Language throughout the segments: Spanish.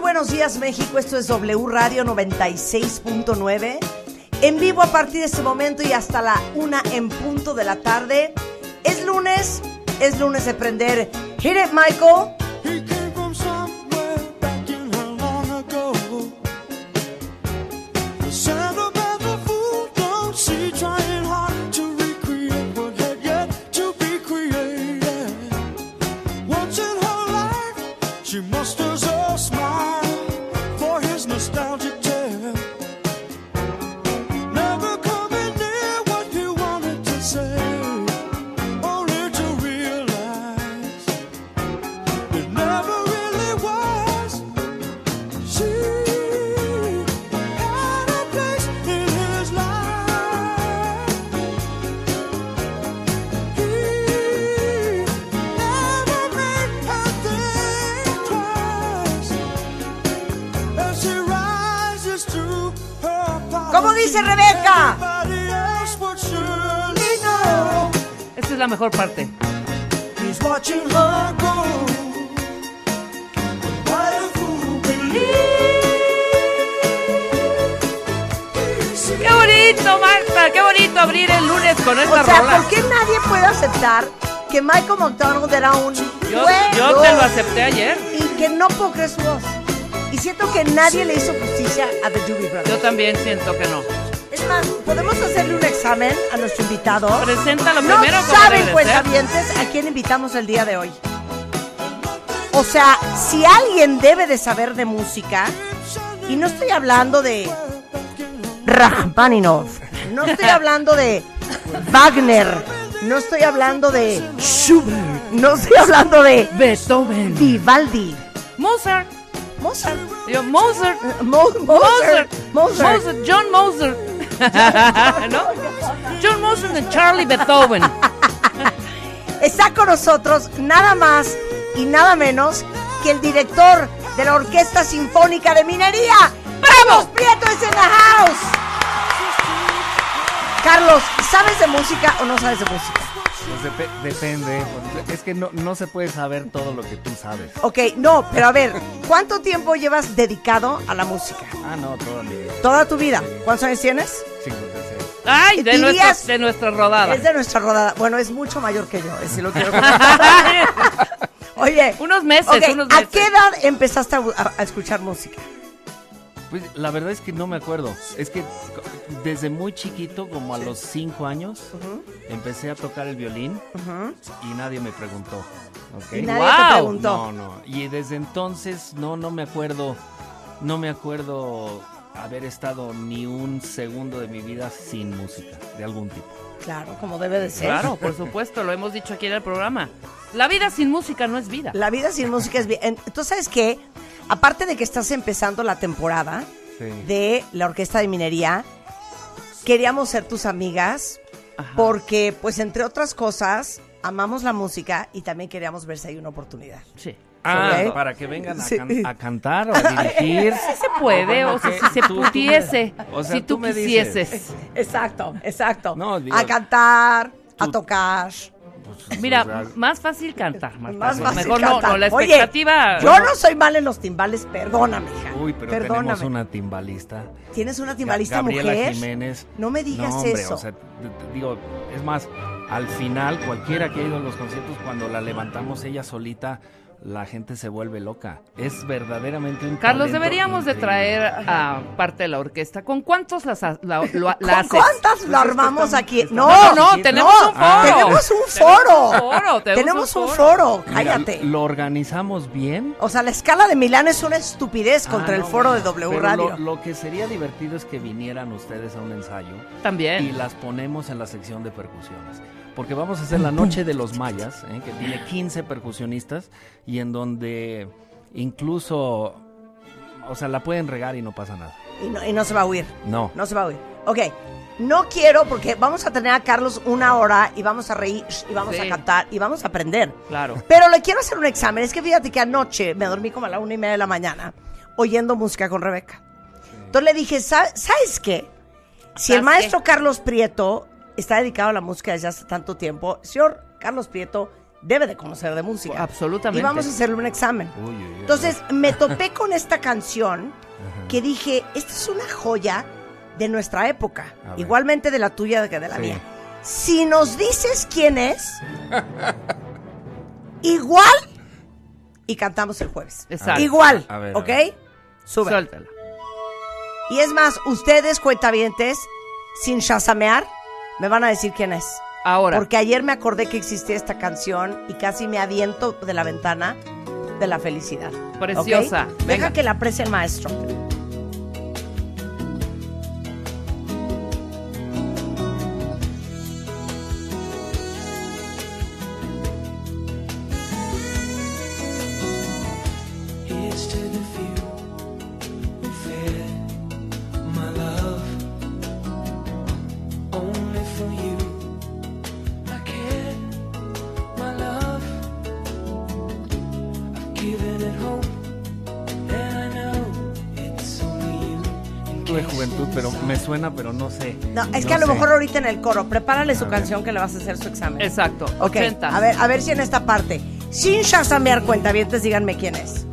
Buenos días México, esto es W Radio 96.9. En vivo a partir de este momento y hasta la una en punto de la tarde. Es lunes, es lunes de prender. Hit it, Michael. Es la mejor parte. ¡Qué bonito, Marta! ¡Qué bonito abrir el lunes con esta O sea, rola! ¿por qué nadie puede aceptar que Michael McDonald era un Yo, yo te lo acepté ayer. y que no puedo creer su voz? Y siento que nadie le hizo justicia a The Doobie Brothers. Yo también siento que no. ¿Podemos hacerle un examen a nuestro invitado? Preséntalo No primero como saben, cuentavientes, a quién invitamos el día de hoy. O sea, si alguien debe de saber de música, y no estoy hablando de Rachmaninoff, no estoy hablando de Wagner, no estoy hablando de Schubert, no estoy hablando de Beethoven. Vivaldi, Mozart. Mozart, Yo, Mozart. Mo- Mozart, Mozart. Mozart. Mozart. John Mozart. ¿No? John Mozart y Charlie Beethoven. Está con nosotros nada más y nada menos que el director de la Orquesta Sinfónica de Minería. ¡Carlos Prieto es en la house! Carlos, ¿sabes de música o no sabes de música? Pues depe- depende. Es que no, no se puede saber todo lo que tú sabes. Ok, no, pero a ver, ¿cuánto tiempo llevas dedicado a la música? Ah, no, toda mi vida. ¿Toda tu vida? ¿Cuántos años tienes? 56. Ay, de, de nuestra rodada. Es de nuestra rodada. Bueno, es mucho mayor que yo, eh, si lo quiero. Oye, Unos meses, unos ¿a meses. qué edad empezaste a, a- a escuchar música? Pues la verdad es que no me acuerdo. Es que desde muy chiquito, como a los 5 años, empecé a tocar el violín y nadie me preguntó. nadie Wow. te preguntó. No, no. Y desde entonces no, no me acuerdo, no me acuerdo haber estado ni un segundo de mi vida sin música de algún tipo. Claro, como debe de ser. Claro, por supuesto, lo hemos dicho aquí en el programa. La vida sin música no es vida. La vida sin música es bien. Entonces, ¿sabes qué? Aparte de que estás empezando la temporada Sí. de la Orquesta de Minería, queríamos ser tus amigas Ajá. porque, pues, entre otras cosas, amamos la música y también queríamos ver si hay una oportunidad. Sí. Ah, para que vengan a, Sí. can- a cantar o a dirigir. Sí se puede, o sea, si se Tú- tú me- pudiese, o sea, si tú, tú me quisieses. dices. Exacto, exacto. No, digo- a cantar, a tocar. Mira, o sea, más fácil cantar, Marta. Más fácil Mejor no, cantar. no, la Oye, expectativa. yo no soy mal en los timbales, perdóname, hija. Uy, pero perdóname. tenemos una timbalista. ¿Tienes una timbalista Gabriela mujer? Jiménez. No me digas No, hombre, eso. o sea, digo, es más, al final, cualquiera que ha ido a los conciertos, cuando la levantamos ella solita, la gente se vuelve loca. Es verdaderamente un Carlos, deberíamos de traer a parte de la orquesta. ¿Con cuántos las la, la ¿Con haces? cuántas Pues es que armamos aquí? No, No, no, tenemos un foro. Ah. Tenemos un Tenemos foro. un foro, tenemos Tenemos un foro. Mira, Cállate. lo organizamos bien. O sea, la escala de Milán es una estupidez contra Ah, el no, foro de W pero Radio. Lo, lo que sería divertido es que vinieran ustedes a un ensayo y También. las ponemos en la sección de percusiones. Porque vamos a hacer la noche de los mayas, ¿eh? que tiene 15 percusionistas y en donde incluso o sea, la pueden regar y no pasa nada. Y no, y no se va a huir. No. No se va a huir. Ok. No quiero porque vamos a tener a Carlos una hora y vamos a reír y vamos Sí. a cantar y vamos a aprender. Claro. Pero le quiero hacer un examen. Es que fíjate que anoche me dormí como a la una y media de la mañana oyendo música con Rebeca. Entonces le dije, "¿Sa- ¿sabes qué? Si el ¿Sabes maestro? Carlos Prieto está dedicado a la música desde hace tanto tiempo, señor Carlos Prieto debe de conocer de música. Absolutamente. Y vamos a hacerle un examen. Uy, uy, uy. Entonces me topé con esta canción que dije, esta es una joya de nuestra época, A igualmente de la tuya que de la Sí. mía. Si nos dices quién es, igual y cantamos el jueves. Exacto. Igual, A ver, a ¿ok? ver. Sube. Suéltala. Y es más, ustedes cuentavientes, sin chasamear, me van a decir quién es. Ahora. Porque ayer me acordé que existía esta canción y casi me aviento de la ventana de la felicidad. Preciosa. ¿ok? Deja que la aprecie el maestro. Pero no sé. No, es que a lo sé. mejor ahorita en el coro, prepárale su canción que le vas a hacer su examen. Exacto. Ok, 80. a ver, a ver si en esta parte, sin chasamear cuentavientes, díganme quién es.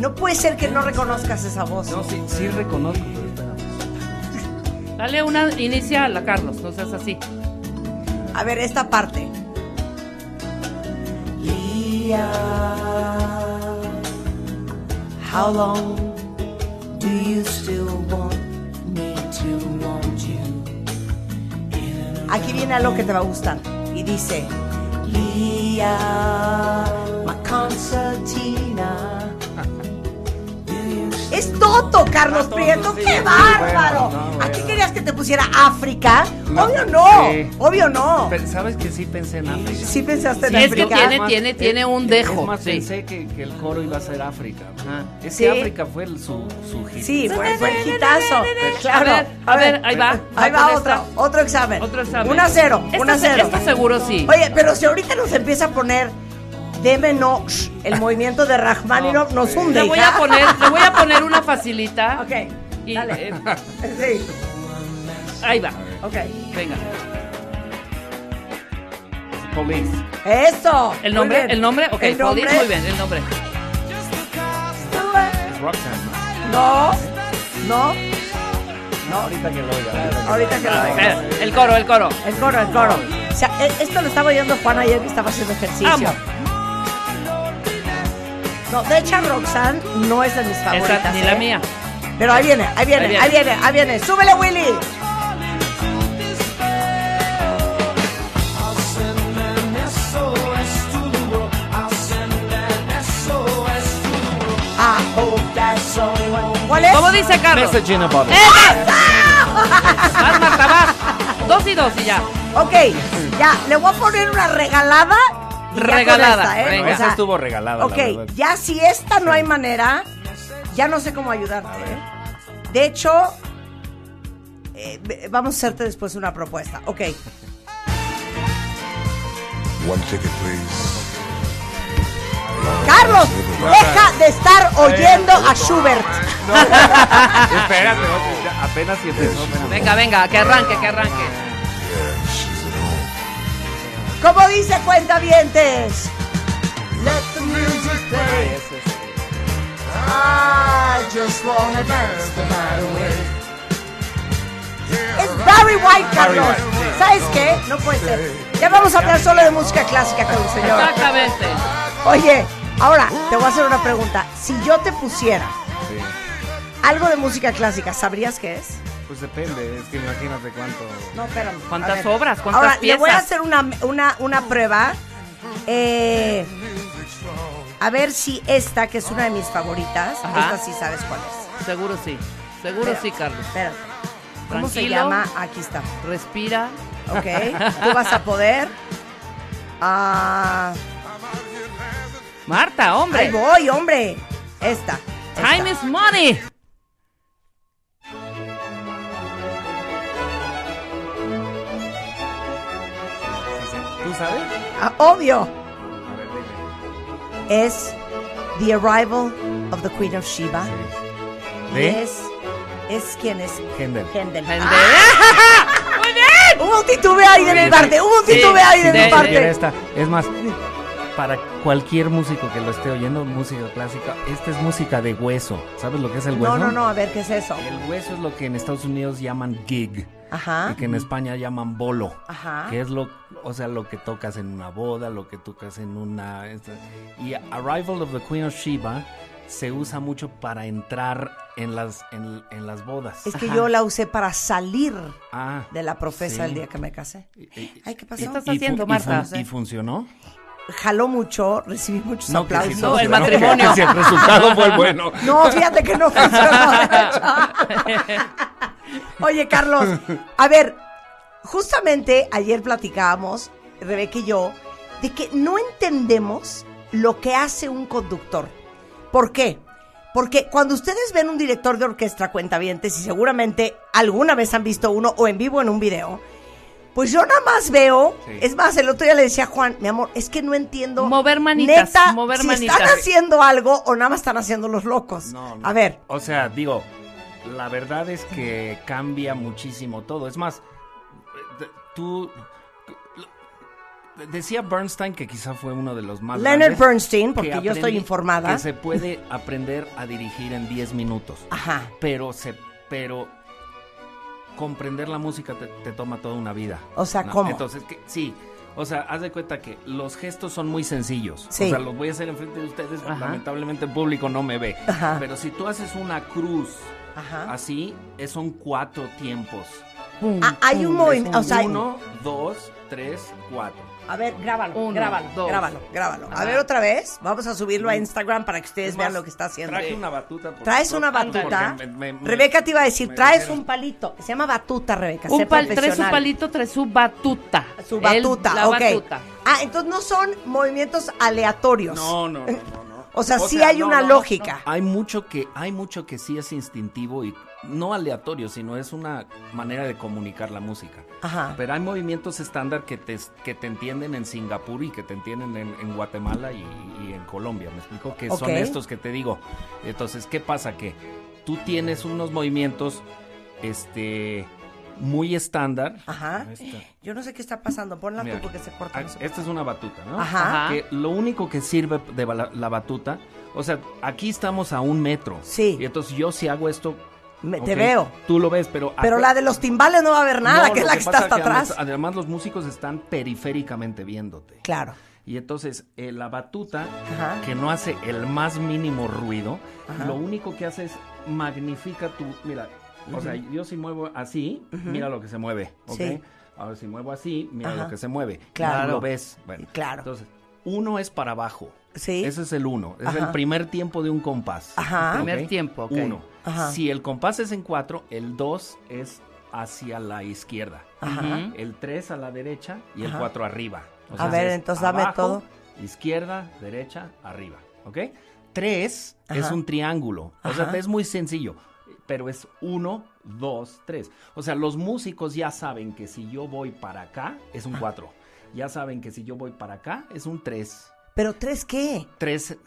No puede ser que no reconozcas esa voz. No, sí, sí reconozco, pero. Dale una inicial a Carlos, no seas así. A ver, esta parte. Leah, how long do you still want me to want you? Aquí viene algo que te va a gustar. Y dice, Leah, my concertina. Toto, Carlos Ah, Prieto, qué bárbaro. ¿Aquí bueno. querías que te pusiera África? Obvio no, obvio no. ¿Sabes que sí pensé en África? Sí pensaste en Sí, es que África. tiene- tiene- tiene un dejo, Es más, sí. pensé que, que el coro iba a ser África. Ah. Es Sí. que África fue el- su, su hit. Sí, fue, fue el hitazo. Claro. A ver, a ver, ahí va. Ahí Va con otro, examen. Otro examen. 1 a 0, Esta 1 a se- 0. esta seguro sí. Oye, pero si ahorita nos empieza a poner Deme no, shh, el movimiento de Rachmaninoff nos hunde. Le voy a poner, le voy a poner una facilita. Ok, Y, dale. eh, Sí, ahí va. ok. Venga. Police. Eso. ¿El nombre? ¿El nombre? Ok, El nombre. Police, muy bien, el nombre. Es Roxanne. No, no, No, ahorita que lo oiga. ahorita que lo oiga. El coro, el coro. El coro, el coro. O sea, e- esto lo estaba oyendo Juan ayer que estaba haciendo ejercicio. Amo. No, de hecho Roxanne no es de mis favoritas. Esa, ni ¿eh? la mía. Pero ahí viene, ahí viene, Ahí viene. ahí viene, ahí viene. ¡Súbele, Willy! I'll send an SOS to the world. I'll send an SOS to the world. I hope that someone ¿Cuál es? ¿Cómo dice Carlos? Message in a bottle. Vas, Marta, vas. Dos y dos y ya. Ok, ya, le voy a poner una regalada. Regalada, esta, ¿eh? venga. O Esa estuvo regalada. Ok, la verdad. ya si esta no hay manera, ya no sé cómo ayudarte. ¿eh? De hecho, eh, vamos a hacerte después una propuesta. Ok, One ticket, please. Carlos, deja de estar oyendo a Schubert. Espérate, oye, ya apenas si empezó. espérame. Venga, venga, que arranque, que arranque. ¿Cómo dice cuentavientes? let the music play. Es- I just wanna dance the night away. Es Barry White, Carlos. ¿Sabes qué? No puede ser. Ya vamos a hablar solo de música clásica con el señor. Exactamente. Oye, ahora te voy a hacer una pregunta. Si yo te pusiera sí. algo de música clásica, ¿sabrías qué es? Pues depende, es que imagínate cuánto. No, espérame. ¿Cuántas ver. obras? ¿Cuántas Ahora, le voy a hacer una, una, una prueba. Eh, a ver si esta, que es una de mis favoritas, Ajá. esta sí sabes cuál es. Seguro sí. Seguro sí, Carlos. Espérate. ¿Cómo se llama? Aquí está. Respira. Ok. Tú vas a poder. Ah, Marta, hombre. ahí voy, hombre. Esta. esta. Time is money. Sabes? Ah, obvio. A ver, dime. Es The Arrival of the Queen of Sheba. Y ¿De? es. ¿Es quién es? Händel. Händel. Händel. ¡Ah! Muy bien. Hubo un titubeo ahí de mi Sí, parte. Hubo un sí, titubeo ahí de sí, mi sí, parte. Esta. Es más, para cualquier músico que lo esté oyendo, música clásica, esta es música de hueso. ¿Sabes lo que es el hueso? No, no, no, a ver, ¿qué es eso? El hueso es lo que en Estados Unidos llaman gig Ajá. y que en España llaman bolo. Ajá. Que es lo, o sea, lo que tocas en una boda, lo que tocas en una... esta- Y Arrival of the Queen of Sheba se usa mucho para entrar en las, en, en las bodas. Es que yo la usé para salir Ah, de la profesa sí. el día que me casé. Y- y- Ay, ¿qué pasó? ¿Qué estás haciendo, y Marta? fun- ¿Y funcionó? Jaló mucho, recibí muchos No, que sí aplausos. No, el matrimonio. sí, el resultado fue el bueno. No, fíjate que no funcionó. Oye, Carlos, a ver, justamente ayer platicábamos, Rebeca y yo, de que no entendemos lo que hace un conductor. ¿Por qué? Porque cuando ustedes ven un director de orquesta cuentavientes, y seguramente alguna vez han visto uno o en vivo en un video, pues yo nada más veo, Sí. es más, el otro día le decía a Juan, mi amor, es que no entiendo. Mover manitas, neta, mover si manitas. están haciendo algo o nada más están haciendo los locos. No, no. A ver, O sea, digo, la verdad es que cambia muchísimo todo. Es más, de- tú... Decía Bernstein que quizá fue uno de los más Leonard grandes, Bernstein, porque que yo estoy informada. Que se puede aprender a dirigir en 10 minutos. Ajá. Pero se... Pero comprender la música te, te toma toda una vida. O sea, ¿no? ¿cómo? Entonces, que, sí. O sea, haz de cuenta que los gestos son muy sencillos. Sí. O sea, los voy a hacer enfrente de ustedes. Ajá. Lamentablemente el público no me ve. Ajá. Pero si tú haces una cruz Ajá. así, son cuatro tiempos. Pum, Ah, hay un movimiento, o sea, Uno, dos, tres, cuatro. A ver, grábalo, Uno, grábalo, dos. grábalo, grábalo. A ver otra vez, vamos a subirlo a Instagram para que ustedes Es vean lo que está haciendo. Traje una batuta. por- ¿Traes por- una porque batuta? me- me- me- Rebeca te iba a decir, me traes dijeron- un palito. Se llama batuta, Rebeca. Un sé pal, trae su profesional. palito, trae su batuta. Su batuta, la ok. batuta. Ah, entonces no son movimientos aleatorios. No, no, no, no, no. O sea, sí hay una lógica. Hay mucho que hay mucho que sí es instintivo y no aleatorio, sino es una manera de comunicar la música. Ajá. Pero hay movimientos estándar que te, que te entienden en Singapur y que te entienden en, en Guatemala y, y en Colombia. Me explico que son estos que te digo. Entonces, ¿qué pasa? Que tú tienes unos movimientos este muy estándar. Ajá. Yo no sé qué está pasando. Ponla Mira, tú porque se corta. ah, no. Esta es una batuta, ¿no? Ajá. Ajá. Que lo único que sirve de la, la batuta, o sea, aquí estamos a un metro. Sí. Y entonces yo si hago esto. Me- Te ok, veo. Tú lo ves, pero. Pero la de los timbales no va a haber nada, No, que es la que, está pasa hasta atrás. Además, los músicos están periféricamente viéndote. Claro. Y entonces eh, la batuta, Ajá. que no hace el más mínimo ruido, Ajá. lo único que hace es magnifica tu. Mira, o sea, yo si muevo así, mira lo que se mueve. ¿ok? Sí. Ahora si muevo así, mira Ajá. lo que se mueve. Claro. Lo ves. Bueno, Claro. Entonces, uno es para abajo. Sí. Ese es el uno. Es Ajá. el primer tiempo de un compás. Ajá. ¿ok? Primer tiempo, ok. Uno. Ajá. Si el compás es en cuatro, el dos es hacia la izquierda. Ajá. El 3 a la derecha y el Ajá. 4 arriba. O A ver, es entonces dame todo. Izquierda, derecha, arriba. ¿Ok? 3 es un triángulo. O sea, es muy sencillo. Pero es 1, 2, 3. O sea, los músicos ya saben que si yo voy para acá, es un 4. Ya saben que si yo voy para acá, es un 3. ¿Pero tres qué? 3.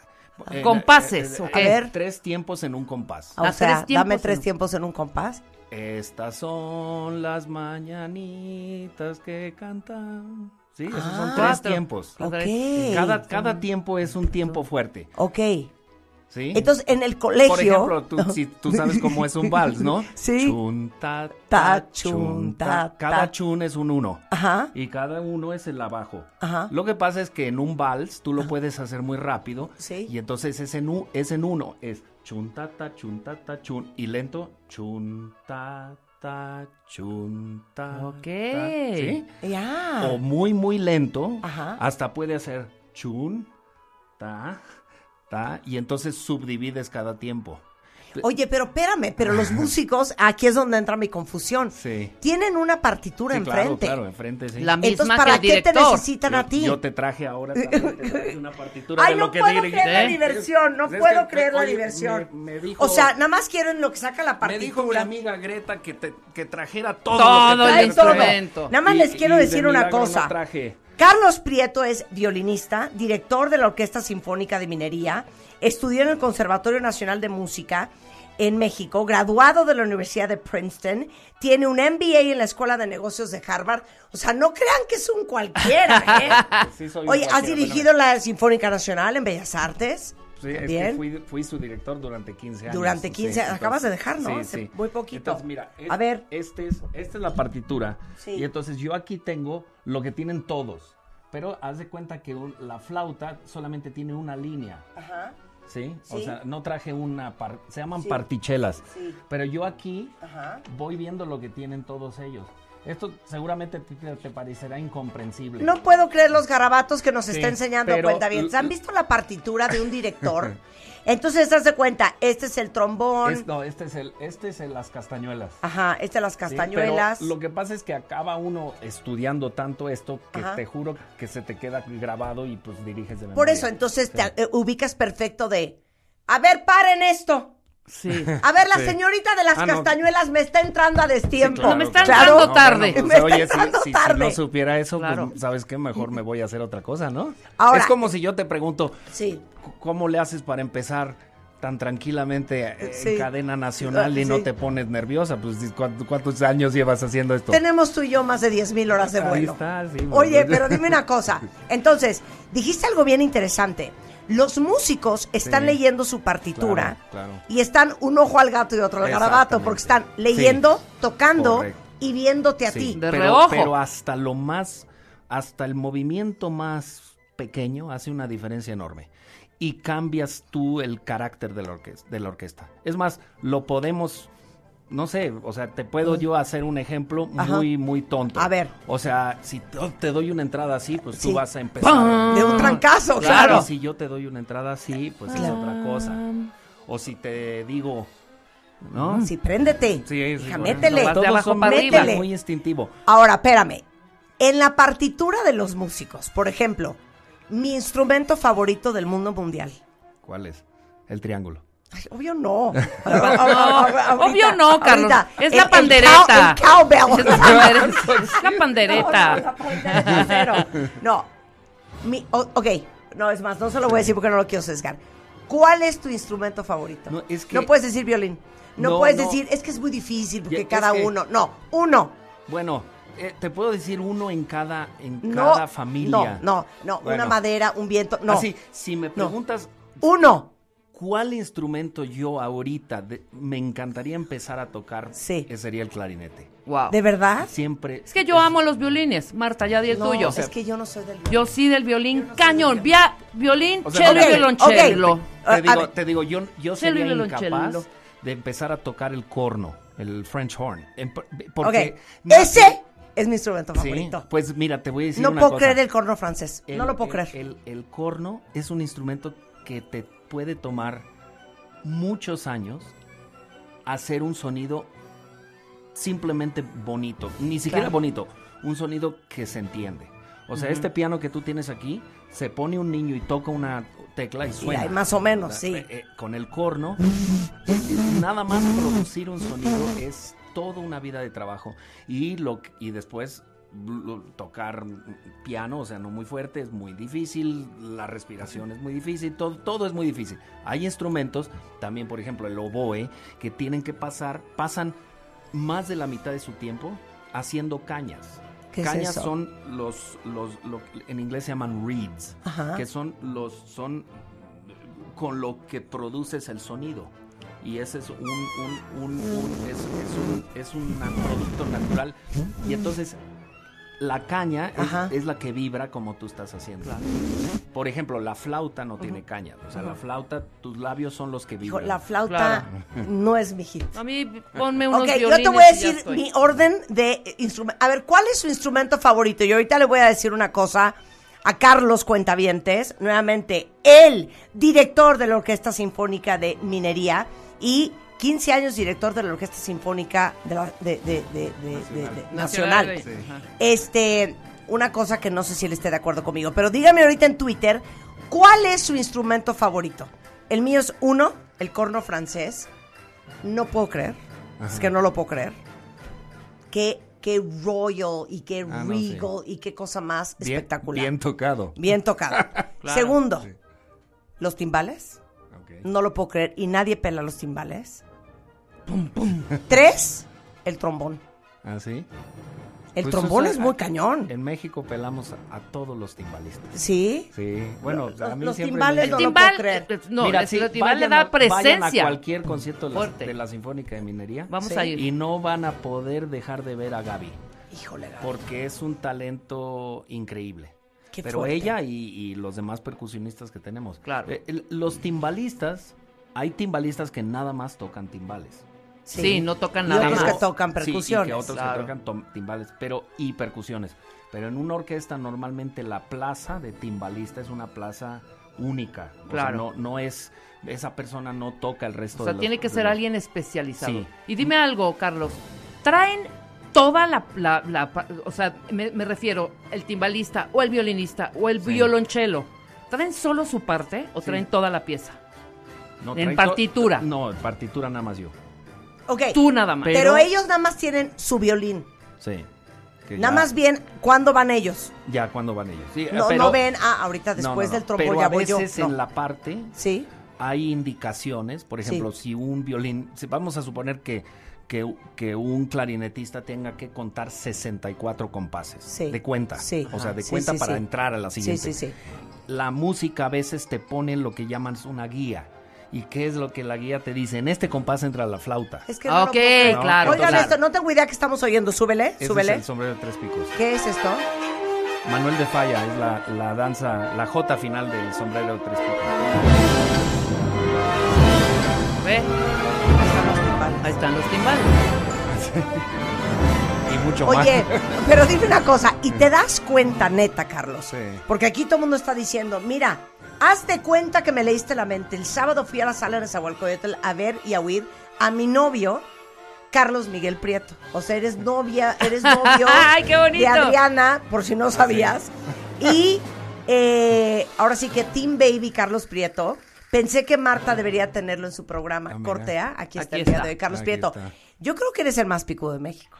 Compases. A ver. Tres tiempos en un compás. O A sea, tres dame tres tiempos en un compás. Estas son las mañanitas que cantan. Sí, esos son Ah. tres Cuatro. tiempos. Ok. Cada, cada tiempo es un tiempo fuerte. Ok. ¿Sí? Entonces, en el colegio... Por ejemplo, tú, si, tú sabes cómo es un vals, ¿no? Sí. Chun, ta, Ta, ta, chun, ta. Cada chun es un uno. Ajá. Y cada uno es el abajo. Ajá. Lo que pasa es que en un vals tú lo puedes hacer muy rápido. Sí. Y entonces es en, es en uno. Es chun ta ta chun ta ta chun. Y lento chun ta ta chun ta. Ok. ta, ¿Sí? Ya. O muy muy lento. Ajá. Hasta puede hacer chun ta ta. Y entonces subdivides cada tiempo. Oye, pero espérame, pero los músicos, aquí es donde entra mi confusión. Sí. Tienen una partitura Sí, claro, enfrente. claro, enfrente, sí. La Entonces, misma ¿para que el qué te necesitan a ti? Yo te traje ahora también, te traje una partitura Ay, de no lo que puedo creer la ¿Eh? diversión, no Es que, puedo creer la oye, diversión. me- me dijo- o sea, nada más quiero en lo que saca la Me dijo mi partitura. amiga Greta que, te, que trajera todo, Todo lo que el todo. instrumento. Nada más Y- les quiero decir una milagro no cosa. traje. Carlos Prieto es violinista, director de la Orquesta Sinfónica de Minería, estudió en el Conservatorio Nacional de Música en México, graduado de la Universidad de Princeton, tiene un MBA en la Escuela de Negocios de Harvard. O sea, no crean que es un cualquiera, ¿eh? Sí, soy un Oye, ¿has dirigido la Sinfónica Nacional en Bellas Artes? Sí, es que fui, fui su director durante 15 años. Durante Sí, 15 entonces- acabas de dejar, ¿no? Sí, sí. muy poquito. Entonces, mira, es- A ver. Este es, esta es la partitura. Sí. Y entonces yo aquí tengo lo que tienen todos. Pero haz de cuenta que un- la flauta solamente tiene una línea. Ajá. ¿Sí? O Sí. sea, no traje una... par- se llaman Sí. partichelas. Sí. Pero yo aquí Ajá. voy viendo lo que tienen todos ellos. Esto seguramente te, parecerá incomprensible. No puedo creer los garabatos que nos Sí, está enseñando pero- cuenta bien. ¿Han visto la partitura de un director? Entonces, haz de cuenta, este es el trombón. Es- no, este es el, este es el las castañuelas. Ajá, este es las Sí, castañuelas. pero lo que pasa es que acaba uno estudiando tanto esto que Ajá. te juro que se te queda grabado y pues diriges de memoria. Por eso, entonces Sí. te eh, ubicas perfecto de. A ver, paren esto. Sí. A ver, la Sí. señorita de las Ah, no. castañuelas me está entrando a destiempo. No me Claro. entrando tarde. pues, Me está oye, si, entrando si- si tarde. no supiera eso, Claro. pues, ¿sabes qué? Mejor me voy a hacer otra cosa, ¿no? Ahora- es como si yo te pregunto, Sí. ¿cómo le haces para empezar tan tranquilamente eh, Sí. en cadena nacional y Sí. no te pones nerviosa? Pues, ¿cuántos, años llevas haciendo esto? Tenemos tú y yo más de 10 mil horas de Ahí vuelo. está, sí, Oye, pero dime una cosa. Entonces, dijiste algo bien interesante. Los músicos están Sí. leyendo su partitura Claro, claro. y están un ojo al gato y otro al garabato porque están leyendo, Sí. tocando Correcto. y viéndote a Sí, ti. De pero, reojo. pero hasta lo más, hasta el movimiento más pequeño hace una diferencia enorme. Y cambias tú el carácter de la, de la orquesta. Es más, lo podemos, no sé, o sea, te puedo yo hacer un ejemplo Ajá. muy, muy tonto. A ver. O sea, si te te doy una entrada así, pues Sí. tú vas a empezar. ¡Pam! De un trancazo, Claro, claro. y si yo te doy una entrada así, pues es otra cosa. O si te digo, ¿no? Sí, préndete. Sí, Hija, bueno, métele. Vas de Todos abajo son para muy- arriba. Métele. muy instintivo. Ahora, espérame. En la partitura de los músicos, por ejemplo, mi instrumento favorito del mundo mundial. ¿Cuál es? El triángulo. Ay, obvio no. obvio no, Carlos. Es la el- el pandereta. cow- el cowbell. Es la pandereta. Es la pandereta. No, no, la pandereta, cero. No. Mi, o- ok, no, es más, no se lo voy a decir porque no lo quiero sesgar. ¿Cuál es tu instrumento favorito? No, es que- No puedes decir violín. No, No, puedes no. decir, es que es muy difícil porque Ya, es cada que- uno. No, uno. Bueno, eh, te puedo decir uno en cada, en No. cada familia. No, no, no. Una madera, un viento. No. Así, si me preguntas Uno. Cuál instrumento yo ahorita de- me encantaría empezar a tocar, Sí. eh, sería el clarinete. Wow. ¿De verdad? Siempre. Es que yo amo los violines. Marta, ya di el No, tuyo. es que yo no soy del Yo sí del violín. Cañón. Via, violín, O sea, cello ok, y violoncello. ok. Te A digo, te digo, yo, yo sería incapaz de empezar a tocar el corno, el French horn. Porque no- Ese es mi instrumento Sí, favorito. pues mira, te voy a decir no una puedo cosa. creer el corno francés. El- no lo puedo el- creer. El, el corno es un instrumento que te puede tomar muchos años hacer un sonido simplemente bonito. Ni siquiera Claro. bonito, un sonido que se entiende. O sea, este piano que tú tienes aquí, se pone un niño y toca una tecla y suena. hay más o menos, O sea, sí. eh, eh, con el corno, nada más producir un sonido es toda una vida de trabajo. Y, lo, y después tocar piano, o sea, no muy fuerte, es muy difícil, la respiración es muy difícil, todo, todo es muy difícil. Hay instrumentos, también por ejemplo el oboe, que tienen que pasar, pasan más de la mitad de su tiempo haciendo cañas. ¿Qué es cañas eso? son los, los, lo- en inglés se llaman reeds, Ajá. que son los, son con lo que produces el sonido. Y ese es un, un- un- un- es, es un, es un producto natural. Y entonces la caña es, la que vibra como tú estás haciendo. Por ejemplo, la flauta no tiene caña. O sea, la flauta, tus labios son los que Hijo, vibran. la flauta no es mi hit. A mí, ponme unos Ok, yo te voy a decir mi orden de instrumento. A ver, ¿cuál es su instrumento favorito? Y ahorita le voy a decir una cosa a Carlos Cuentavientes, nuevamente el director de la Orquesta Sinfónica de Minería y 15 años director de la Orquesta Sinfónica de la- de- de- de- de- de- de- Nacional. Sí. Este, una cosa que no sé si él esté de acuerdo conmigo, pero dígame ahorita en Twitter, ¿cuál es su instrumento favorito? El mío es uno, el corno francés. No puedo creer, es que no lo puedo creer. Qué, qué royal y qué Ah, no, sí. regal y qué cosa más Bien- espectacular. Bien tocado. Bien tocado. Segundo, los timbales. No lo puedo creer y nadie pela los timbales. Tres, el trombón. ¿Ah, sí? El Pues, trombón es muy a- cañón. En México pelamos a, a todos los timbalistas. ¿Sí? Sí, bueno, Los- a mí los siempre timbales me no El dicen- puedo timbal, eh, no, Mira, el sí, timbal le da a- Vayan a presencia. cualquier concierto de la, Fuerte. de la Sinfónica de Minería. Vamos Sí. a ir. Y no van a poder dejar de ver a Gaby. Híjole, Gaby. Porque es un talento increíble. Qué Pero fuerte. ella y, y los demás percusionistas que tenemos. Claro. Eh, el- los timbalistas, hay timbalistas que nada más tocan timbales. Sí, no tocan Y nada otros más. que tocan Sí, percusiones. y que otros Claro. que tocan timbales, pero y percusiones. Pero en una orquesta normalmente la plaza de timbalista es una plaza única. O sea, Claro. no, no es, esa persona no toca el resto O de sea, los- tiene que ser los- alguien especializado. Sí. Y dime algo, Carlos. ¿Traen toda la... la- la pa- o sea, me, me refiero, el timbalista o el violinista o el Sí. violonchelo, ¿traen solo su parte o traen toda la pieza? no, en partitura. No, en partitura nada más yo. Ok, Tú nada más. pero, Pero- ellos nada más tienen su violín. Sí. que Nada ya- más bien, ¿cuándo van ellos? Ya cuando van ellos. Sí, No, pero- no ven, ah, ahorita no, después no, no. del trombón Pero ya a voy yo. veces No. en la parte Sí, hay indicaciones, por ejemplo, Sí. si un violín, si vamos a suponer que, que, que un clarinetista tenga que contar 64 compases Sí. de cuenta, Sí. o sea, de Sí, cuenta sí, para sí. entrar a la sí, siguiente. sí, sí. La música a veces te pone lo que llaman una guía. ¿Y qué es lo que la guía te dice? En este compás entra la flauta. Es que Ah, no lo ok, puedo creer. claro, Oigan claro. esto, no tengo idea que estamos oyendo. Súbele, Ese súbele. es el sombrero de tres picos. ¿Qué es esto? Manuel de Falla es la, la danza, la jota final del sombrero de tres picos. ¿Ve? Ahí están los timbales. Y mucho Oye, más. pero dime una cosa, y te das cuenta, neta, Carlos, Sí. porque aquí todo el mundo está diciendo, mira, hazte cuenta que me leíste la mente. El sábado fui a la sala de Zahualcoyotl a ver y a oír a mi novio, Carlos Miguel Prieto. O sea, eres novia, eres novio ¡Ay, qué bonito! de Adriana, por si no sabías. Y eh, ahora sí que Team Baby Carlos Prieto. Pensé que Marta debería tenerlo en su programa. Ah. Cortea, aquí está Aquí el día está. de hoy. Carlos Aquí Prieto. está. Yo creo que eres el más picudo de México.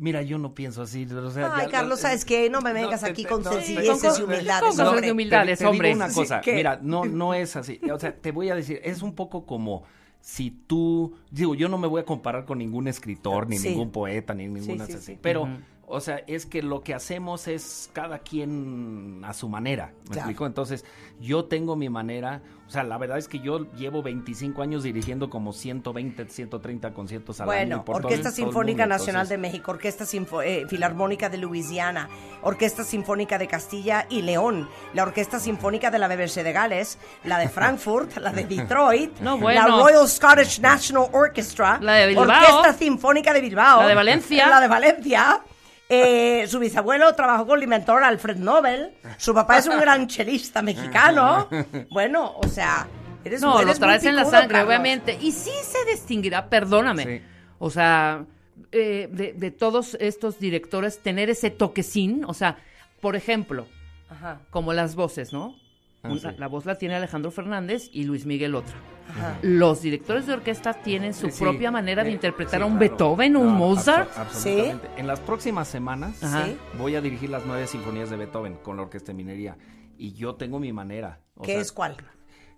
Mira, yo no pienso así. o sea, Ay, ya- Carlos, ¿sabes qué? No me vengas aquí te- con no, sencilleces te- y humildades, con cosas hombre. humildades, una cosa, ¿qué? mira, no, no es así. O sea, te voy a decir, es un poco como si tú, digo, yo no me voy a comparar con ningún escritor, ni Sí. ningún poeta, ni ninguna sí, así. sí. Pero. O sea, es que lo que hacemos es cada quien a su manera. ¿Me Claro. explico? Entonces, yo tengo mi manera. O sea, la verdad es que yo llevo 25 años dirigiendo como 120, 130 conciertos al año. Bueno, todo Orquesta todo Sinfónica mundo, Nacional entonces- de México, Orquesta Sinfo- eh, Filarmónica de Luisiana, Orquesta Sinfónica de Castilla y León, la Orquesta Sinfónica de la BBC de Gales, la de Frankfurt, la de Detroit, No, bueno. la Royal Scottish National Orchestra, La de Bilbao. Orquesta Sinfónica de Bilbao, La de Valencia. la de Valencia. Eh, su bisabuelo trabajó con el inventor Alfred Nobel. Su papá es un gran chelista mexicano. Bueno, o sea, eres No, lo eres traes en la sangre, Carlos. obviamente. Y sí se distinguirá, perdóname. Sí. O sea, eh, de, de todos estos directores, tener ese toquecín. O sea, por ejemplo, Ajá, como las voces, ¿no? Ah, Una- sí. La voz la tiene Alejandro Fernández y Luis Miguel otra. Ajá. Los directores de orquesta tienen su Sí, sí. propia manera de Eh, interpretar sí, a un claro. Beethoven o un No, Mozart. abso- absolutamente. En las próximas semanas Ajá. Sí. voy a dirigir las nueve sinfonías de Beethoven con la Orquesta de Minería. Y yo tengo mi manera. O ¿Qué sea, es cuál?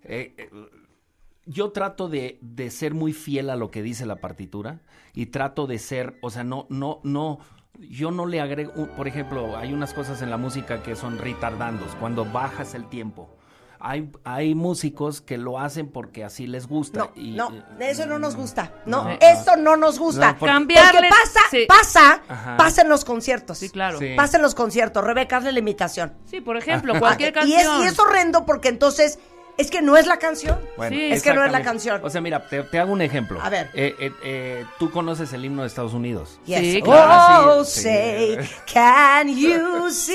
eh, eh, yo trato de, de ser muy fiel a lo que dice la partitura y trato de ser, o sea, no, no, no, yo no le agrego, por ejemplo, hay unas cosas en la música que son retardandos, cuando bajas el tiempo. Hay, hay músicos que lo hacen porque así les gusta. No, y, no, eh, eso no nos gusta. No, No. esto no nos gusta. No, Cambiarle- Porque pasa, sí. pasa, Ajá. pasa en los conciertos. Sí, claro. Sí. Pasa en los conciertos. Rebeca, hazle la imitación. Sí, por ejemplo, cualquier Ah, y, es, canción. y es horrendo porque entonces es que no es la canción. Bueno, Sí. Es que no es la canción. O sea, mira, te, te hago un ejemplo. A ver. Eh, eh, eh, Tú conoces el himno de Estados Unidos. Yes. Sí, claro. Oh, Sí. say, can you see?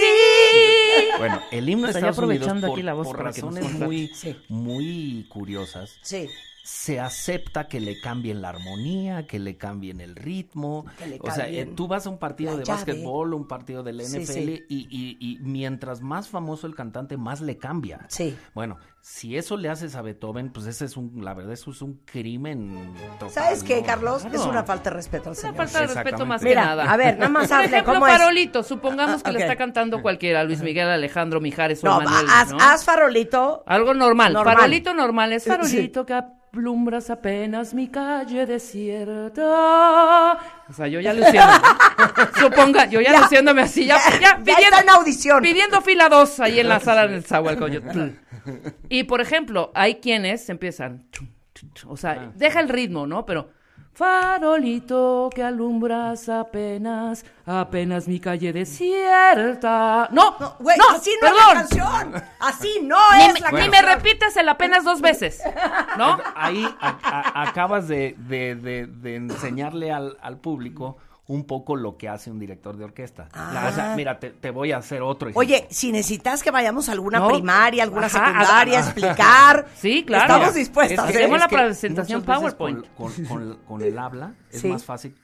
Bueno, el himno de Estados Unidos, aprovechando por, aquí la voz por para que nos razones muy, Sí. muy curiosas, Sí. se acepta que le cambien la armonía, que le cambien el ritmo. Que le o sea, eh, cambien tú vas a un partido de llave. básquetbol, un partido del Sí, NFL sí. Y, y- y mientras más famoso el cantante, más le cambia. Sí. Bueno, si eso le haces a Beethoven, pues ese es un, la verdad, eso es un crimen total. ¿Sabes qué. Carlos? Claro. Es una falta de respeto al Una señor. falta de respeto más Mira, que nada. a ver, nada más Por hazle, ejemplo, ¿cómo es? Farolito. Supongamos que le está cantando cualquiera, Luis Miguel, Alejandro, Mijares o No, Manuel. haz, ¿no? haz farolito. Algo normal. Normal. Farolito normal es Sí. farolito que alumbras apenas mi calle desierta. O sea, yo ya luciendo. Suponga, yo ya, Ya. luciéndome así, ya, Ya- ya, ya pidiendo, está en audición. Pidiendo fila 2 ahí en la sala del Zahualcoyotl. Y por ejemplo, hay quienes empiezan. O sea, deja el ritmo, ¿no? Pero. Farolito que alumbras apenas, apenas mi calle desierta. No, No, güey, no, así no perdón. es la canción. Así no Ni, es me- la ni canción. me repitas el apenas dos veces, ¿no? Ahí a- a- acabas de, de- de- de enseñarle al, al público un poco lo que hace un director de orquesta. Ah. O sea, mira, te, te voy a hacer otro ejemplo. Oye, si necesitas que vayamos a alguna No. primaria, alguna Ajá, secundaria, a- a- explicar. Sí, claro. Estamos Mira, dispuestas. es que hacemos la presentación PowerPoint. Con, con- con- con el habla es Sí. más fácil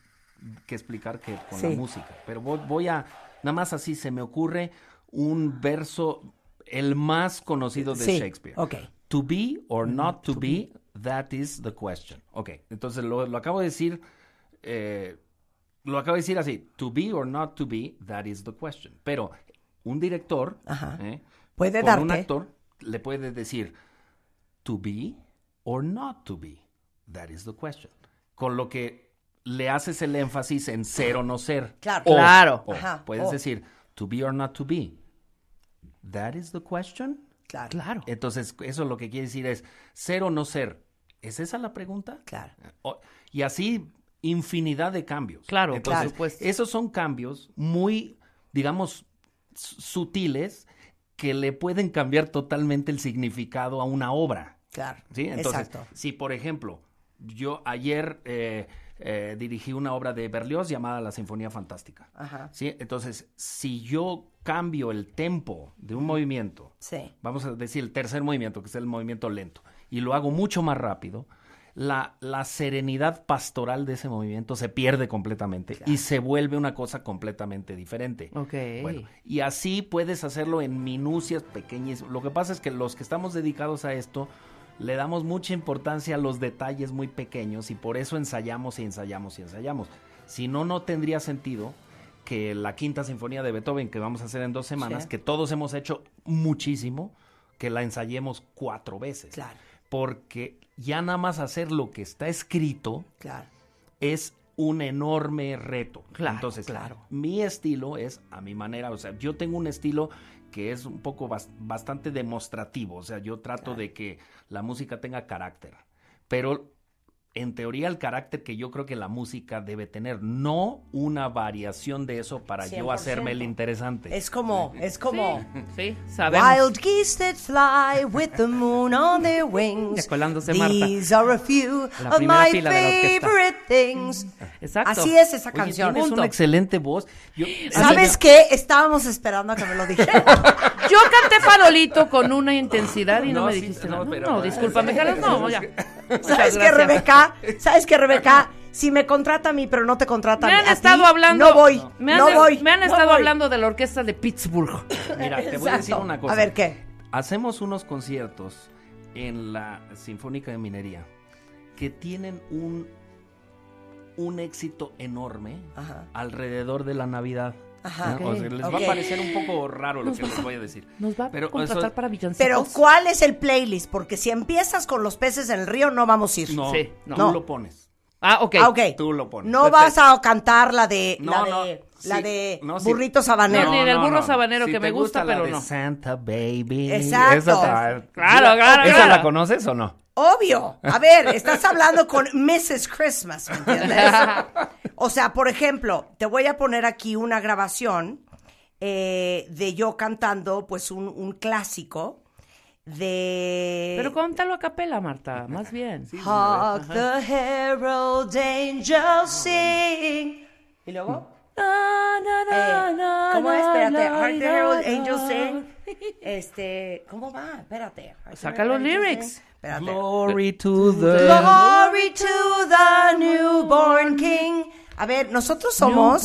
que explicar que con Sí. la música. Pero voy, voy a, nada más así, se me ocurre un verso, el más conocido de Sí, Shakespeare. ok. To be or not to be, that is the question. Ok, entonces lo, lo acabo de decir, eh, lo acabo de decir así, to be or not to be, that is the question. Pero un director, Ajá. ¿eh? Puede con un darte. actor le puede decir to be or not to be. That is the question. Con lo que le haces el énfasis en ser o no ser. Claro. O- Claro. o Ajá, puedes o. decir to be or not to be. That is the question. Claro. Claro. Entonces, eso lo que quiere decir es ser o no ser. ¿Es esa la pregunta? Claro. O- y así infinidad de cambios. Claro, Entonces, por supuesto. esos son cambios muy, digamos, sutiles que le pueden cambiar totalmente el significado a una obra. Claro. ¿sí? Entonces, Exacto. si por ejemplo, yo ayer eh, eh, dirigí una obra de Berlioz llamada La Sinfonía Fantástica. Ajá. ¿sí? Entonces, si yo cambio el tempo de un movimiento, Sí. vamos a decir el tercer movimiento, que es el movimiento lento, y lo hago mucho más rápido, la, la serenidad pastoral de ese movimiento se pierde completamente y se vuelve una cosa completamente diferente. Ok. Bueno, y así puedes hacerlo en minucias pequeñas. Lo que pasa es que los que estamos dedicados a esto le damos mucha importancia a los detalles muy pequeños y por eso ensayamos y ensayamos y ensayamos. Si no, no tendría sentido que la quinta sinfonía de Beethoven que vamos a hacer en dos semanas, Sí. que todos hemos hecho muchísimo, que la ensayemos cuatro veces. Claro. Porque ya nada más hacer lo que está escrito Claro. es un enorme reto. Claro, Entonces, claro. mi estilo es a mi manera, o sea, yo tengo un estilo que es un poco bas- bastante demostrativo, o sea, yo trato de que la música tenga carácter, pero en teoría el carácter que yo creo que la música debe tener, no una variación de eso para yo 100%. hacerme el interesante. Es como, es como. Sí, sabemos. Wild geese that fly with the moon on their wings. Marta. These are a few La of my favorite things. Exacto. Así es esa Oye, canción. tienes una excelente voz. Yo- ¿Sabes qué? Estábamos esperando a que me lo dijera. Yo canté farolito con una intensidad y no, No, me sí, dijiste no, nada. No, pero- no, discúlpame, Carlos, no, ya. ¿Sabes qué. Rebeca? ¿Sabes qué, Rebeca? Si me contrata a mí, pero no te contrata Me a han mí, estado hablando. No voy. Me han, no voy. me han no estado voy. hablando de la orquesta de Pittsburgh. Mira, te voy a decir una cosa. A ver, ¿qué? Hacemos unos conciertos en la Sinfónica de Minería que tienen un, un éxito enorme Ajá. alrededor de la Navidad. Ajá. ¿no? O sea, les va a parecer un poco raro lo Nos que les a- voy a decir. Nos va a Pero contratar eso- para villancicos. Pero ¿cuál es el playlist? Porque si empiezas con los peces en el río, no vamos a ir. No, Sí, no. tú No. lo pones. Ah, ok. Ah, ok. Tú lo pones. No vas a cantar la de No, la no, de sí, la de no, sí. burrito sabanero. No, ni del burro sabanero que me gusta, la pero de no. Santa Baby. Exacto. Esa- Claro, claro, ¿Esa claro. la conoces o no? Obvio. A ver, estás hablando con Mrs. Christmas, ¿me entiendes? O sea, por ejemplo, te voy a poner aquí una grabación eh, de yo cantando, pues, un, un clásico de... Pero cántalo a capela, Marta, más bien. Hark the herald angels sing. ¿Y luego? Na, na, na, Eh, na, ¿cómo es? na, Espérate. na, Hark the herald angels sing. Este, ¿cómo va? Espérate. Saca los lyrics. Espérate. Glory to the... Glory to the newborn king. A ver, nosotros somos.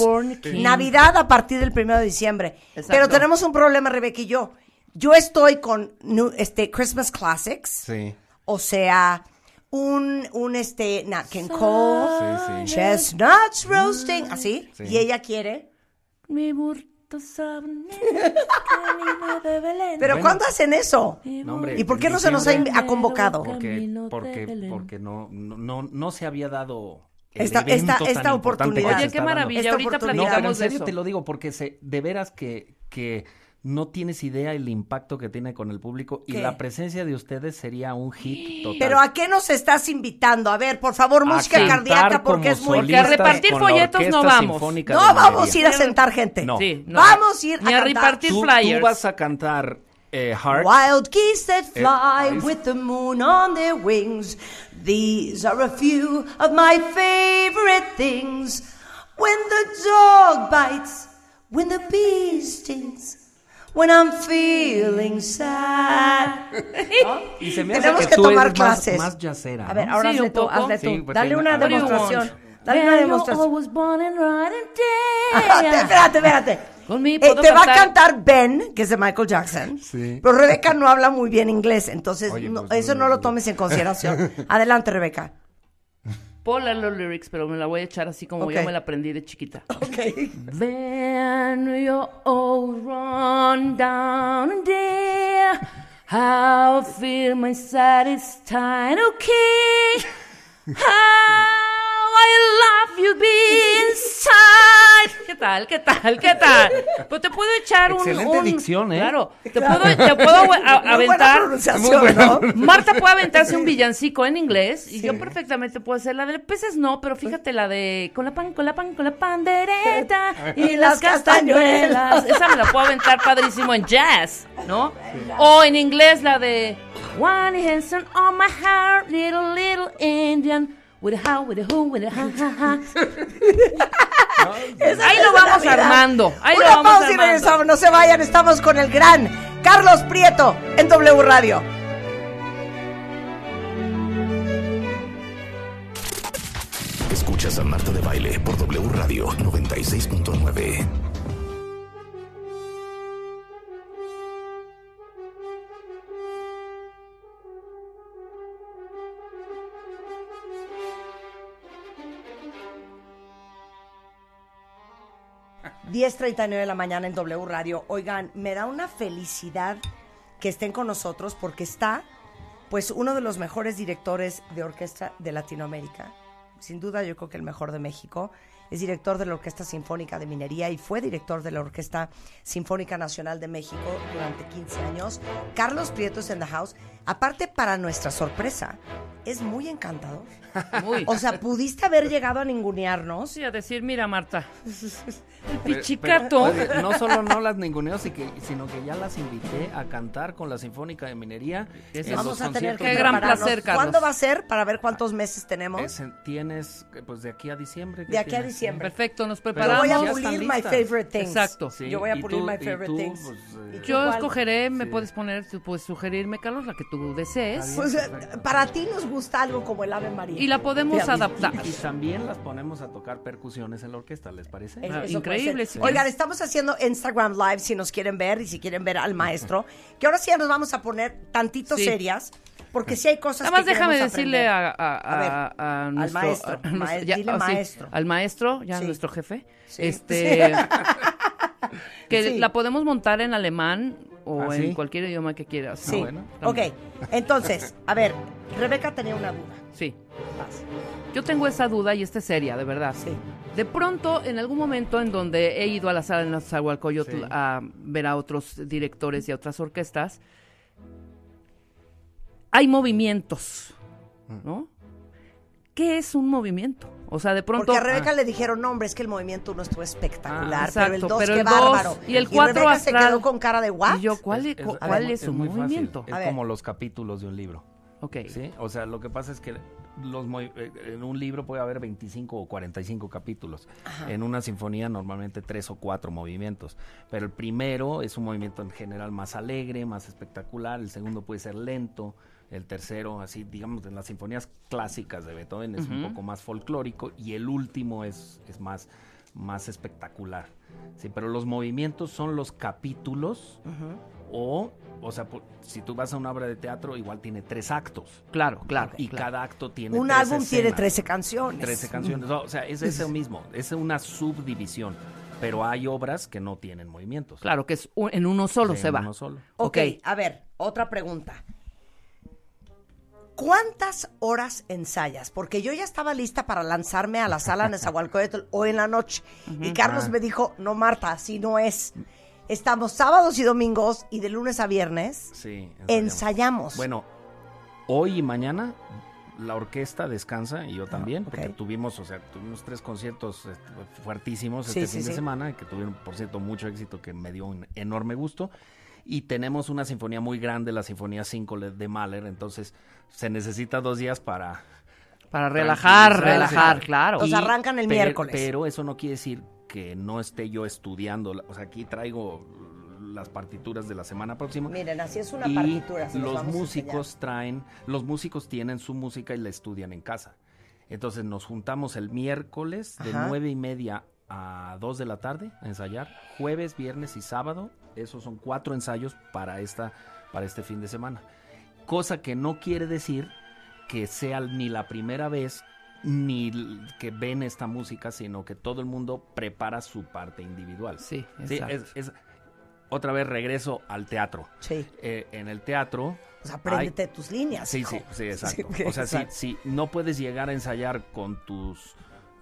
Navidad a partir del primero de diciembre. Exacto. Pero tenemos un problema, Rebeca y yo. Yo estoy con new- este Christmas Classics. Sí. O sea, un, un este Nat King Cole, Sí, sí. Chestnuts roasting, así. Sí. Y ella quiere. Mi burto de Belén. Pero Bueno. ¿cuándo hacen eso? No, hombre, ¿Y por qué no se nos ha, convocado? Porque, porque, porque no, no, no, no se había dado Esta- esta- esta oportunidad. Oye, qué maravilla. Ahorita oportunidad. No, pero en platicamos de serio eso. te lo digo porque se, de veras que, que no tienes idea el impacto que tiene con el público y la presencia de ustedes sería un hit total. Pero ¿a qué nos estás invitando? A ver, por favor, música cardíaca porque es muy... Porque a repartir folletos no vamos. No vamos a ir a sentar gente. No. Sí, no. Vamos a ir Ni a repartir Tú, flyers. tú vas a cantar eh, Heart. Wild geese that fly es- with the moon on their wings. These are a few of my favorite things. When the dog bites, when the bee stings, when I'm feeling sad. Y se me hace Tenemos que, que tú tomar eres clases. Más, yacera, A ver, ahora Sí, hazle tú, hazle tú. Sí, porque Dale una demostración. Dale una demostración. Espérate, espérate, Eh, te va a cantar. Ben, que es de Michael Jackson. Sí. Pero Rebeca no habla muy bien inglés, entonces Oye, no- pues, eso no, lo tomes en consideración. Adelante, Rebeca. Puedo leer los lyrics, pero me la voy a echar así como Ok. yo me la aprendí de chiquita. Ok. Then you all run down there. How I feel my side is tied, okay. I love you be inside. ¿Qué tal? ¿Qué tal? ¿Qué tal? Pues te puedo echar un. Excelente un- dicción, ¿eh? Claro. Te puedo, te puedo a- buena aventar. ¿no? Marta puede aventarse un villancico en inglés y yo perfectamente puedo hacer la de peces no, pero fíjate la de con la pan, con la pan, con la pandereta y las castañuelas. Esa me la puedo aventar padrísimo en jazz, ¿no? O en inglés la de One Henson on my heart, little little Indian. With a how, with a who, with a ha, ha, ha. Ahí lo vamos Navidad. armando. Ahí lo Una vamos pausa y armando. regresamos. No se vayan, estamos con el gran Carlos Prieto en W Radio. Escuchas a Marta de Baile por W Radio 96.9. 10.39 de la mañana en W Radio. Oigan, me da una felicidad que estén con nosotros porque está, pues, uno de los mejores directores de orquesta de Latinoamérica. Sin duda, yo creo que el mejor de México. Es director de la Orquesta Sinfónica de Minería y fue director de la Orquesta Sinfónica Nacional de México durante 15 años. Carlos Prieto es en the house. Aparte, para nuestra sorpresa, es muy encantador. Muy. O sea, pudiste haber llegado a ningunearnos. Sí, a decir, mira, Marta, el pichicato. pero, oye, no solo no las ninguneo, sino que ya las invité a cantar con la Sinfónica de Minería. Eso Vamos a tener que Qué de- gran placer, Carlos. ¿Cuándo va a ser? Para ver cuántos meses tenemos. Es en- tienes, pues de aquí a diciembre. ¿qué De aquí a diciembre. Perfecto, nos Yo preparamos. voy a pulir my favorite things. Exacto. Sí, Yo voy a pulir tú- my y favorite tú, things. pues, eh, ¿Y tú Yo cuál? escogeré, me Sí. puedes poner, puedes sugerirme, Carlos, la que tú desees. Pues, para ti nos gusta algo como el Ave María. Y la podemos adaptar. Y también las ponemos a tocar percusiones en la orquesta, ¿les parece? Es- Ah, increíble, sí. Oigan, estamos haciendo Instagram Live si nos quieren ver y si quieren ver al maestro. Que ahora sí ya nos vamos a poner tantito Sí. serias. Porque sí hay cosas Además, que déjame decirle a, a- A ver, a- a al nuestro, maestro, a nuestro- mae- ya, dile oh, sí, maestro. al maestro, ya Sí. nuestro jefe, Sí. este, que Sí. la podemos montar en alemán o ¿Ah, en cualquier idioma que quieras. Sí. bueno. Ok, entonces, a ver, Rebeca tenía una duda. Sí. Vas. Yo tengo esa duda y esta es seria, de verdad. Sí. De pronto, en algún momento en donde he ido a la sala de Nazahualcoyotl Sí. a ver a otros directores y a otras orquestas, hay movimientos, ¿no? ¿Qué es un movimiento? O sea, de pronto... Porque a Rebeca le dijeron, no, hombre, es que el movimiento uno estuvo espectacular, Ah, pero el exacto, 2, pero qué el dos bárbaro. y el cuatro Rebeca astral. se quedó con cara de. Y yo, ¿cuál es, cuál ver, es un muy fácil. movimiento? Es A ver. como los capítulos de un libro. Ok. ¿sí? O sea, lo que pasa es que los eh, en un libro puede haber 25 o 45 capítulos. En una sinfonía normalmente tres o cuatro movimientos. Pero el primero es un movimiento en general más alegre, más espectacular. El segundo puede ser lento. El tercero, así, digamos, en las sinfonías clásicas de Beethoven es un poco más folclórico. Y el último es, es más, más espectacular. Sí, pero los movimientos son los capítulos o, o sea, por- si tú vas a una obra de teatro, igual tiene tres actos. Claro, claro. Y claro. cada acto tiene Un tres álbum tiene escenas, 13 canciones. 13 canciones. O sea, es eso mismo. Es una subdivisión. Pero hay obras que no tienen movimientos. Claro, que es un- en uno solo Sí, se en va. uno solo. Ok, Ok. a ver, otra pregunta. ¿Cuántas horas ensayas? Porque yo ya estaba lista para lanzarme a la sala Nezahualcóyotl hoy en la noche. Y Carlos Ah. me dijo, no, Marta, así no es. Estamos sábados y domingos y de lunes a viernes Sí. ensayamos. Bueno, hoy y mañana la orquesta descansa y yo también, porque Ah, tuvimos, o sea, tuvimos tres conciertos eh, fuertísimos este sí, fin de semana, que tuvieron, por cierto, mucho éxito, que me dio un enorme gusto. Y tenemos una sinfonía muy grande, la Sinfonía 5 de Mahler, entonces se necesita dos días para... Para relajar, relajar, claro. O sea, arrancan el miércoles. Pero eso no quiere decir que no esté yo estudiando. O sea, aquí traigo las partituras de la semana próxima. Miren, así es una y partitura. los vamos músicos traen, los músicos tienen su música y la estudian en casa. Entonces nos juntamos el miércoles de nueve y media a 2 de la tarde a ensayar. Jueves, viernes y sábado. Esos son cuatro ensayos para esta, para este fin de semana. Cosa que no quiere decir que sea ni la primera vez ni que ven esta música, sino que todo el mundo prepara su parte individual. Sí, Sí, exacto. es, es- otra vez regreso al teatro. Sí. Eh, en el teatro. Pues apréndete tus líneas. Sí, hijo. sí, sí, exacto. Sí, o sea, si no puedes llegar a ensayar con tus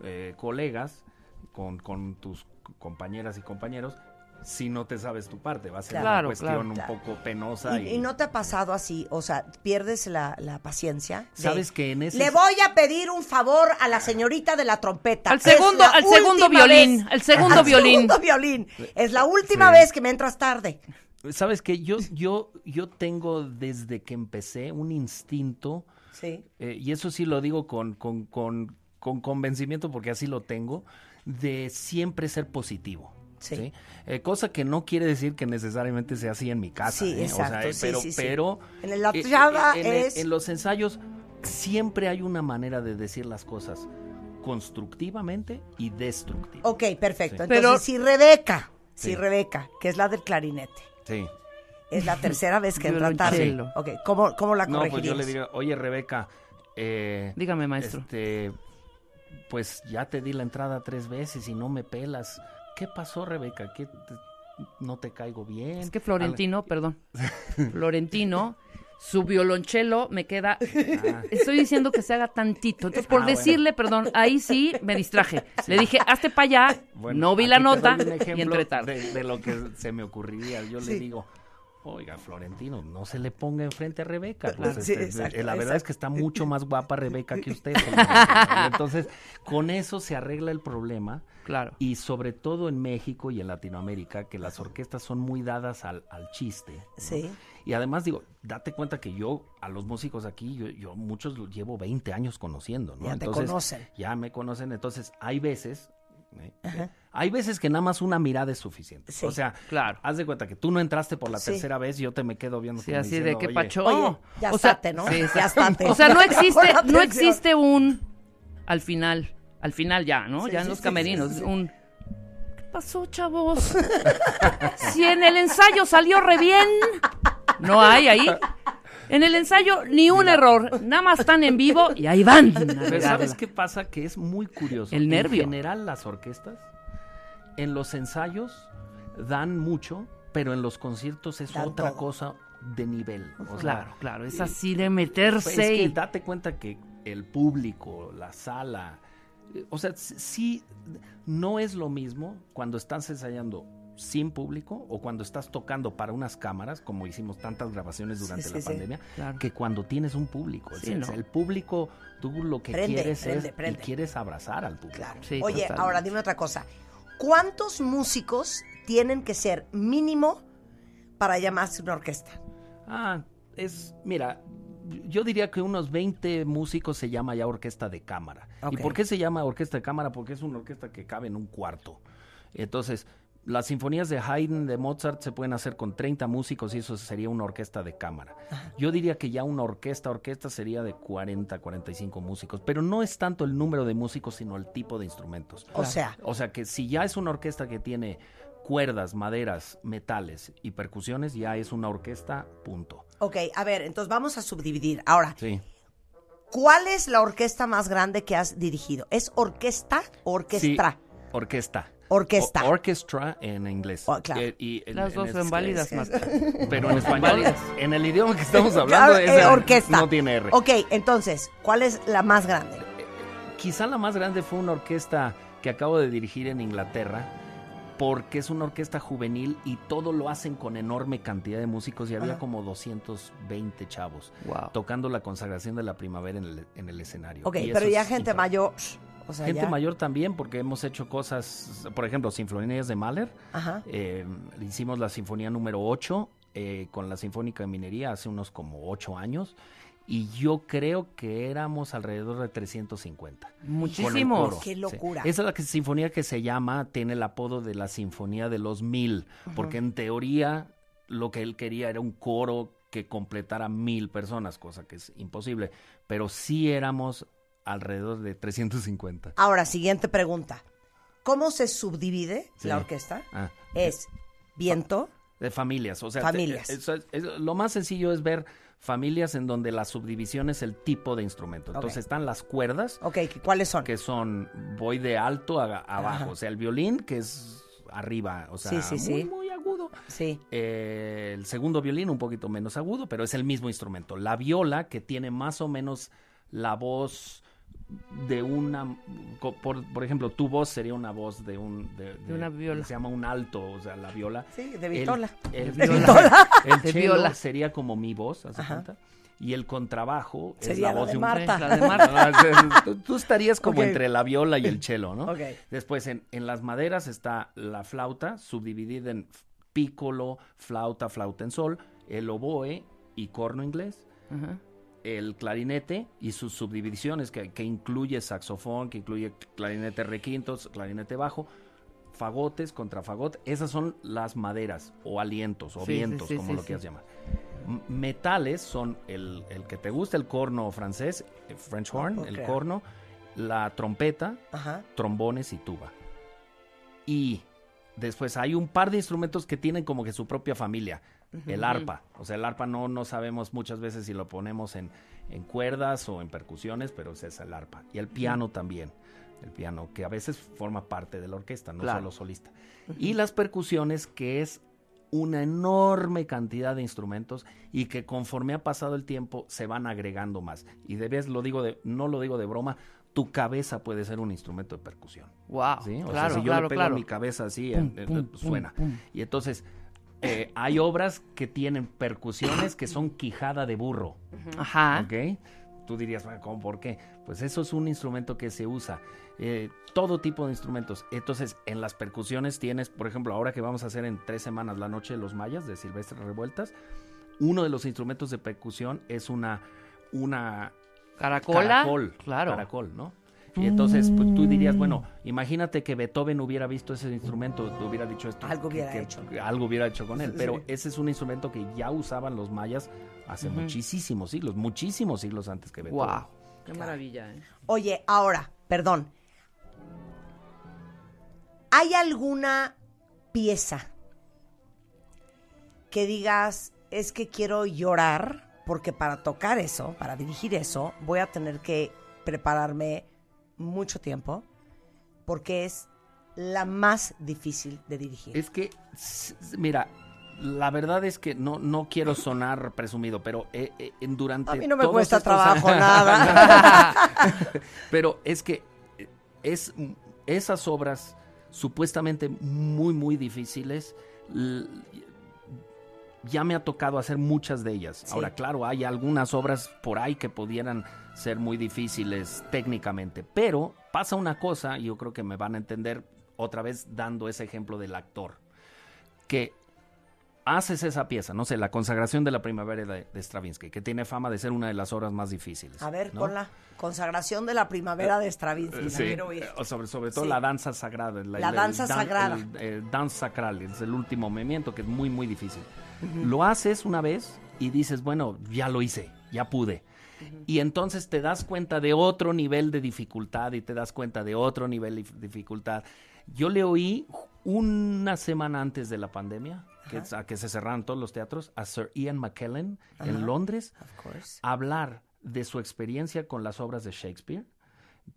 eh, colegas, con, con tus compañeras y compañeros, si no te sabes tu parte, va a ser Claro, una cuestión claro, un poco penosa. ¿Y, y no te ha pasado así? O sea, pierdes la, la paciencia. de, Sabes que en ese Le voy a pedir un favor a la señorita de la trompeta. Al segundo- al segundo violín, vez- al segundo violín. segundo violín. Es la última Sí. vez que me entras tarde. Sabes que yo, yo, yo tengo desde que empecé un instinto Sí. eh, y eso sí lo digo con, con, con, con convencimiento porque así lo tengo, de siempre ser positivo. Sí. ¿sí? Eh, cosa que no quiere decir que necesariamente sea así en mi casa. Sí, ¿eh? O sea, exacto, eh, sí, pero, sí, sí. pero En la eh, chava en, el- es- en los ensayos siempre hay una manera de decir las cosas constructivamente y destructivamente. Ok, perfecto. Sí. Entonces, Pero- si Rebeca, si. Rebeca, que es la del clarinete, Sí. es la tercera vez que entra tarde. Ok, ¿cómo, cómo la No, pues yo corregirías? le digo, oye Rebeca, eh, Dígame, maestro. Este, pues ya te di la entrada tres veces y no me pelas. ¿Qué pasó, Rebeca? ¿Qué te- no te caigo bien? Es que Florentino, perdón. Florentino, su violonchelo me queda. Estoy diciendo que se haga tantito. Entonces, por Ah, bueno. decirle, perdón, ahí sí me distraje. Le dije, hazte para allá. Bueno, no vi la nota y entré tarde. De, de lo que se me ocurriría. Yo Sí. le digo, oiga, Florentino, no se le ponga enfrente a Rebeca. Pues, Sí, este, exacto, eh, la verdad es que está mucho más guapa Rebeca que usted. Entonces, con eso se arregla el problema. Claro. Y sobre todo en México y en Latinoamérica, que las orquestas son muy dadas al, al chiste. ¿no? Sí. Y además digo, date cuenta que yo a los músicos aquí, yo, yo muchos los llevo 20 años conociendo, ¿no? Ya te conocen. Ya me conocen, entonces hay veces, ¿eh? Hay veces que nada más una mirada es suficiente. Sí. O sea, Claro. haz de cuenta que tú no entraste por la Sí. tercera vez y yo te me quedo viendo Sí, así de que "Oye, pacho. Oye, ya o sea, ¿no? sí, ya estate. O sea, no existe, no existe un al final, al final ya, ¿no? Ya en los camerinos, un ¿Qué pasó, chavos? si en el ensayo salió re bien. No hay ahí. En el ensayo ni un error, nada más están en vivo y ahí van. Pero. ¿sabes qué pasa? Que es muy curioso. El nervio. En general, las orquestas, en los ensayos, dan mucho, pero en los conciertos es Dan otra todo. cosa de nivel. O sea, Claro, claro, es así de Pues meterse. es que date cuenta que el público, la sala, eh, o sea, sí, no es lo mismo cuando estás ensayando sin público o cuando estás tocando para unas cámaras, como hicimos tantas grabaciones durante sí, la sí. pandemia, Claro. que cuando tienes un público. Sí, el, ¿no? el público, tú lo que Prende, quieres prende, es prende. y quieres abrazar al público. Claro. Sí, Oye, totalmente. ahora dime otra cosa. ¿Cuántos músicos tienen que ser mínimo para llamarse una orquesta? Ah, es, mira, yo diría que unos 20 músicos se llama ya orquesta de cámara. ¿Y por qué se llama orquesta de cámara? Porque es una orquesta que cabe en un cuarto. Entonces, las sinfonías de Haydn, de Mozart, se pueden hacer con 30 músicos y eso sería una orquesta de cámara. Yo diría que ya una orquesta, orquesta sería de 40, 45 músicos, pero no es tanto el número de músicos, sino el tipo de instrumentos. O sea, O sea que si ya es una orquesta que tiene cuerdas, maderas, metales y percusiones, ya es una orquesta, punto. ok, a ver, entonces vamos a subdividir. Ahora, Sí. ¿cuál es la orquesta más grande que has dirigido? ¿Es orquesta o orquestra? Sí, orquesta. Orquesta. O- orchestra en inglés. Oh, claro. Eh, y en- Las dos es- son válidas, Marta. Pero en español, en el idioma que estamos hablando, Claro, es eh, el- orquesta. no tiene R. Ok, entonces, ¿cuál es la más grande? Quizá la más grande fue una orquesta que acabo de dirigir en Inglaterra, porque es una orquesta juvenil y todo lo hacen con enorme cantidad de músicos y había Ajá. como 220 chavos Wow. tocando la consagración de la primavera en el, en el escenario. Ok, Y pero ya es gente mayor. O sea, Gente ya- mayor también, porque hemos hecho cosas, por ejemplo, sinfonías de Mahler. Ajá. Eh, hicimos la sinfonía número 8 eh, con la Sinfónica de Minería hace unos como 8 años. Y yo creo que éramos alrededor de 350. Con el Muchísimos. Qué sí. locura. Esa es la que- sinfonía que se llama, tiene el apodo de la Sinfonía de los Mil, porque en teoría lo que él quería era un coro que completara mil personas, cosa que es imposible. Pero sí éramos alrededor de 350. Ahora, siguiente pregunta. ¿Cómo se subdivide Sí. la orquesta? Ah. Es viento. De familias, o sea, Familias. eso es- es- lo más sencillo es ver familias en donde la subdivisión es el tipo de instrumento. Entonces están las cuerdas, Ok, ¿cuáles son? que son, voy de alto a, a abajo, o sea, el violín que es arriba, o sea, Sí, sí, muy, sí. muy agudo. Sí. Eh, el segundo violín un poquito menos agudo, pero es el mismo instrumento. La viola, que tiene más o menos la voz de una, por, por ejemplo, tu voz sería una voz de un, de, De una viola. Se llama un alto, o sea, la viola. Sí, de El- vitola. El, De el- viola. el De cello viola. sería como mi voz, ¿hace cuenta? Y el contrabajo Sería es la la voz de de un Marta. La de Marta. Ah, tú, tú estarías como Ok. entre la viola y el cello, ¿no? Ok. Después en, en las maderas está la flauta, subdividida en pícolo, flauta, flauta en sol, el oboe y corno inglés, Ajá. El clarinete y sus subdivisiones, que, que incluye saxofón, que incluye clarinete requintos, clarinete bajo, fagotes, contrafagot, esas son las maderas o alientos o Sí, vientos, sí, como lo quieras llamar. M- Metales son el, el que te gusta, el corno francés, el French horn, puedo el corno, la trompeta, Ajá. trombones y tuba. Y después hay un par de instrumentos que tienen como que su propia familia. El arpa. O sea, el arpa no, no sabemos muchas veces si lo ponemos en, en cuerdas o en percusiones, pero ese es el arpa. Y el piano también. El piano, que a veces forma parte de la orquesta, no Claro. solo solista. Y las percusiones, que es una enorme cantidad de instrumentos y que conforme ha pasado el tiempo se van agregando más. Y de vez lo digo de, no lo digo de broma, tu cabeza puede ser un instrumento de percusión. Wow. ¿sí? O claro, sea, si yo claro, le pego claro. mi cabeza así, Pum, eh, eh, pum, suena. pum. Y entonces, eh, hay obras que tienen percusiones que son quijada de burro. Ajá. ¿Ok? Tú dirías, "Bueno, ¿cómo? ¿Por qué? Pues eso es un instrumento que se usa. eh, todo tipo de instrumentos. Entonces, en las percusiones tienes, por ejemplo, ahora que vamos a hacer en tres semanas la noche de los mayas de Silvestre Revueltas, uno de los instrumentos de percusión es una, una Caracola. caracol. Claro. Caracol, ¿no? Y entonces pues, tú dirías, bueno, imagínate que Beethoven hubiera visto ese instrumento, te hubiera dicho esto. Algo hubiera que- hecho. que algo hubiera hecho con él. Sí, Pero sí. ese es un instrumento que ya usaban los mayas hace muchísimos siglos, muchísimos siglos antes que Beethoven. Wow. Qué maravilla, ¿eh? Oye, ahora, perdón. ¿Hay alguna pieza que digas, es que quiero llorar, porque para tocar eso, para dirigir eso, voy a tener que prepararme mucho tiempo, porque es la más difícil de dirigir? Es que, mira, la verdad es que no, no quiero sonar presumido, pero eh, eh, durante A mí no me cuesta estos trabajo nada. pero es que eh, es esas obras supuestamente muy muy difíciles ya me ha tocado hacer muchas de ellas. Sí. Ahora, claro, hay algunas obras por ahí que pudieran ser muy difíciles técnicamente, pero pasa una cosa, y yo creo que me van a entender otra vez dando ese ejemplo del actor, que haces esa pieza, no sé, la consagración de la primavera de, de Stravinsky, que tiene fama de ser una de las obras más difíciles. A ver, ¿no? con la consagración de la primavera de Stravinsky. Eh, la Sí, quiero oír. o sobre, sobre todo Sí. la danza sagrada. La danza sagrada. El, el dance sacral, es el último movimiento que es muy, muy difícil. Lo haces una vez y dices, bueno, ya lo hice, ya pude. Y entonces te das cuenta de otro nivel de dificultad y te das cuenta de otro nivel de dif- dificultad. Yo le oí una semana antes de la pandemia, que, a que se cerraron todos los teatros, a Sir Ian McKellen en Londres hablar de su experiencia con las obras de Shakespeare,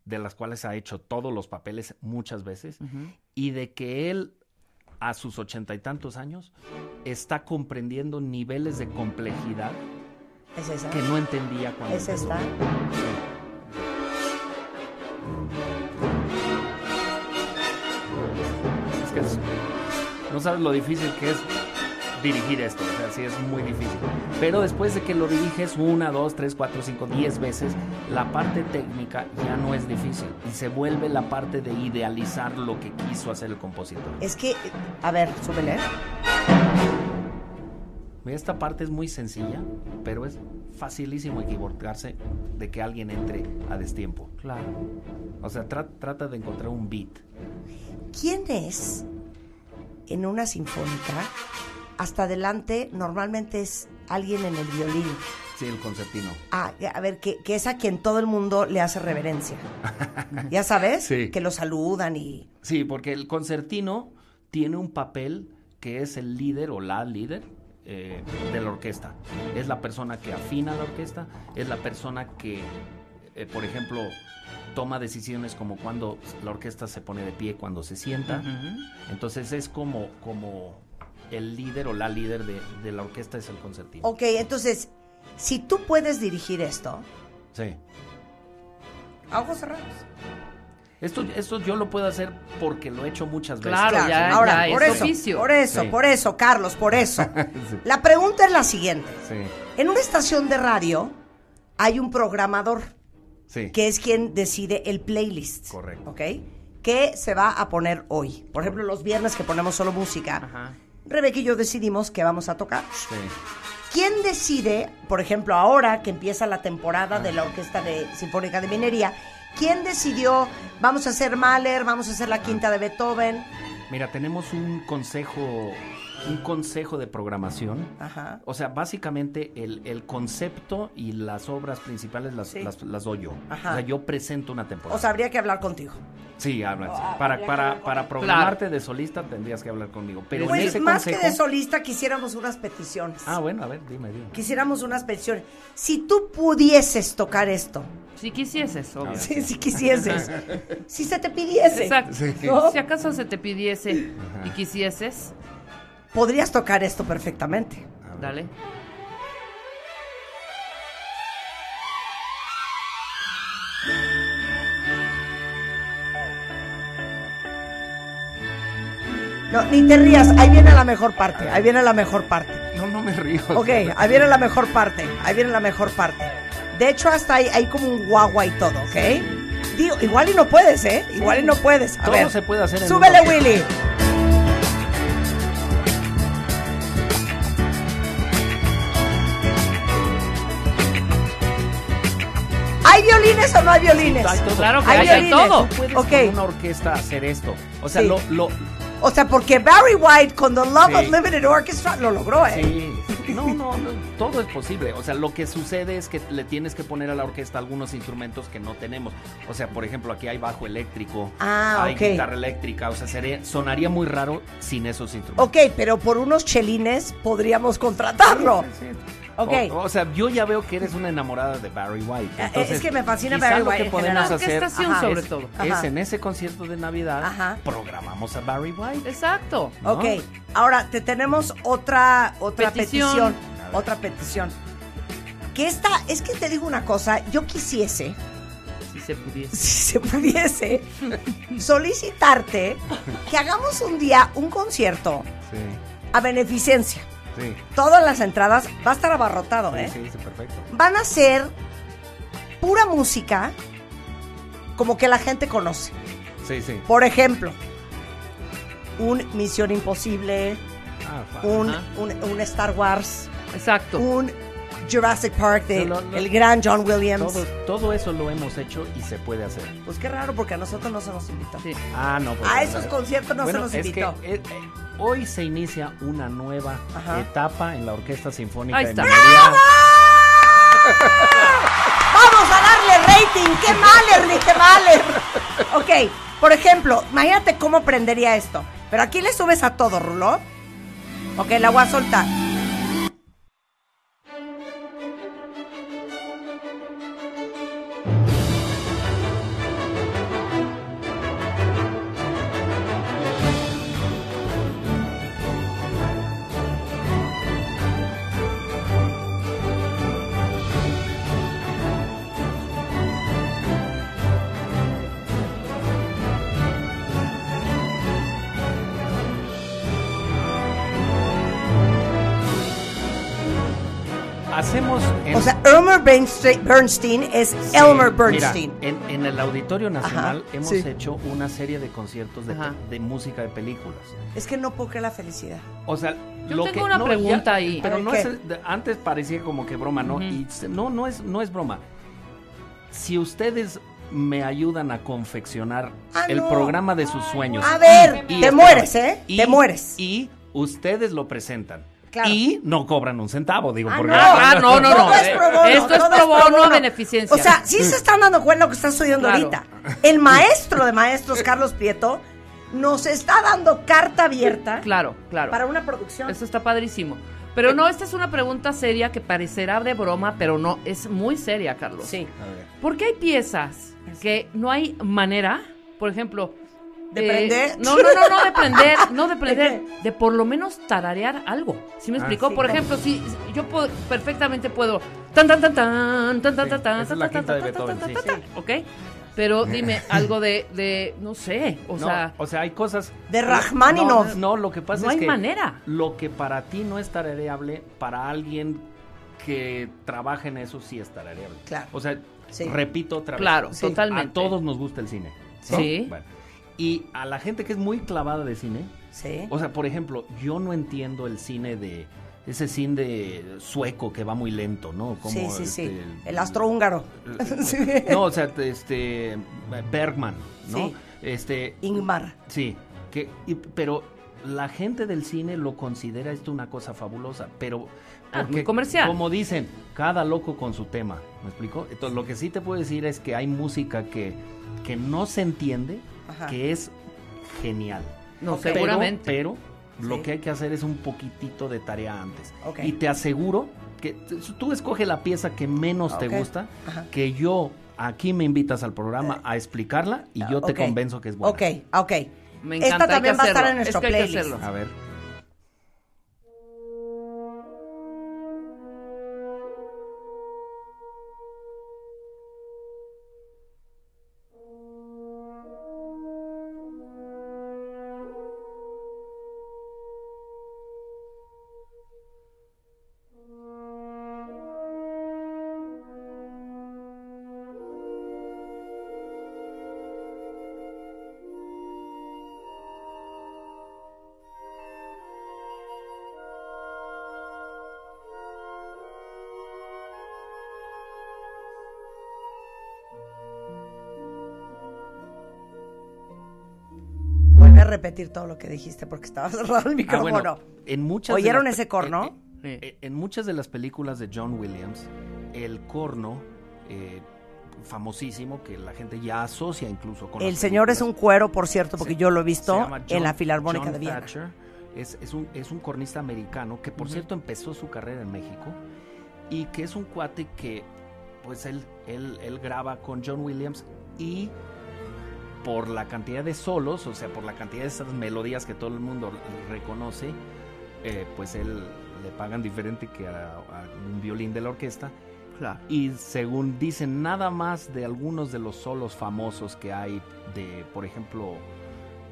de las cuales ha hecho todos los papeles muchas veces, y de que él, a sus ochenta y tantos años, está comprendiendo niveles de complejidad ¿Es esa? que no entendía cuando ¿Es empezó. esta? Es que es- no sabes lo difícil que es dirigir esto, o sea, sí es muy difícil. Pero después de que lo diriges una, dos, tres, cuatro, cinco, diez veces, la parte técnica ya no es difícil y se vuelve la parte de idealizar lo que quiso hacer el compositor. Es que, a ver, súbele. Esta parte es muy sencilla, pero es facilísimo equivocarse de que alguien entre a destiempo. Claro. O sea, tra- trata de encontrar un beat. ¿Quién es en una sinfónica? Hasta adelante normalmente es alguien en el violín. Sí, el concertino. Ah, a ver, que, que es a quien todo el mundo le hace reverencia. ¿Ya sabes? Sí. Que lo saludan y... Sí, porque el concertino tiene un papel que es el líder o la líder eh, de la orquesta. Es la persona que afina la orquesta, es la persona que, eh, por ejemplo, toma decisiones como cuando la orquesta se pone de pie, cuando se sienta. Entonces es como, como el líder o la líder de, de la orquesta es el concertino. Ok, entonces, si tú puedes dirigir esto, Sí. a ojos cerrados. Esto, esto yo lo puedo hacer porque lo he hecho muchas veces. Claro, ya- Ahora, ya por es eso, oficio. por eso, Sí. por eso, Carlos, por eso. Sí. La pregunta es la siguiente. Sí, En una estación de radio hay un programador que es quien decide el playlist. Correcto. ¿Ok? ¿Qué se va a poner hoy? Por ejemplo, los viernes que ponemos solo música. Ajá. Rebeca y yo decidimos qué vamos a tocar. Sí. ¿Quién decide, por ejemplo, ahora que empieza la temporada de la Orquesta de Sinfónica de Minería, quién decidió, vamos a hacer Mahler, vamos a hacer la quinta de Beethoven? Mira, tenemos un consejo, un consejo de programación. Ajá. O sea, básicamente el, el concepto y las obras principales las, Sí. las, las doy yo. Ajá. O sea, yo presento una temporada. O sea, habría que hablar contigo. sí, habla- sí. Ah, Para, para, para programarte de solista tendrías que hablar conmigo. Pero en Pues ese más consejo... que de solista quisiéramos unas peticiones. Ah, bueno, a ver, dime, dime. Quisiéramos unas peticiones. Si tú pudieses tocar esto, Si quisieses, obvio. si, si quisieses, si se te pidiese, Exacto. ¿no? Si acaso se te pidiese y quisieses, podrías tocar esto perfectamente. dale. No, ni te rías, ahí viene la mejor parte, ahí viene la mejor parte. No, no me río. Ok, ahí viene la mejor parte, ahí viene la mejor parte. De hecho, hasta hay, hay como un guagua y todo, ¿ok? Digo, igual y no puedes, ¿eh? Igual y no puedes. A Todo ver, se puede hacer en súbele. Willy. ¿Hay violines o no hay violines? Hay todo. Claro que Hay hay, hay violines. todo. Tú puedes Ok. con una orquesta hacer esto. O sea, Sí. lo, lo, O sea, porque Barry White con The Love Sí. Unlimited Orchestra lo logró, ¿eh? Sí, no, no, no, todo es posible. O sea, lo que sucede es que le tienes que poner a la orquesta algunos instrumentos que no tenemos. O sea, por ejemplo, aquí hay bajo eléctrico, Ah, hay guitarra eléctrica. O sea, sería, sonaría muy raro sin esos instrumentos. Ok, pero por unos chelines podríamos contratarlo. Sí, sí. Ok. O, o sea, yo ya veo que eres una enamorada de Barry White. Eh, Entonces, es que me fascina Barry lo White que en podemos hacer Ajá. sobre es, todo. es en ese concierto de Navidad Ajá. programamos a Barry White. Exacto. ¿no? Ok, ahora te tenemos otra, otra petición. Petición. Otra petición. Que esta, es que te digo una cosa, yo quisiese, Si se pudiese. si se pudiese, solicitarte que hagamos un día un concierto Sí, a beneficencia. Sí. Todas las entradas, va a estar abarrotado, ¿eh? Sí, sí, perfecto. Van a ser pura música como que la gente conoce. Sí, sí. Por ejemplo, un Misión Imposible, Ah, un, un, un Star Wars, Exacto. un Jurassic Park de Lo- lo- el gran John Williams. Todo, todo eso lo hemos hecho y se puede hacer. Pues qué raro porque a nosotros no se nos invitó. Sí. Ah, no. pues, A esos conciertos no Bueno, se nos es invitó. que, eh, eh, hoy se inicia una nueva Ajá. etapa en la Orquesta Sinfónica Ahí de está. Minería. Vamos a darle rating. ¡Qué mal, Ernie! ¡Qué mal! Ernie! Ok, por ejemplo, imagínate cómo prendería esto. Pero aquí le subes a todo, Rulo. Ok, la voy a soltar. Hacemos. en- O sea, Elmer Bernstein, es Sí, Elmer mira, Bernstein. en, en el Auditorio Nacional Ajá, hemos sí. hecho una serie de conciertos de, música de películas. Es que no puedo creer la felicidad. O sea, Yo lo tengo que, una no, pregunta ahí. Pero no es, antes parecía como que broma, ¿no? Y no, no es, no es broma. Si ustedes me ayudan a confeccionar Ah, el no. programa de sus sueños. A ver, te mueres, ¿eh? y- te mueres. Y ustedes lo presentan. Claro. Y no cobran un centavo, digo, Ah, porque no. Ah, no, no, no. es pro bono, Esto es pro bono a beneficencia. O sea, sí se están dando cuenta lo que estás oyendo Claro. ahorita. El maestro de maestros, Carlos Prieto, nos está dando carta abierta Claro, claro. para una producción. Eso está padrísimo. Pero no, esta es una pregunta seria que parecerá de broma, pero no, es muy seria, Carlos. Sí. ¿Por qué hay piezas que no hay manera, por ejemplo... ¿De eh, prender? No, no, no, no de prender, no de prender, de por lo menos tararear algo. ¿Sí me Ah, explicó? sí, por ejemplo, si yo puedo, perfectamente puedo... Tan, tan, tan, tan, tan, tan, tan, tan, tan, de tan, tan, Beethoven, tan, sí. tan, tan, ¿Ok? Pero dime algo de, de, no sé, o no, sea... o sea, hay cosas. De Rachmaninoff. No, no, lo que pasa No es hay que. manera. Lo que para ti no es tarareable, para alguien que trabaja en eso sí es tarareable. Claro. O sea, Sí. repito otra vez. Claro, Sí. totalmente. A todos nos gusta el cine. ¿no? Sí. Bueno, y a la gente que es muy clavada de cine, Sí. o sea, por ejemplo, yo no entiendo el cine de ese cine de sueco que va muy lento, ¿no? Como, sí, sí, sí. este, El astrohúngaro. Sí. No, o sea, este Bergman, ¿no? Sí. Este Ingmar. Sí, que, y- pero la gente del cine lo considera esto una cosa fabulosa, pero Ah, muy comercial. como dicen, cada loco con su tema, ¿me explico? Entonces, lo que sí te puedo decir es que hay música que, que no se entiende, Ajá. que es genial. No, Ok. Pero- seguramente. Pero, Sí. lo que hay que hacer es un poquitito de tarea antes. Ok. Y te aseguro que tú escoge la pieza que menos te gusta, Ajá. que yo aquí me invitas al programa a explicarla y yo te convenzo que es buena. Ok, ok. Me Esta encanta, hay también que va a estar en nuestro Es que hay que playlist. hacerlo. A ver. Repetir todo lo que dijiste porque estaba cerrado el Ah, micrófono. bueno, en muchas de ¿Oyeron las ese corno? eh, eh, en muchas de las películas de John Williams, el corno eh, famosísimo que la gente ya asocia incluso con El señor es un cuero, por cierto, porque se- yo lo he visto en la Filarmónica John de Viena. Thatcher. Es, es un, es un cornista americano que, por cierto, empezó su carrera en México y que es un cuate que, pues, él, él, él graba con John Williams y por la cantidad de solos, o sea, por la cantidad de esas melodías que todo el mundo reconoce, eh, pues él le pagan diferente que a, a un violín de la orquesta. Claro. Y según dicen, nada más de algunos de los solos famosos que hay de, por ejemplo,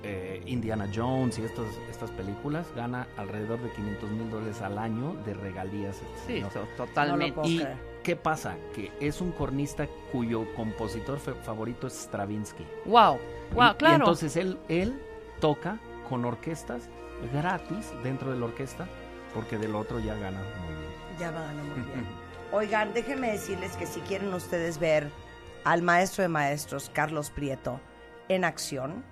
eh, Indiana Jones y estas, estas películas, gana alrededor de 500 mil dólares al año de regalías. Sí, señor. to- No lo totalmente. puedo ¿Y creer. qué pasa? Que es un cornista cuyo compositor favorito es Stravinsky. Wow, wow, Y- claro. Y entonces él, él toca con orquestas gratis dentro de la orquesta, porque del otro ya ganan muy bien. Ya van muy bien. Oigan, déjenme decirles que si quieren ustedes ver al maestro de maestros, Carlos Prieto, en acción,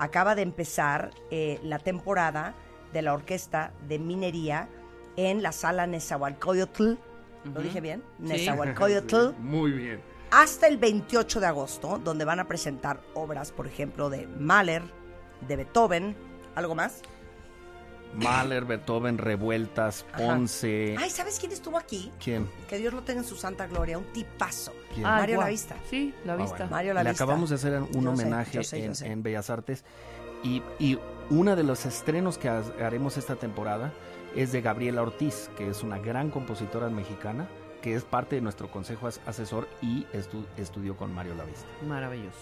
acaba de empezar eh, la temporada de la Orquesta de Minería en la sala Nezahualcóyotl. ¿Lo dije bien? Nezahualcóyotl. Muy bien. hasta el 28 de agosto, donde van a presentar obras, por ejemplo, de Mahler, de Beethoven, ¿algo más? Mahler, Beethoven, Revueltas, Ajá. Ponce. Ay, ¿sabes quién estuvo aquí? ¿Quién? Que Dios lo tenga en su santa gloria, un tipazo. ¿Quién? Ah, Mario guau. Lavista. Sí, la Ah, vista. bueno. Mario Le Lavista. acabamos de hacer un Yo sé, homenaje yo sé, yo en, sé. en Bellas Artes y, y uno de los estrenos que ha- haremos esta temporada es de Gabriela Ortiz, que es una gran compositora mexicana que es parte de nuestro consejo as- asesor y estu- estudió con Mario Lavista. Maravilloso.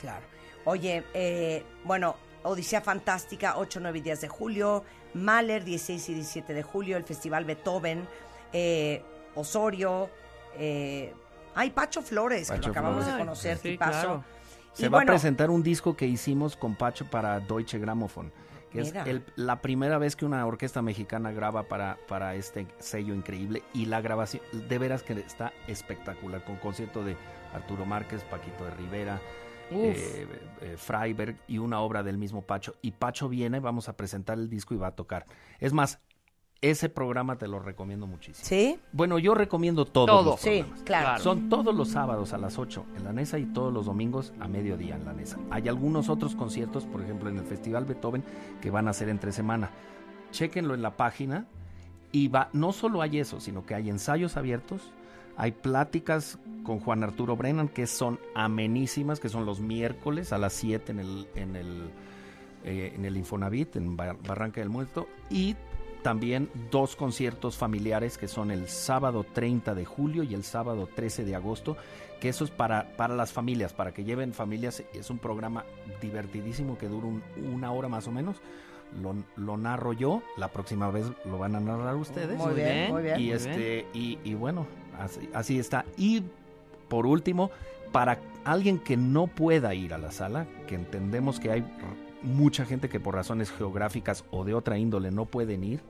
Claro. Oye, eh, bueno, Odisea Fantástica, 8, 9 y 10 de julio. Mahler, 16 y 17 de julio. El Festival Beethoven. eh, Osorio. Eh, ay, Pacho Flores, que lo acabamos Flores. de conocer, Sí, tipazo. claro. Se Y va bueno, a presentar un disco que hicimos con Pacho para Deutsche Grammophon, que Mira. es el- la primera vez que una orquesta mexicana graba para, para este sello increíble y la grabación de veras que está espectacular, con concierto de Arturo Márquez, Paquito de Rivera, Uf. eh, eh, Freiberg y una obra del mismo Pacho. Y Pacho viene, vamos a presentar el disco y va a tocar. Es más, ese programa te lo recomiendo muchísimo. ¿Sí? Bueno, yo recomiendo todos Todo. los Sí, claro. Son todos los sábados a las 8 en la Nesa y todos los domingos a mediodía en la Nesa. Hay algunos otros conciertos, por ejemplo en el Festival Beethoven, que van a ser entre semana. Chéquenlo en la página y va, no solo hay eso, sino que hay ensayos abiertos, hay pláticas con Juan Arturo Brennan que son amenísimas, que son los miércoles a las 7 en el, en el, eh, en el Infonavit, en Bar- Barranca del Muerto, y también dos conciertos familiares que son el sábado 30 de julio y el sábado 13 de agosto, que eso es para, para las familias, para que lleven familias. Es un programa divertidísimo que dura un- una hora más o menos. Lo, lo narro yo, la próxima vez lo van a narrar ustedes. Muy bien, muy bien. Y, muy este, y, y bueno, así, así está. Y por último, para alguien que no pueda ir a la sala, que entendemos que hay mucha gente que por razones geográficas o de otra índole no pueden ir,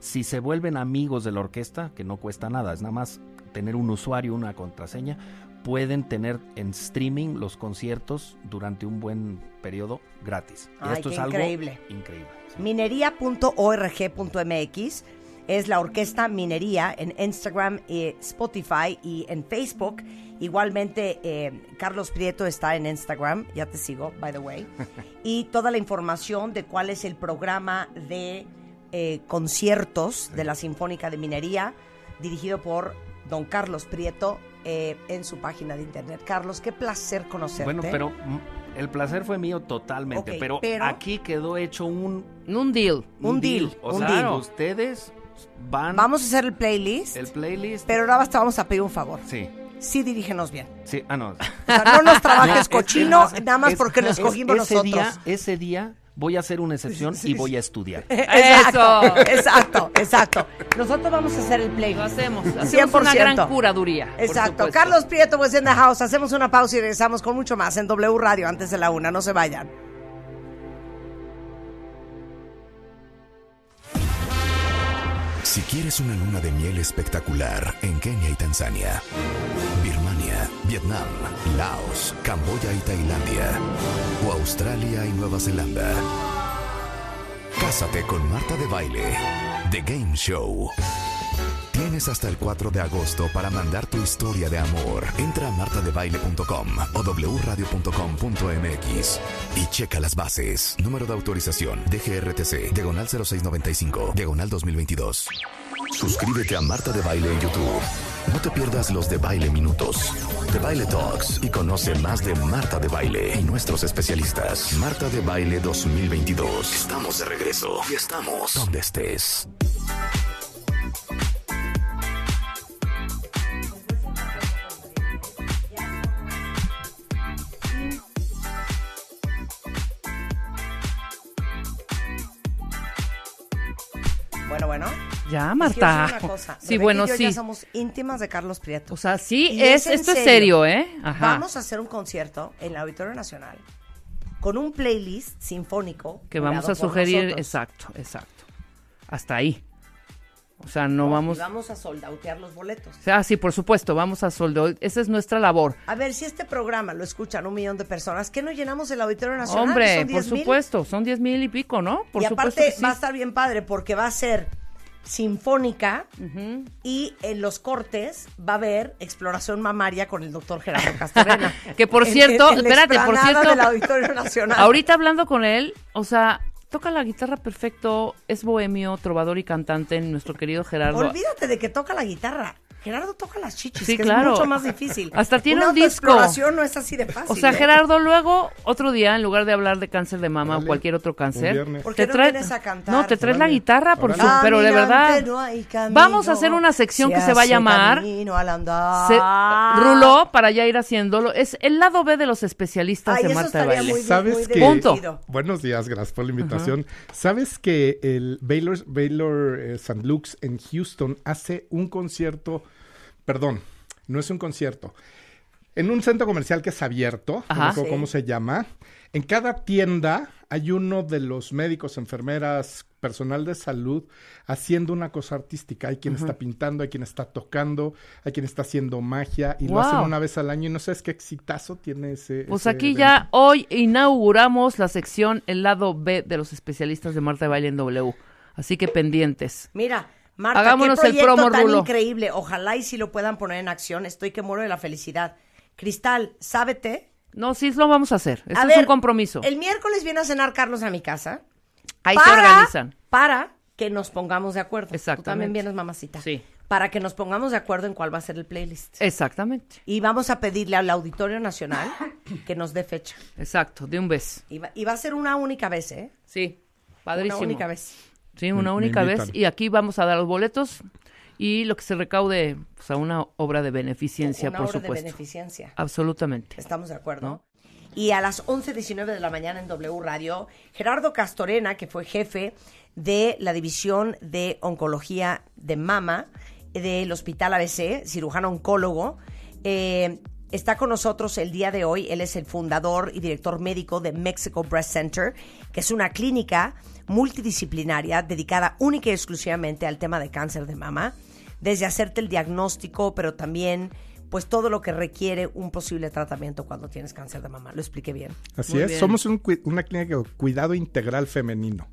si se vuelven amigos de la orquesta, que no cuesta nada, es nada más tener un usuario, una contraseña, pueden tener en streaming los conciertos durante un buen periodo gratis. Ay, Esto qué es algo increíble. increíble. sí. Minería.org.mx es la orquesta Minería en Instagram, eh, Spotify y en Facebook. Igualmente, eh, Carlos Prieto está en Instagram, ya te sigo, by the way. Y toda la información de cuál es el programa de eh, conciertos de la Sinfónica de Minería, dirigido por don Carlos Prieto eh, en su página de internet. Carlos, qué placer conocerte. Bueno, pero mm, el placer fue mío totalmente, pero, pero- aquí quedó hecho un, Un deal. Un deal, O un sea, deal. ustedes van Vamos a hacer el playlist, el playlist. pero ahora basta, vamos a pedir un favor. sí, Sí, dirígenos bien. sí, ah no. O sea, no nos trabajes No, es- cochino, es nada más es- porque lo es- escogimos ese nosotros. Día, ese día voy a hacer una excepción y voy a estudiar. Exacto, Eso. exacto, exacto. Nosotros vamos a hacer el play. Lo hacemos. Hacemos una 100%. gran curaduría. Exacto. Carlos Prieto was in the house. Hacemos una pausa y regresamos con mucho más en W Radio antes de la una. No se vayan. Si quieres una luna de miel espectacular en Kenia y Tanzania, Birmania, Vietnam, Laos, Camboya y Tailandia, o Australia y Nueva Zelanda, cásate con Marta de Baile, The Game Show. Tienes hasta el 4 de agosto para mandar tu historia de amor. Entra a martadebaile.com o wradio.com.mx y checa las bases. Número de autorización DGRTC, diagonal 0695, diagonal 2022. Suscríbete a Marta de Baile en YouTube. No te pierdas los de Baile Minutos, de Baile Talks y conoce más de Marta de Baile y nuestros especialistas. Marta de Baile 2022. Estamos de regreso y estamos donde estés. Bueno, bueno. Ya, Marta. una cosa. Sí, Rebeca bueno, y yo sí. ya somos íntimas de Carlos Prieto. O sea, sí, Y es, esto es serio, ¿eh? Ajá. Vamos a hacer un concierto en el Auditorio Nacional con un playlist sinfónico. Que vamos a sugerir, nosotros. exacto, exacto. Hasta ahí. O sea, no Y vamos... vamos a soldautear los boletos. Ah, sí, por supuesto, vamos a soldo. Esa es nuestra labor. A ver, si este programa lo escuchan un millón de personas, ¿qué no llenamos el Auditorio Nacional? Hombre, por 10,000. supuesto, son diez mil y pico, ¿no? Por y aparte sí. va a estar bien padre porque va a ser sinfónica y en los cortes va a haber exploración mamaria con el doctor Gerardo Castorena. Que por cierto, en- espérate, por cierto, del Auditorio Nacional. Ahorita hablando con él, o sea, toca la guitarra perfecto, es bohemio, trovador y cantante, nuestro querido Gerardo. Olvídate de que toca la guitarra. Gerardo toca las chichis, Sí, que claro. es mucho más difícil. Hasta tiene Una un disco. no es así de fácil. O sea, ¿eh? Gerardo, luego, otro día, en lugar de hablar de cáncer de mama o cualquier otro cáncer. ¿Por qué no vienes a cantar? No, te traes la guitarra, por su, pero de verdad. Caminante no hay camino, Vamos a hacer una sección que se va a llamar camino al andar. se- Ruló para ya ir haciéndolo. Es el lado B de los especialistas Ay, de Marta de Baile. muy, ¿Sabes muy que- Punto. Buenos días, gracias por la invitación. ¿Sabes que el Baylor, Baylor eh, St. Luke's en Houston hace un concierto, perdón, no es un concierto, en un centro comercial que es abierto, Ajá. no Sí. cómo se llama, en cada tienda hay uno de los médicos, enfermeras, personal de salud haciendo una cosa artística. Hay quien está pintando, hay quien está tocando, hay quien está haciendo magia y lo hacen una vez al año y no sabes qué exitazo tiene ese. Pues ese aquí evento. ya hoy inauguramos la sección El lado B de los especialistas de Marta de Baile en W. Así que pendientes. Mira, Marta, Hagámonos qué el proyecto promo, tan Rulo. increíble. Ojalá y si lo puedan poner en acción. Estoy que muero de la felicidad. Cristal, ¿sábete? No, sí lo vamos a hacer. Esto A es ver, un compromiso. El miércoles viene a cenar Carlos a mi casa. Ahí se para- organizan. Para que nos pongamos de acuerdo. Tú Exactamente. también vienes, mamacita. Sí. Para que nos pongamos de acuerdo en cuál va a ser el playlist. Exactamente. Y vamos a pedirle al Auditorio Nacional que nos dé fecha. Exacto, de un vez. Y va, y va a ser una única vez, ¿eh? Sí, padrísimo. Una única vez. Sí, una Me- me única vez. invitan. Y aquí vamos a dar los boletos y lo que se recaude pues, a una obra de beneficencia, una por de supuesto. beneficencia. Absolutamente. Estamos de acuerdo. Y a las 11.19 de la mañana en W Radio, Gerardo Castorena, que fue jefe de la división de oncología de mama del Hospital ABC, cirujano oncólogo, eh, está con nosotros el día de hoy. Él es el fundador y director médico de Mexico Breast Center, que es una clínica multidisciplinaria dedicada única y exclusivamente al tema de cáncer de mama, desde hacerte el diagnóstico, pero también pues todo lo que requiere un posible tratamiento cuando tienes cáncer de mama. Lo expliqué bien. Así Muy es, bien. somos un una clínica de cuidado integral femenino.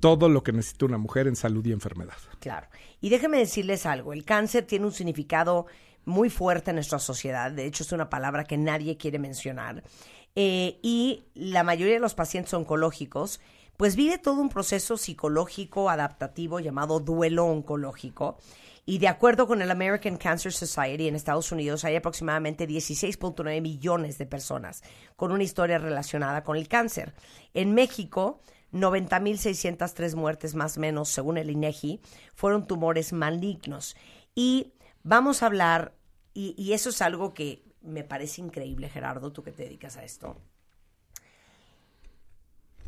Todo lo que necesita una mujer en salud y enfermedad. Claro. Y déjenme decirles algo, el cáncer tiene un significado muy fuerte en nuestra sociedad, de hecho es una palabra que nadie quiere mencionar, Eh, y la mayoría de los pacientes oncológicos pues vive todo un proceso psicológico adaptativo llamado duelo oncológico. Y de acuerdo con el American Cancer Society en Estados Unidos, hay aproximadamente 16.9 millones de personas con una historia relacionada con el cáncer. En México, 90.603 muertes más o menos, según el INEGI, fueron tumores malignos. Y vamos a hablar, y, y eso es algo que me parece increíble, Gerardo, tú que te dedicas a esto,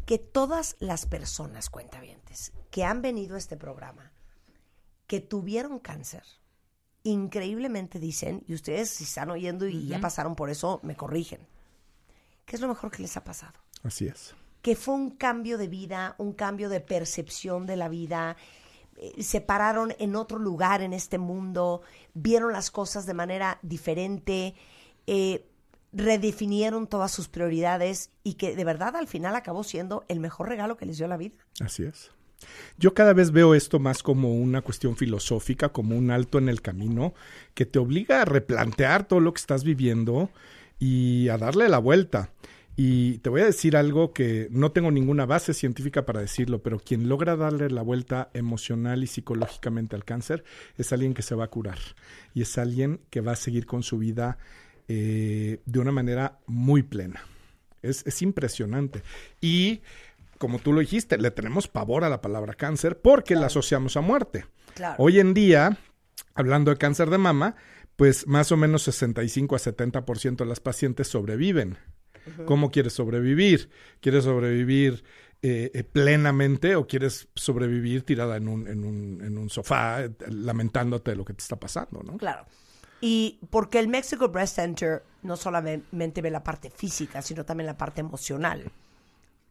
que todas las personas, cuentavientes, que han venido a este programa, que tuvieron cáncer, increíblemente dicen, y ustedes si están oyendo y ya pasaron por eso, me corrigen, ¿qué es lo mejor que les ha pasado? Así es. que fue un cambio de vida, un cambio de percepción de la vida, eh, se pararon en otro lugar en este mundo, vieron las cosas de manera diferente, eh, redefinieron todas sus prioridades y que de verdad al final acabó siendo el mejor regalo que les dio la vida. Así es. Yo cada vez veo esto más como una cuestión filosófica, como un alto en el camino, que te obliga a replantear todo lo que estás viviendo y a darle la vuelta. Y te voy a decir algo que no tengo ninguna base científica para decirlo, pero quien logra darle la vuelta emocional y psicológicamente al cáncer es alguien que se va a curar y es alguien que va a seguir con su vida eh, de una manera muy plena. Es, es impresionante. Y como tú lo dijiste, le tenemos pavor a la palabra cáncer porque la asociamos a muerte. Claro. Hoy en día, hablando de cáncer de mama, pues más o menos 65 a 70% de las pacientes sobreviven. ¿Cómo quieres sobrevivir? ¿Quieres sobrevivir eh, eh, plenamente o quieres sobrevivir tirada en un, en un, en un sofá eh, lamentándote de lo que te está pasando, ¿no? Claro. Y porque el Mexico Breast Center no solamente ve la parte física, sino también la parte emocional.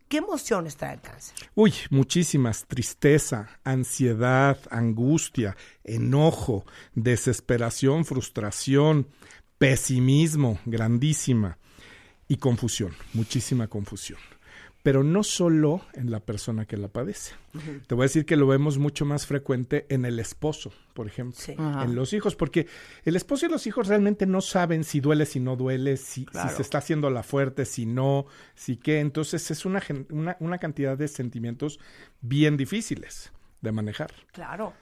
¿Qué emociones trae el cáncer? Uy, muchísimas. Tristeza, ansiedad, angustia, enojo, desesperación, frustración, pesimismo, grandísima. Y confusión, muchísima confusión. Pero no solo en la persona que la padece. Te voy a decir que lo vemos mucho más frecuente en el esposo, por ejemplo. Sí. En los hijos, porque el esposo y los hijos realmente no saben si duele, si no duele, si, se está haciendo la fuerte, si no, si qué. Entonces es una, gen- una, una cantidad de sentimientos bien difíciles de manejar. Claro.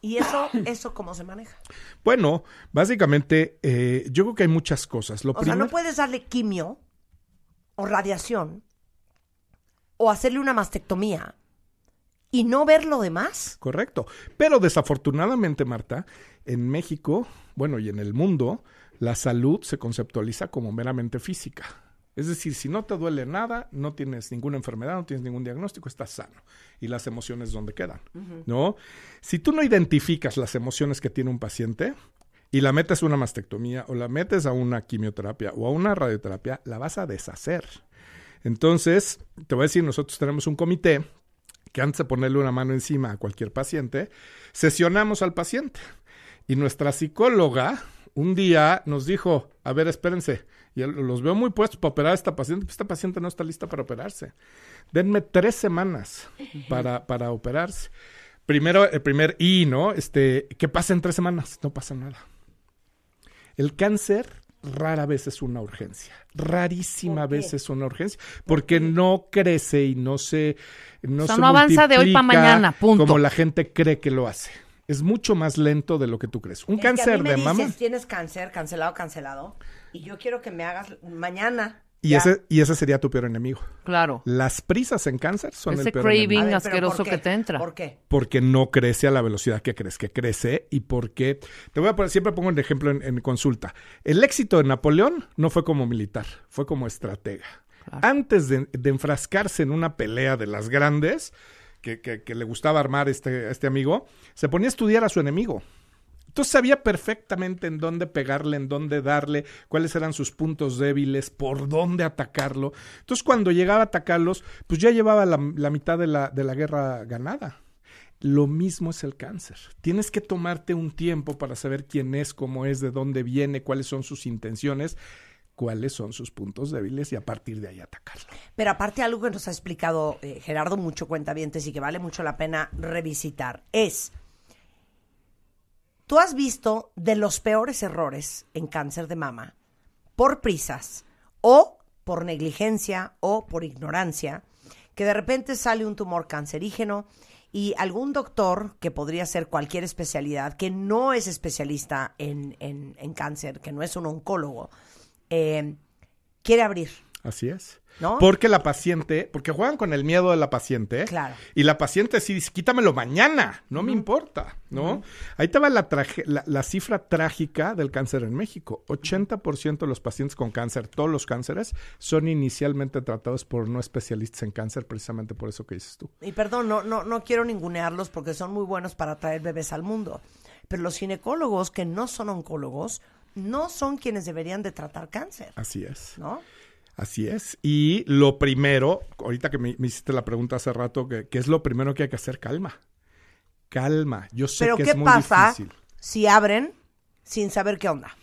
¿Y eso, eso cómo se maneja? Bueno, básicamente eh, yo creo que hay muchas cosas. Lo O sea, primero, no puedes darle quimio o radiación o hacerle una mastectomía y no ver lo demás. Correcto. Pero desafortunadamente, Marta, en México, bueno, y en el mundo, la salud se conceptualiza como meramente física. Es decir, si no te duele nada, no tienes ninguna enfermedad, no tienes ningún diagnóstico, estás sano. Y las emociones, ¿dónde quedan? ¿No? Si tú no identificas las emociones que tiene un paciente y la metes a una mastectomía o la metes a una quimioterapia o a una radioterapia, la vas a deshacer. Entonces, te voy a decir, nosotros tenemos un comité que antes de ponerle una mano encima a cualquier paciente, sesionamos al paciente. Y nuestra psicóloga un día nos dijo, a ver, espérense, y los veo muy puestos para operar a esta paciente, pues esta paciente no está lista para operarse. Denme tres semanas para, para operarse. Primero, el primer I, ¿no? Este, ¿qué pasa en tres semanas? No pasa nada. El cáncer rara vez es una urgencia, rarísima vez es una urgencia, porque no crece y no se no, O sea, se no avanza de hoy pa' multiplica mañana, punto. Como la gente cree que lo hace. Es mucho más lento de lo que tú crees. Un Es que a cáncer mí me de dices, mama tienes cáncer, cancelado, cancelado, y yo quiero que me hagas mañana. Y ya. ese y ese sería tu peor enemigo. Claro. Las prisas en cáncer son Ese el peor craving. enemigo. Ver, pero asqueroso ¿por qué? que te entra. ¿Por qué? porque no crece a la velocidad que crees que crece y porque te voy a poner, siempre pongo un ejemplo en, en consulta. El éxito de Napoleón no fue como militar, fue como estratega. Antes de, de enfrascarse en una pelea de las grandes que, que- que le gustaba armar este, a este amigo, se ponía a estudiar a su enemigo. Entonces sabía perfectamente en dónde pegarle, en dónde darle, cuáles eran sus puntos débiles, por dónde atacarlo. Entonces cuando llegaba a atacarlos, pues ya llevaba la, mitad de la, guerra ganada. Lo mismo es el cáncer. Tienes que tomarte un tiempo para saber quién es, cómo es, de dónde viene, cuáles son sus intenciones, cuáles son sus puntos débiles y a partir de ahí atacarlo. Pero aparte algo que nos ha explicado eh, Gerardo mucho cuentavientes y que vale mucho la pena revisitar es, tú has visto de los peores errores en cáncer de mama por prisas o por negligencia o por ignorancia, que de repente sale un tumor cancerígeno y algún doctor, que podría ser cualquier especialidad, que no es especialista en, en- en cáncer, que no es un oncólogo, eh, quiere abrir. Así es. ¿No? Porque la paciente, porque juegan con el miedo de la paciente. Claro. Y la paciente sí dice, quítamelo mañana, no me importa, ¿no? Ahí te va la, traje- la, la cifra trágica del cáncer en México. 80% de los pacientes con cáncer, todos los cánceres, son inicialmente tratados por no especialistas en cáncer, precisamente por eso que dices tú. Y perdón, no, no, no quiero ningunearlos porque son muy buenos para traer bebés al mundo. Pero los ginecólogos que no son oncólogos no son quienes deberían de tratar cáncer, Así es. ¿no? Así es. Y lo primero, ahorita que me, me hiciste la pregunta hace rato, que, que es lo primero que hay que hacer? Calma. Calma. Yo sé Pero que ¿qué es muy pasa difícil. si abren sin saber qué onda?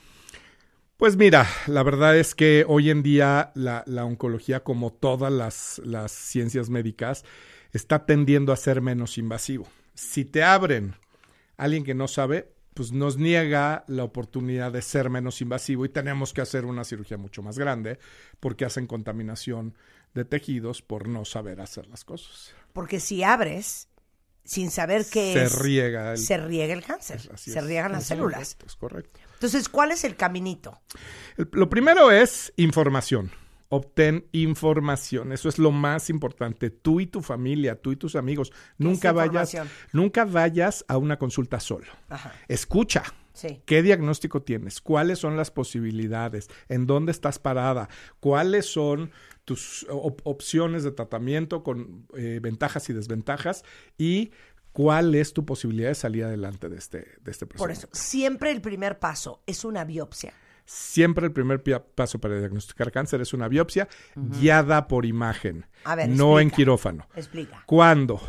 Pues mira, la verdad es que hoy en día la, la oncología, como todas las, las ciencias médicas, está tendiendo a ser menos invasivo. Si te abren alguien que no sabe, pues nos niega la oportunidad de ser menos invasivo y tenemos que hacer una cirugía mucho más grande porque hacen contaminación de tejidos por no saber hacer las cosas. Porque si abres sin saber qué Se es, riega el- se riega el cáncer, se es. riegan las células. correcto, Es correcto. Entonces, ¿cuál es el caminito? El- lo primero es información. Obtén información. Eso es lo más importante. Tú y tu familia, tú y tus amigos. Nunca vayas, nunca vayas a una consulta solo. Ajá. Escucha. Sí. ¿Qué diagnóstico tienes? ¿Cuáles son las posibilidades? ¿En dónde estás parada? ¿Cuáles son tus op- opciones de tratamiento con eh, ventajas y desventajas? Y cuál es tu posibilidad de salir adelante de este, de este proceso. Por eso, siempre el primer paso es una biopsia. Siempre el primer paso para diagnosticar cáncer es una biopsia guiada por imagen, A ver, no en quirófano. Explica. Cuando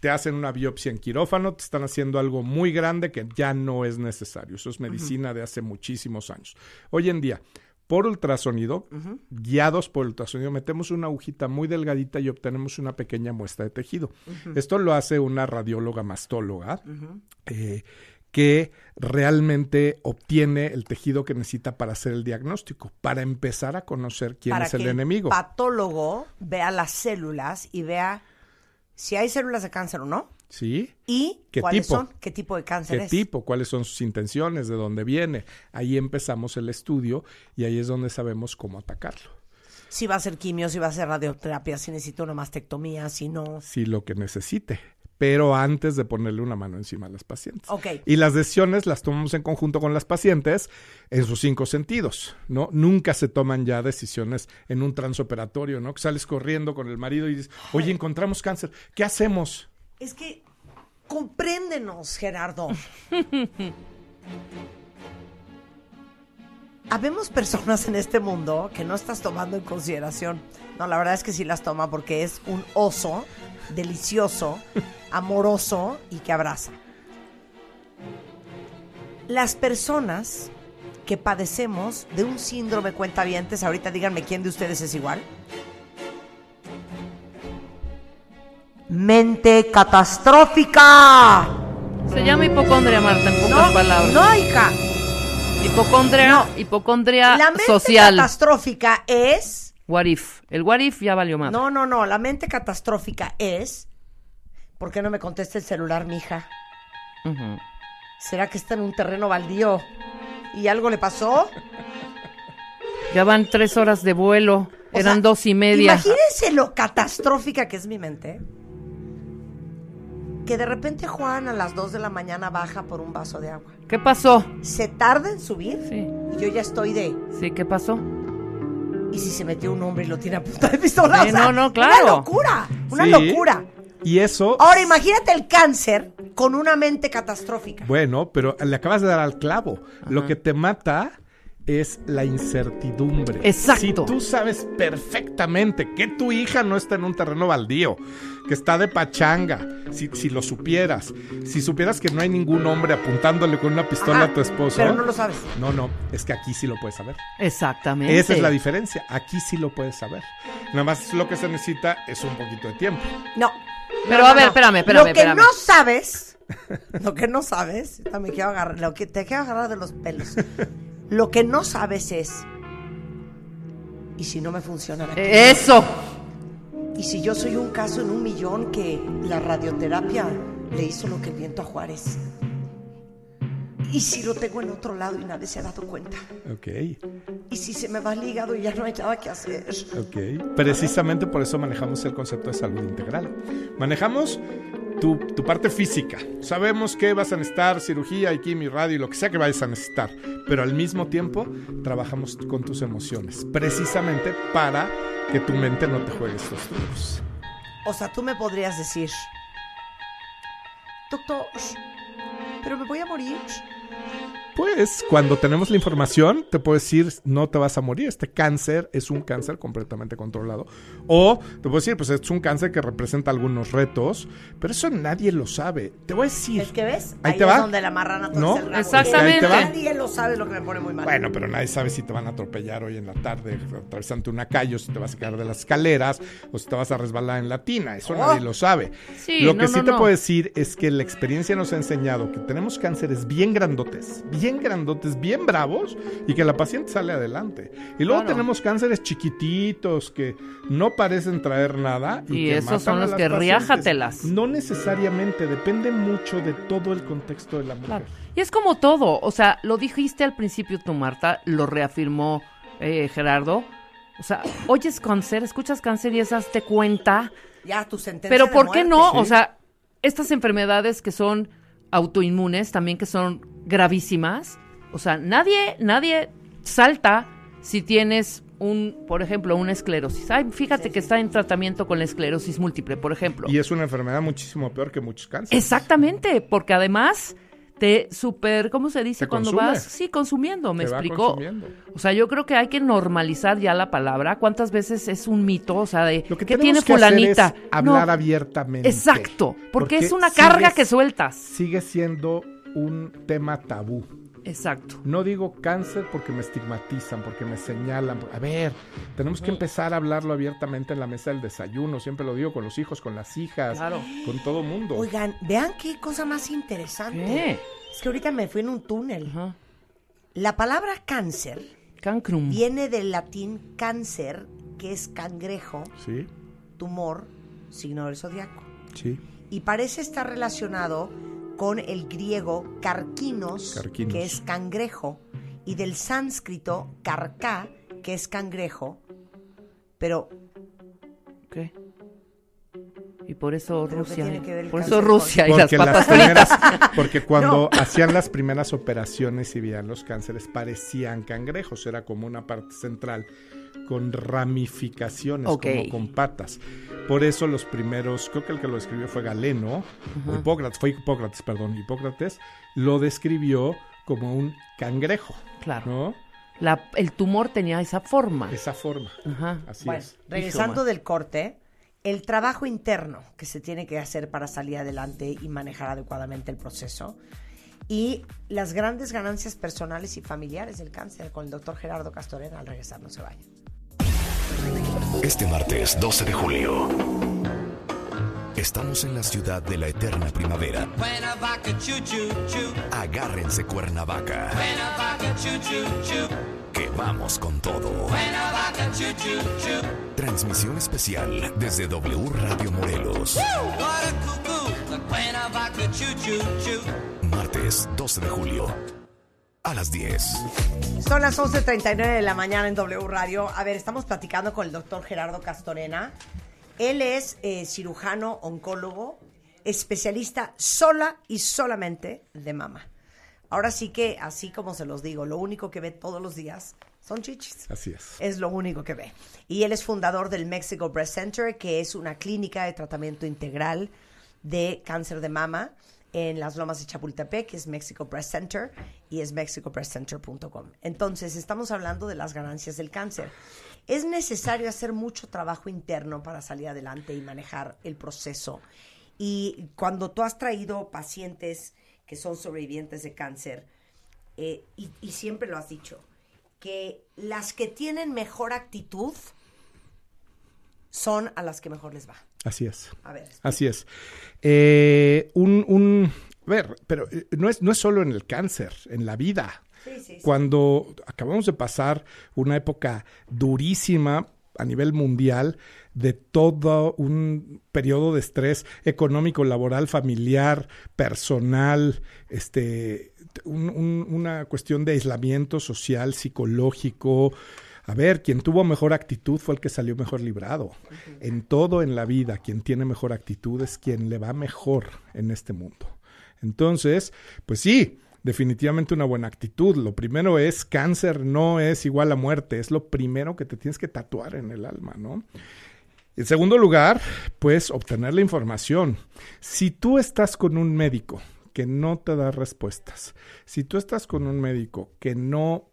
te hacen una biopsia en quirófano, te están haciendo algo muy grande que ya no es necesario. Eso es medicina de hace muchísimos años. Hoy en día, por ultrasonido, guiados por ultrasonido, metemos una agujita muy delgadita y obtenemos una pequeña muestra de tejido. Esto lo hace una radióloga mastóloga. eh, que realmente obtiene el tejido que necesita para hacer el diagnóstico, para empezar a conocer quién para es el que enemigo. el patólogo vea las células y vea si hay células de cáncer o no ¿Sí? y ¿Qué cuáles tipo? son, qué tipo de cáncer ¿Qué es. tipo? ¿Cuáles son sus intenciones? ¿De dónde viene? Ahí empezamos el estudio y ahí es donde sabemos cómo atacarlo. Si va a ser quimio, si va a ser radioterapia, si necesita una mastectomía, si no. Si lo que necesite, pero antes de ponerle una mano encima a las pacientes. Ok. Y las decisiones las tomamos en conjunto con las pacientes en sus cinco sentidos, ¿no? Nunca se toman ya decisiones en un transoperatorio, ¿no? Que sales corriendo con el marido y dices, oye, encontramos cáncer, ¿qué hacemos? Es que compréndenos, Gerardo. Habemos personas en este mundo que no estás tomando en consideración. No, la verdad es que sí las toma porque es un oso delicioso, amoroso y que abraza. Las personas que padecemos de un síndrome cuentavientes, ahorita díganme quién de ustedes es igual. Mente catastrófica. Se llama hipocondria, Marta, en pocas No, palabras. no, hija. Hipocondria, hipocondria La mente social. catastrófica es. What if? El what if ya valió madre. No, no, no. La mente catastrófica es. ¿Por qué no me contesta el celular, mija? ¿Será que está en un terreno baldío y algo le pasó? Ya van tres horas de vuelo. O Eran sea, dos y media. Imagínense lo catastrófica que es mi mente. Que de repente Juan a las 2 de la mañana baja por un vaso de agua. ¿Qué pasó? Se tarda en subir Sí, y yo ya estoy de. sí, ¿qué pasó? ¿Y si se metió un hombre y lo tiene a punta de pistola? Sí, O sea, no, no, claro. Una locura, una Sí. locura. Y eso, Ahora imagínate el cáncer con una mente catastrófica. bueno, pero le acabas de dar al clavo. Lo que te mata es la incertidumbre. Exacto. Si tú sabes perfectamente que tu hija no está en un terreno baldío, que está de pachanga, si, si lo supieras, si supieras que no hay ningún hombre apuntándole con una pistola Ajá, a tu esposo. Pero no lo sabes. No, no, es que aquí sí lo puedes saber. Exactamente. Esa es la diferencia. Aquí sí lo puedes saber. Nada más lo que se necesita es un poquito de tiempo. No. Pero No, a ver, no. espérame, espérame, Lo que espérame. no sabes, lo que no sabes, me quiero agarrar, lo que te quiero agarrar de los pelos. Lo que no sabes es, ¿y si no me funciona la quimio? Eso. ¿Y si yo soy un caso en un millón que la radioterapia le hizo lo que el viento a Juárez? ¿Y si lo tengo en otro lado y nadie se ha dado cuenta? Ok, ¿Y si se me va el hígado y ya no hay nada que hacer? ok. Precisamente por eso manejamos el concepto de salud integral. Manejamos tu, parte física. Sabemos que vas a necesitar cirugía y quimio radio y lo que sea que vayas a necesitar. Pero al mismo tiempo trabajamos con tus emociones. Precisamente para que tu mente no te juegue estos trucos. O sea, tú me podrías decir, doctor, pero me voy a morir. Pues cuando tenemos la información, te puedo decir, no te vas a morir. Este cáncer es un cáncer completamente controlado. O te puedo decir, pues es un cáncer que representa algunos retos, pero eso nadie lo sabe. Te voy a decir. ¿Es que ves? Ahí Ahí te es va. donde la marrana todo ¿No? el rabo. Exactamente. Ahí te va. Nadie lo sabe lo que me pone muy mal. Bueno, pero nadie sabe si te van a atropellar hoy en la tarde atravesando una calle, o si te vas a caer de las escaleras, o si te vas a resbalar en la tina. Eso Oh. nadie lo sabe. Sí, lo que no, sí no, te no. puedo decir es que la experiencia nos ha enseñado que tenemos cánceres bien grandotes, bien grandotes, bien bravos, y que la paciente sale adelante. Y luego Claro. tenemos cánceres chiquititos que no parecen traer nada. Y, Y que esos matan son a los las que pacientes. riájatelas. No necesariamente, depende mucho de todo el contexto de la mujer. Claro. Y es como todo, o sea, lo dijiste al principio tú, Marta, lo reafirmó eh, Gerardo. O sea, oyes cáncer, escuchas cáncer y es hazte cuenta. Ya, tu sentencia Pero de ¿por qué no? Sí. O sea, estas enfermedades que son autoinmunes, también que son gravísimas. O sea, nadie, nadie salta si tienes un, por ejemplo, una esclerosis. Ay, fíjate que está en tratamiento con la esclerosis múltiple, por ejemplo. Y es una enfermedad muchísimo peor que muchos cánceres. Exactamente, porque además te super, ¿cómo se dice Te cuando consume. vas? Sí, consumiendo, me explicó. O sea, yo creo que hay que normalizar ya la palabra. ¿Cuántas veces es un mito? O sea, de Lo que ¿qué tiene que hacer fulanita? es hablar No, abiertamente. Exacto, porque, es una sigues- carga que sueltas. Sigue siendo un tema tabú. Exacto. No digo cáncer porque me estigmatizan, porque me señalan. A ver, tenemos que empezar a hablarlo abiertamente en la mesa del desayuno. Siempre lo digo con los hijos, con las hijas, Claro. con todo mundo. Oigan, vean qué cosa más interesante. ¿Qué? Es que ahorita me fui en un túnel. Ajá. La palabra cáncer Cancrum. viene del latín cáncer, que es cangrejo, Sí, tumor, signo del zodiaco. sí. Y parece estar relacionado con el griego carquinos, Carquinos. que es cangrejo, y del sánscrito carcá, que es cangrejo, pero ¿Qué? Y por eso ¿Pero qué Rusia. Por eso Rusia y las Porque, las papas primeras, porque cuando hacían las primeras operaciones y veían los cánceres, parecían cangrejos. Era como una parte central con ramificaciones, como con patas. Por eso los primeros, creo que el que lo escribió fue Galeno, o Hipócrates, fue Hipócrates, perdón, Hipócrates, lo describió como un cangrejo, Claro. ¿no? La- el tumor tenía esa forma. Esa forma. Ajá. Así Bueno, es. regresando del corte, el trabajo interno que se tiene que hacer para salir adelante y manejar adecuadamente el proceso y las grandes ganancias personales y familiares del cáncer con el doctor Gerardo Castorena al regresar, no se vayan. Este martes 12 de julio. Estamos en la ciudad de la eterna primavera. Agárrense Cuernavaca. Que vamos con todo. Transmisión especial desde W Radio Morelos. Martes 12 de julio. A las 10. Son las 11.39 de la mañana en W Radio. A ver, estamos platicando con el doctor Gerardo Castorena. Él es eh, cirujano, oncólogo, especialista sola y solamente de mama. Ahora sí que, así como se los digo, lo único que ve todos los días son chichis. Así es. Es lo único que ve. Y él es fundador del Mexico Breast Center, que es una clínica de tratamiento integral de cáncer de mama en las lomas de Chapultepec, que es Mexico Breast Center, y es mexicobreastcenter.com. Entonces, estamos hablando de las ganancias del cáncer. Es necesario hacer mucho trabajo interno para salir adelante y manejar el proceso. Y cuando tú has traído pacientes que son sobrevivientes de cáncer, eh, y siempre lo has dicho, que las que tienen mejor actitud son a las que mejor les va. Así es. A ver, Así es. Eh, un, un, a ver, pero eh, no es, no es solo en el cáncer, en la vida. Sí, sí, sí. Cuando acabamos de pasar una época durísima a nivel mundial de todo un periodo de estrés económico, laboral, familiar, personal, este, un- un- una cuestión de aislamiento social, psicológico. A ver, quien tuvo mejor actitud fue el que salió mejor librado. En todo en la vida, quien tiene mejor actitud es quien le va mejor en este mundo. Entonces, pues sí, definitivamente una buena actitud. Lo primero es cáncer no es igual a muerte, es lo primero que te tienes que tatuar en el alma, ¿no? En segundo lugar, pues obtener la información. Si tú estás con un médico que no te da respuestas, si tú estás con un médico que no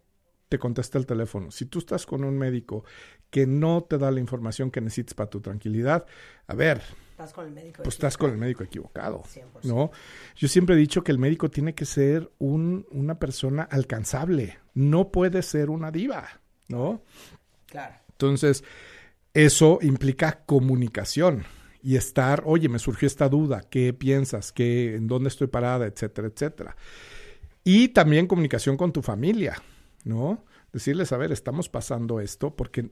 te contesta el teléfono, si tú estás con un médico que no te da la información que necesitas para tu tranquilidad, a ver, Estás con el médico. pues estás con el médico equivocado, 100%. ¿no? Yo siempre he dicho que el médico tiene que ser un, una persona alcanzable, no puede ser una diva, ¿no? Claro. Entonces, eso implica comunicación y estar, oye, me surgió esta duda, ¿qué piensas? ¿Qué, ¿En dónde estoy parada? Etcétera, etcétera. Y también comunicación con tu familia, ¿no? Decirles, a ver, estamos pasando esto, porque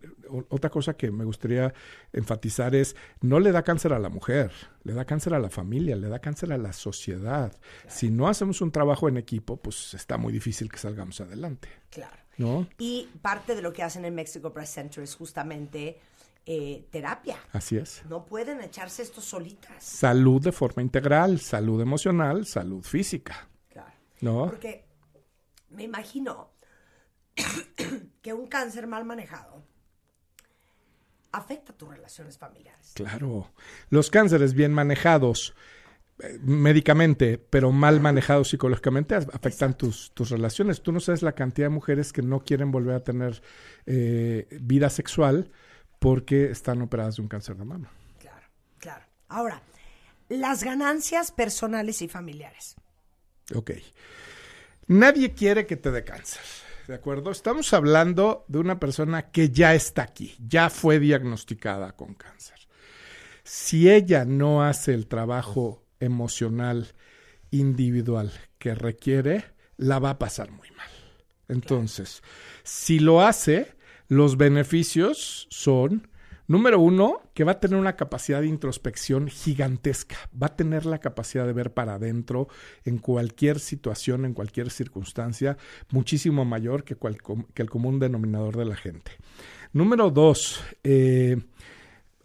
otra cosa que me gustaría enfatizar es, no le da cáncer a la mujer, le da cáncer a la familia, le da cáncer a la sociedad. Si no hacemos un trabajo en equipo, pues está muy difícil que salgamos adelante, Claro. ¿no? Y parte de lo que hacen en Mexico Breast Center es justamente eh, terapia. Así es. No pueden echarse esto solitas. salud de forma integral, salud emocional, salud física, Claro. ¿no? Porque me imagino que un cáncer mal manejado afecta tus relaciones familiares. Claro. Los cánceres bien manejados eh, médicamente, pero mal manejados psicológicamente, afectan tus, tus relaciones. Tú no sabes la cantidad de mujeres que no quieren volver a tener eh, vida sexual porque están operadas de un cáncer de mama. Claro, claro. Ahora, las ganancias personales y familiares. Ok. Nadie quiere que te dé cáncer. ¿De acuerdo? Estamos hablando de una persona que ya está aquí, ya fue diagnosticada con cáncer. Si ella no hace el trabajo emocional individual que requiere, la va a pasar muy mal. Entonces, si lo hace, los beneficios son, número uno, que va a tener una capacidad de introspección gigantesca, va a tener la capacidad de ver para adentro en cualquier situación, en cualquier circunstancia, muchísimo mayor que, el común denominador de la gente. Número dos, eh,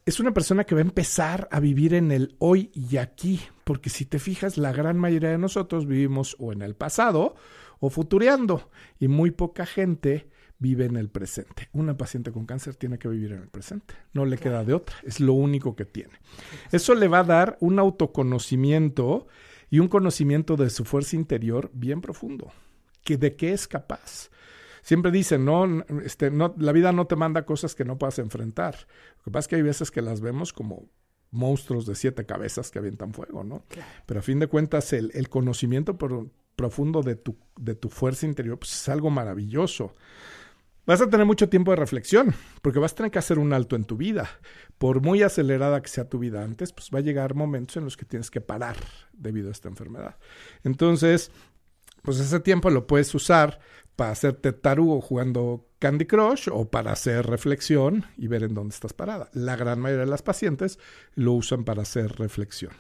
es una persona que va a empezar a vivir en el hoy y aquí, porque si te fijas, la gran mayoría de nosotros vivimos o en el pasado o futureando, y muy poca gente vive en el presente. Una paciente con cáncer tiene que vivir en el presente, no le queda de otra, es lo único que tiene. Eso le va a dar un autoconocimiento y un conocimiento de su fuerza interior bien profundo, que de qué es capaz. Siempre dicen, no, este, no, la vida no te manda cosas que no puedas enfrentar. Lo que pasa es que hay veces que las vemos como monstruos de siete cabezas que avientan fuego, ¿no? Pero a fin de cuentas, el, el conocimiento pro- profundo de tu, de tu fuerza interior pues, es algo maravilloso. Vas a tener mucho tiempo de reflexión, porque vas a tener que hacer un alto en tu vida. Por muy acelerada que sea tu vida antes, pues va a llegar momentos en los que tienes que parar debido a esta enfermedad. Entonces, pues ese tiempo lo puedes usar para hacerte tarugo jugando Candy Crush o para hacer reflexión y ver en dónde estás parada. La gran mayoría de las pacientes lo usan para hacer reflexión.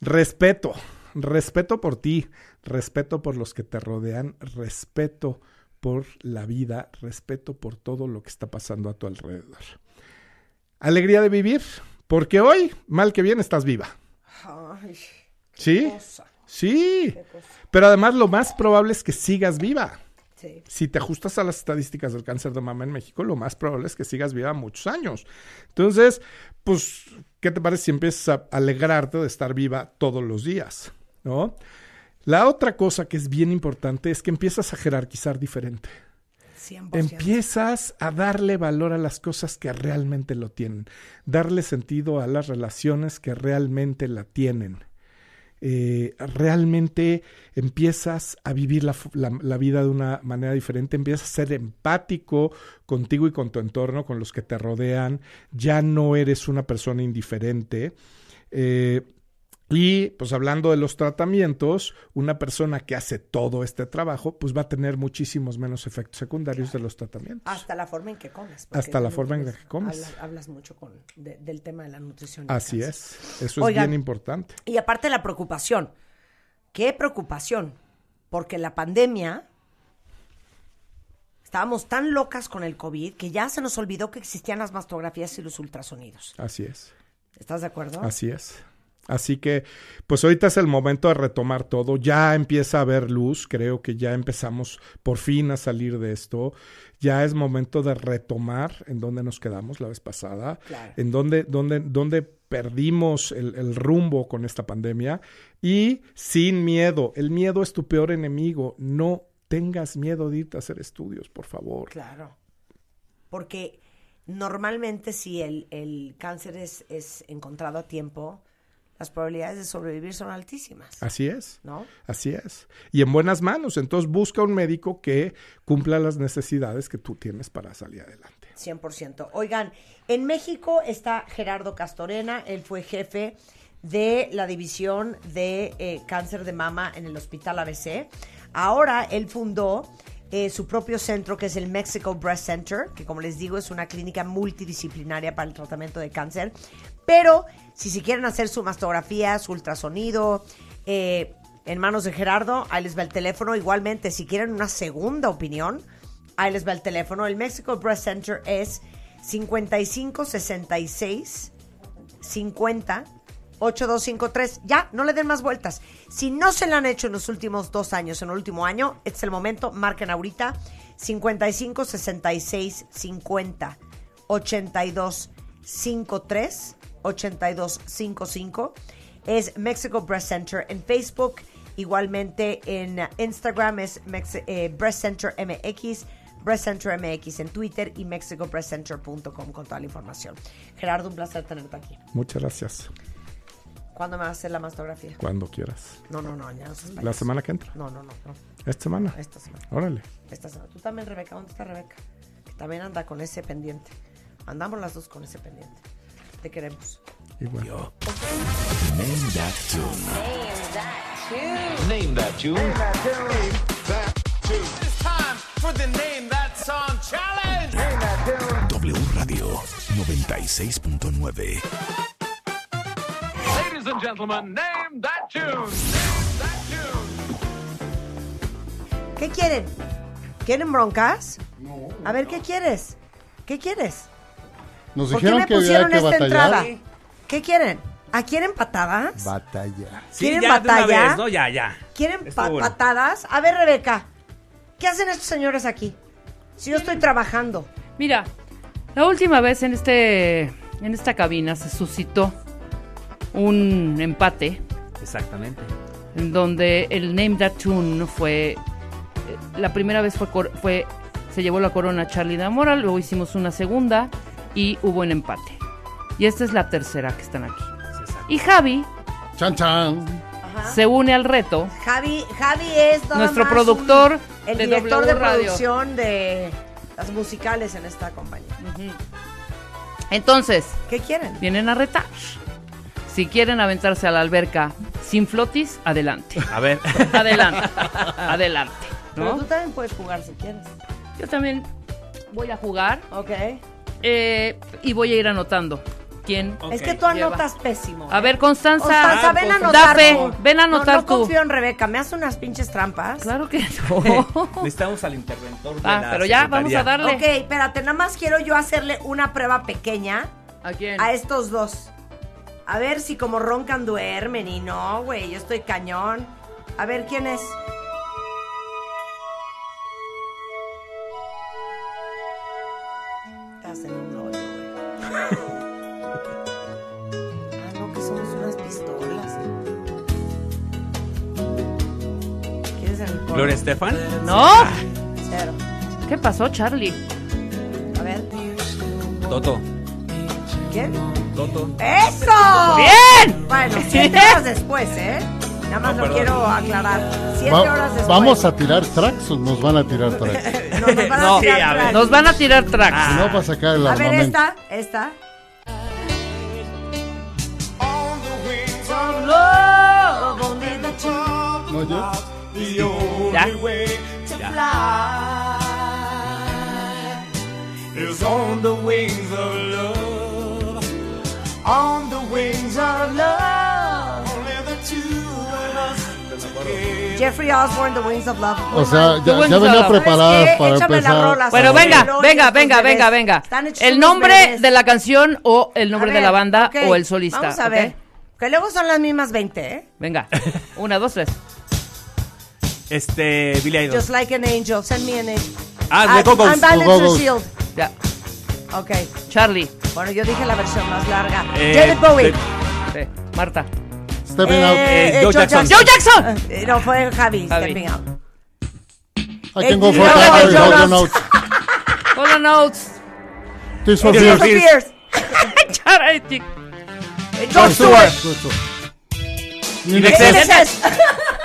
Respeto, respeto por ti, respeto por los que te rodean, respeto por la vida, respeto por todo lo que está pasando a tu alrededor. Alegría de vivir, porque hoy, mal que bien, estás viva. Ay, ¿Sí? cosa. Sí. Pero además lo más probable es que sigas viva. Sí. Si te ajustas a las estadísticas del cáncer de mama en México, lo más probable es que sigas viva muchos años. Entonces, pues, ¿qué te parece si empiezas a alegrarte de estar viva todos los días? ¿No? La otra cosa que es bien importante es que empiezas a jerarquizar diferente. 100%. Empiezas a darle valor a las cosas que realmente lo tienen, darle sentido a las relaciones que realmente la tienen. Eh, realmente empiezas a vivir la, fu- la- la vida de una manera diferente, empiezas a ser empático contigo y con tu entorno, con los que te rodean, ya no eres una persona indiferente. Eh, y pues hablando de los tratamientos, una persona que hace todo este trabajo, pues va a tener muchísimos menos efectos secundarios de los tratamientos. Hasta la forma en que comes. Hasta la forma en tienes- que comes. Hablas, hablas mucho con, de- del tema de la nutrición. Así es, eso Oigan. es bien importante. Y aparte la preocupación. ¿Qué preocupación? Porque la pandemia, estábamos tan locas con el COVID que ya se nos olvidó que existían las mastografías y los ultrasonidos. Así es, ¿Estás de acuerdo? así es. Así que, pues ahorita es el momento de retomar todo. Ya empieza a haber luz, creo que ya empezamos por fin a salir de esto. Ya es momento de retomar en donde nos quedamos la vez pasada, Claro. en donde, donde, donde perdimos el, el rumbo con esta pandemia y sin miedo. El miedo es tu peor enemigo. No tengas miedo de irte a hacer estudios, por favor. Claro. Porque normalmente si el, el cáncer es, es encontrado a tiempo, las probabilidades de sobrevivir son altísimas. Así es. ¿No? Así es. Y en buenas manos. Entonces busca un médico que cumpla las necesidades que tú tienes para salir adelante. 100%. Oigan, en México está Gerardo Castorena, él fue jefe de la división de eh, cáncer de mama en el Hospital ABC. Ahora él fundó eh, su propio centro que es el Mexico Breast Center, que como les digo es una clínica multidisciplinaria para el tratamiento de cáncer. Pero si se quieren hacer su mastografía, su ultrasonido, eh, en manos de Gerardo, ahí les va el teléfono. Igualmente, si quieren una segunda opinión, Ahí les va el teléfono. El Mexico Breast Center es 55 66 50 8253. Ya, no le den más vueltas. Si no se la han hecho en los últimos dos años, en el último año, este es el momento. Marquen ahorita 55 66 50 82 818-533-8255. Es Mexico Breast Center en Facebook. Igualmente en Instagram es Mex- eh, Breast Center MX. Breast Center MX en Twitter y mexicobreastcenter.com con toda la información. Gerardo, un placer tenerte aquí. Muchas gracias. ¿Cuándo me vas a hacer la mastografía? Cuando quieras. No, no, no, ya no seas La semana que entra. No, no, no, no. Esta semana. Esta semana. Órale. Esta semana. Tú también, Rebeca. ¿Dónde está Rebeca? Que también anda con ese pendiente. Andamos las dos con ese pendiente. Te queremos. Igual. Name that tune. Name that tune. It's time for the Name That Song Challenge. W Radio 96.9. Ladies and gentlemen, name that tune. Name that tune. ¿Qué quieren? ¿Quieren broncas? A ver, ¿qué quieres? ¿Qué quieres? Nos ¿Por qué dijeron me que había pusieron que esta batallar. entrada? ¿Qué quieren? ¿A quieren patadas? Batalla. ¿Quieren ya, de una batalla? vez, ¿no? Ya, ya. ¿Quieren Estuvo pa- bueno. patadas? A ver, Rebeca, ¿qué hacen estos señores aquí? Si yo estoy trabajando. Mira, la última vez en este en esta cabina se suscitó un empate Exactamente. en donde el Name That Tune fue eh, la primera vez fue, cor- fue se llevó la corona Charlie D'Amora, luego hicimos una segunda y hubo un empate. Y esta es la tercera que están aquí. Y Javi Chan chan. se une al reto. Javi, Javi es nada Nuestro más productor un- el de director W de Radio. producción de las musicales en esta compañía. Entonces, ¿Qué quieren? vienen a retar. Si quieren aventarse a la alberca sin flotis, adelante. A ver. Adelante. adelante. Pero ¿no? tú también puedes jugar si quieres. Yo también voy a jugar Ok. Eh, y voy a ir anotando. ¿Quién? Es que tú anotas pésimo. A ver, Constanza. Constanza, ven a anotar fe, tú. ven a No, anotar no, tú. confío en Rebeca. ¿Me hace unas pinches trampas? Claro que no. Necesitamos al interventor de Ah, la pero ya, vamos a darle. Ok, espérate, nada más quiero yo hacerle una prueba pequeña ¿A quién? a estos dos. A ver si como roncan duermen y no, güey, yo estoy cañón. A ver, ¿quién es? Gloria Estefan. No. Cero. ¿Qué pasó, Charlie? A ver, Toto. ¿quién? Toto. ¡Eso! ¡Bien! Bueno, siete horas después, ¿eh? Nada más No, lo perdón. quiero aclarar. Siete Va- horas después. ¿Vamos a tirar tracks o nos van a tirar tracks? No, nos van a No, tirar sí, a ver. tracks. Nos van a tirar tracks. Si no, para sacar el A ver, armamento. esta, esta. Truth ¿No, yo? The only Ya. way to fly. is on the wings of love. On the wings of love. Only the two of us together. Jeffrey Osborne, The Wings of Love. O sea, ya, venía Love. preparadas ¿Sabes qué? para la empezar. rola, Bueno, venga, Pero venga, venga, venga, venga. El nombre bebés. de la canción o el nombre de la banda o el solista. Vamos a ver. Que luego son las mismas 20, ¿eh? Venga. Una, dos, tres. Este, Billy Idol. Just like an angel. Send me an angel. Ah, The Go-Go's. I'm Bandits Go-Go's. to Shield. Ya. Ok. Charlie. Bueno, yo dije la versión más larga. Eh, David Bowie. de- Sí. Marta. Stepping out. Eh, Joe Jackson. ¡Joe Jackson! Eh, no, fue Javi, Javi. stepping out. I can go Eh, for that. Hold no. your notes. Hold on notes. Tears for Tears Fears. for Fears. Charlie. Jon Stewart. Good, good. In Excess.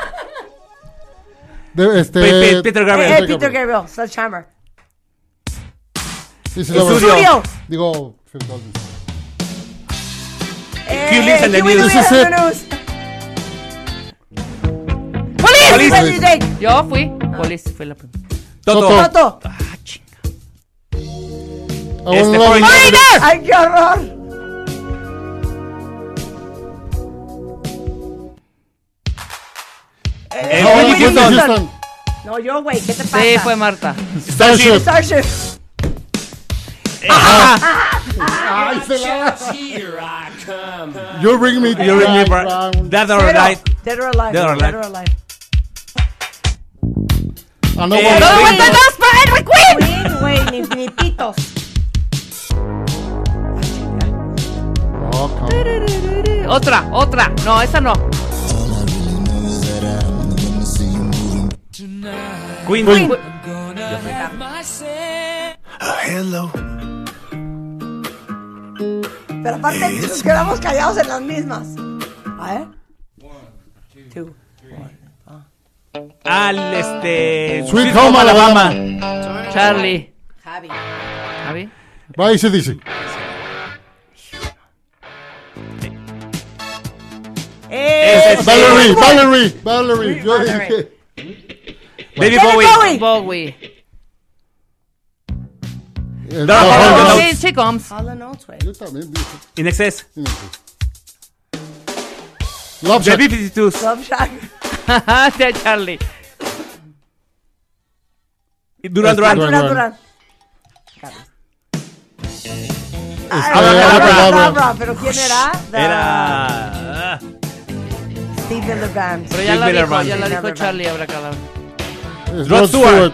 De- este, Pe- Pe- Peter Gabriel. Eh, Peter Gabriel. Sledgehammer. El our- Studio. Studio. Digo, Phil Collins. Eh, Hugh Lewis and the News. This is it. ¡Police! What do you think? Yo fui. Police fue la primera. Toto. Toto. Toto. Ah, chinga. Este. Foreigner. ¡Ay, qué horror! Eh, No, Whitney Whitney Houston. Houston. No, yo, güey, ¿qué te pasa? Sí, fue Marta. Starship. Starship. Ay, se la- You bring me You back round. Dead or. Alive. Dead or Alive. Dead or Dead Alive. or Alive. Ah, no, Eh. ¡Todo vuelta dos para Henry Quinn! Queen, güey, ni, ni pitos. Ah. Oh. Otra, otra. No, esa no. Queen. Queen. Hello. Pero aparte nos quedamos callados en las mismas. A ver. Two. Al este. Sweet Home Alabama. Charlie. Javi. Javi. Va y se dice. ¡Eh! Valerie, Valerie, Valerie. Yo Valerie. dije. David David Bowie. Bowie. Bowie. El Dara Hall and Hall. Sí, Oates. sí, comes. All the notes, güey. Yo también dije. In excess. Love The Shack. B-52s. Love Shack. Sí, Charlie. Duran Duran. Duran Duran, Duran. Duran. Este, Abracadabra, Abracadabra. pero ¿quién era? The- Era. Steve Legrand. Pero ya Big la Miller dijo, Band. ya la dijo Never Charlie Abracadabra. Es Rod Rod Stewart. Stewart.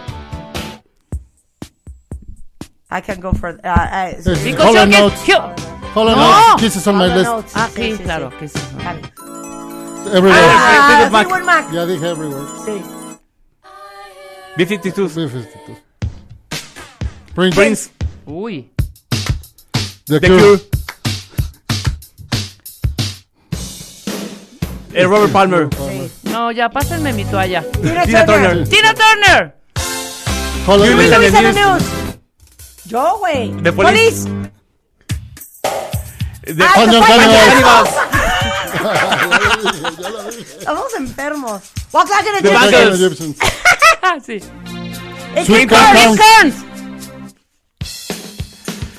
I can go for... Uh, uh, Es Because Hall you and get Oates. killed. Hall and No. Oates. Kisses on my list. Ah, Sí, sí, sí, claro. sí. que sí. Javi. Everywhere. Ah, Fleetwood Mac. Fleetwood Mac. Ya dije everywhere. Sí. B-52s. B-52. Prince. Prince. Uy. The, The Cure. Cure. Eh, Robert Palmer. No, ya, pásenme mi toalla. Tina, Tina Turner. Turner. ¡Tina Turner! And Luis. Luis News. News. Yo, güey. The Police. The Ah. Estamos enfermos. Walk like The. Ah, sí. It's Sweet. Kearns.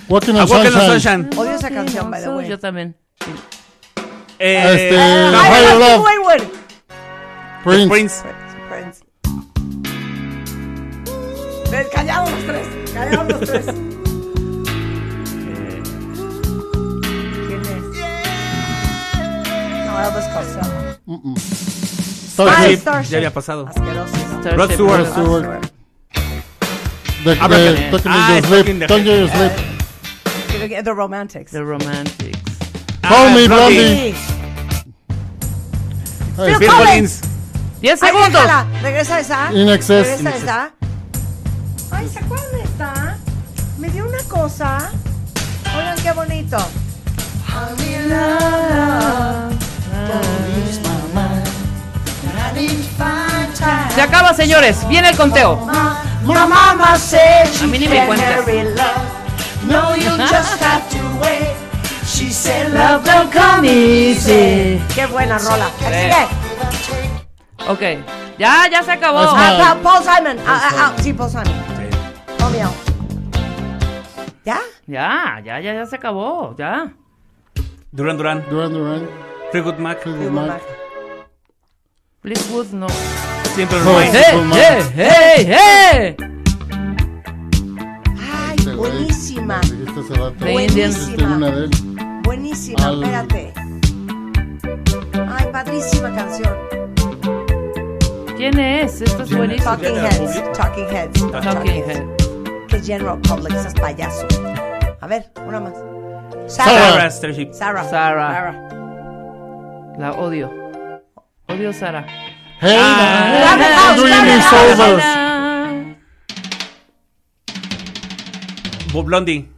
Walking on Sunshine. Odio esa canción, by the way. Yo también. Eh, Este, Ah, Steve Love. Winwood. Prince. Prince. Prince. Ven, Callados los tres. Callados los tres. ¿Quién es? No, Elvis Costello. Starship. Starship. Ya había pasado. Asqueroso. Starship. Rod Stewart. Rod Stewart. The, Abracadabra. the, Talking Ah, Your Sleep. The- Talking in Your Sleep. Quiero que- The Romantics. The Romantics. Call me Blondie. Blondie. Sí. Ahí Phil está. Collins. 10 Ay, segundos. déjala. Regresa esa. In excess. Regresa esa. Ay, ¿se acuerdan de esta? Me dio una cosa. Oigan qué bonito. Se acaba, señores. Viene el conteo. My mama said A mí ni me cuentes. No, you just have to wait. She said love don't come easy. Qué buena rola. Sigue. Ok. Ya, ya se acabó. That's Ah, Paul Simon. Ah, ah, ah, sí, Paul Simon. Call me out. ¿Ya? Ya, ya, ya, ya se acabó. Ya. Duran Duran. Duran Duran. Fleetwood Mac. Fleetwood Mac. Fleetwood no. Siempre lo. ¡Hey, hey, hey, hey! Ay, Este buenísima. Dijiste hace rato. The Indians. Dijiste una de él. Buenísima, Al- espérate. Ay, padrísima canción. ¿Quién es? Esto es buenísimo. Talking Heads. Talking Heads. Talking Head. Que General Public, esas payaso. A ver, una más. Sarah Sarah. Sarah. Sarah. La odio. Odio Sara. Hey, dream is over. Bob Blondie.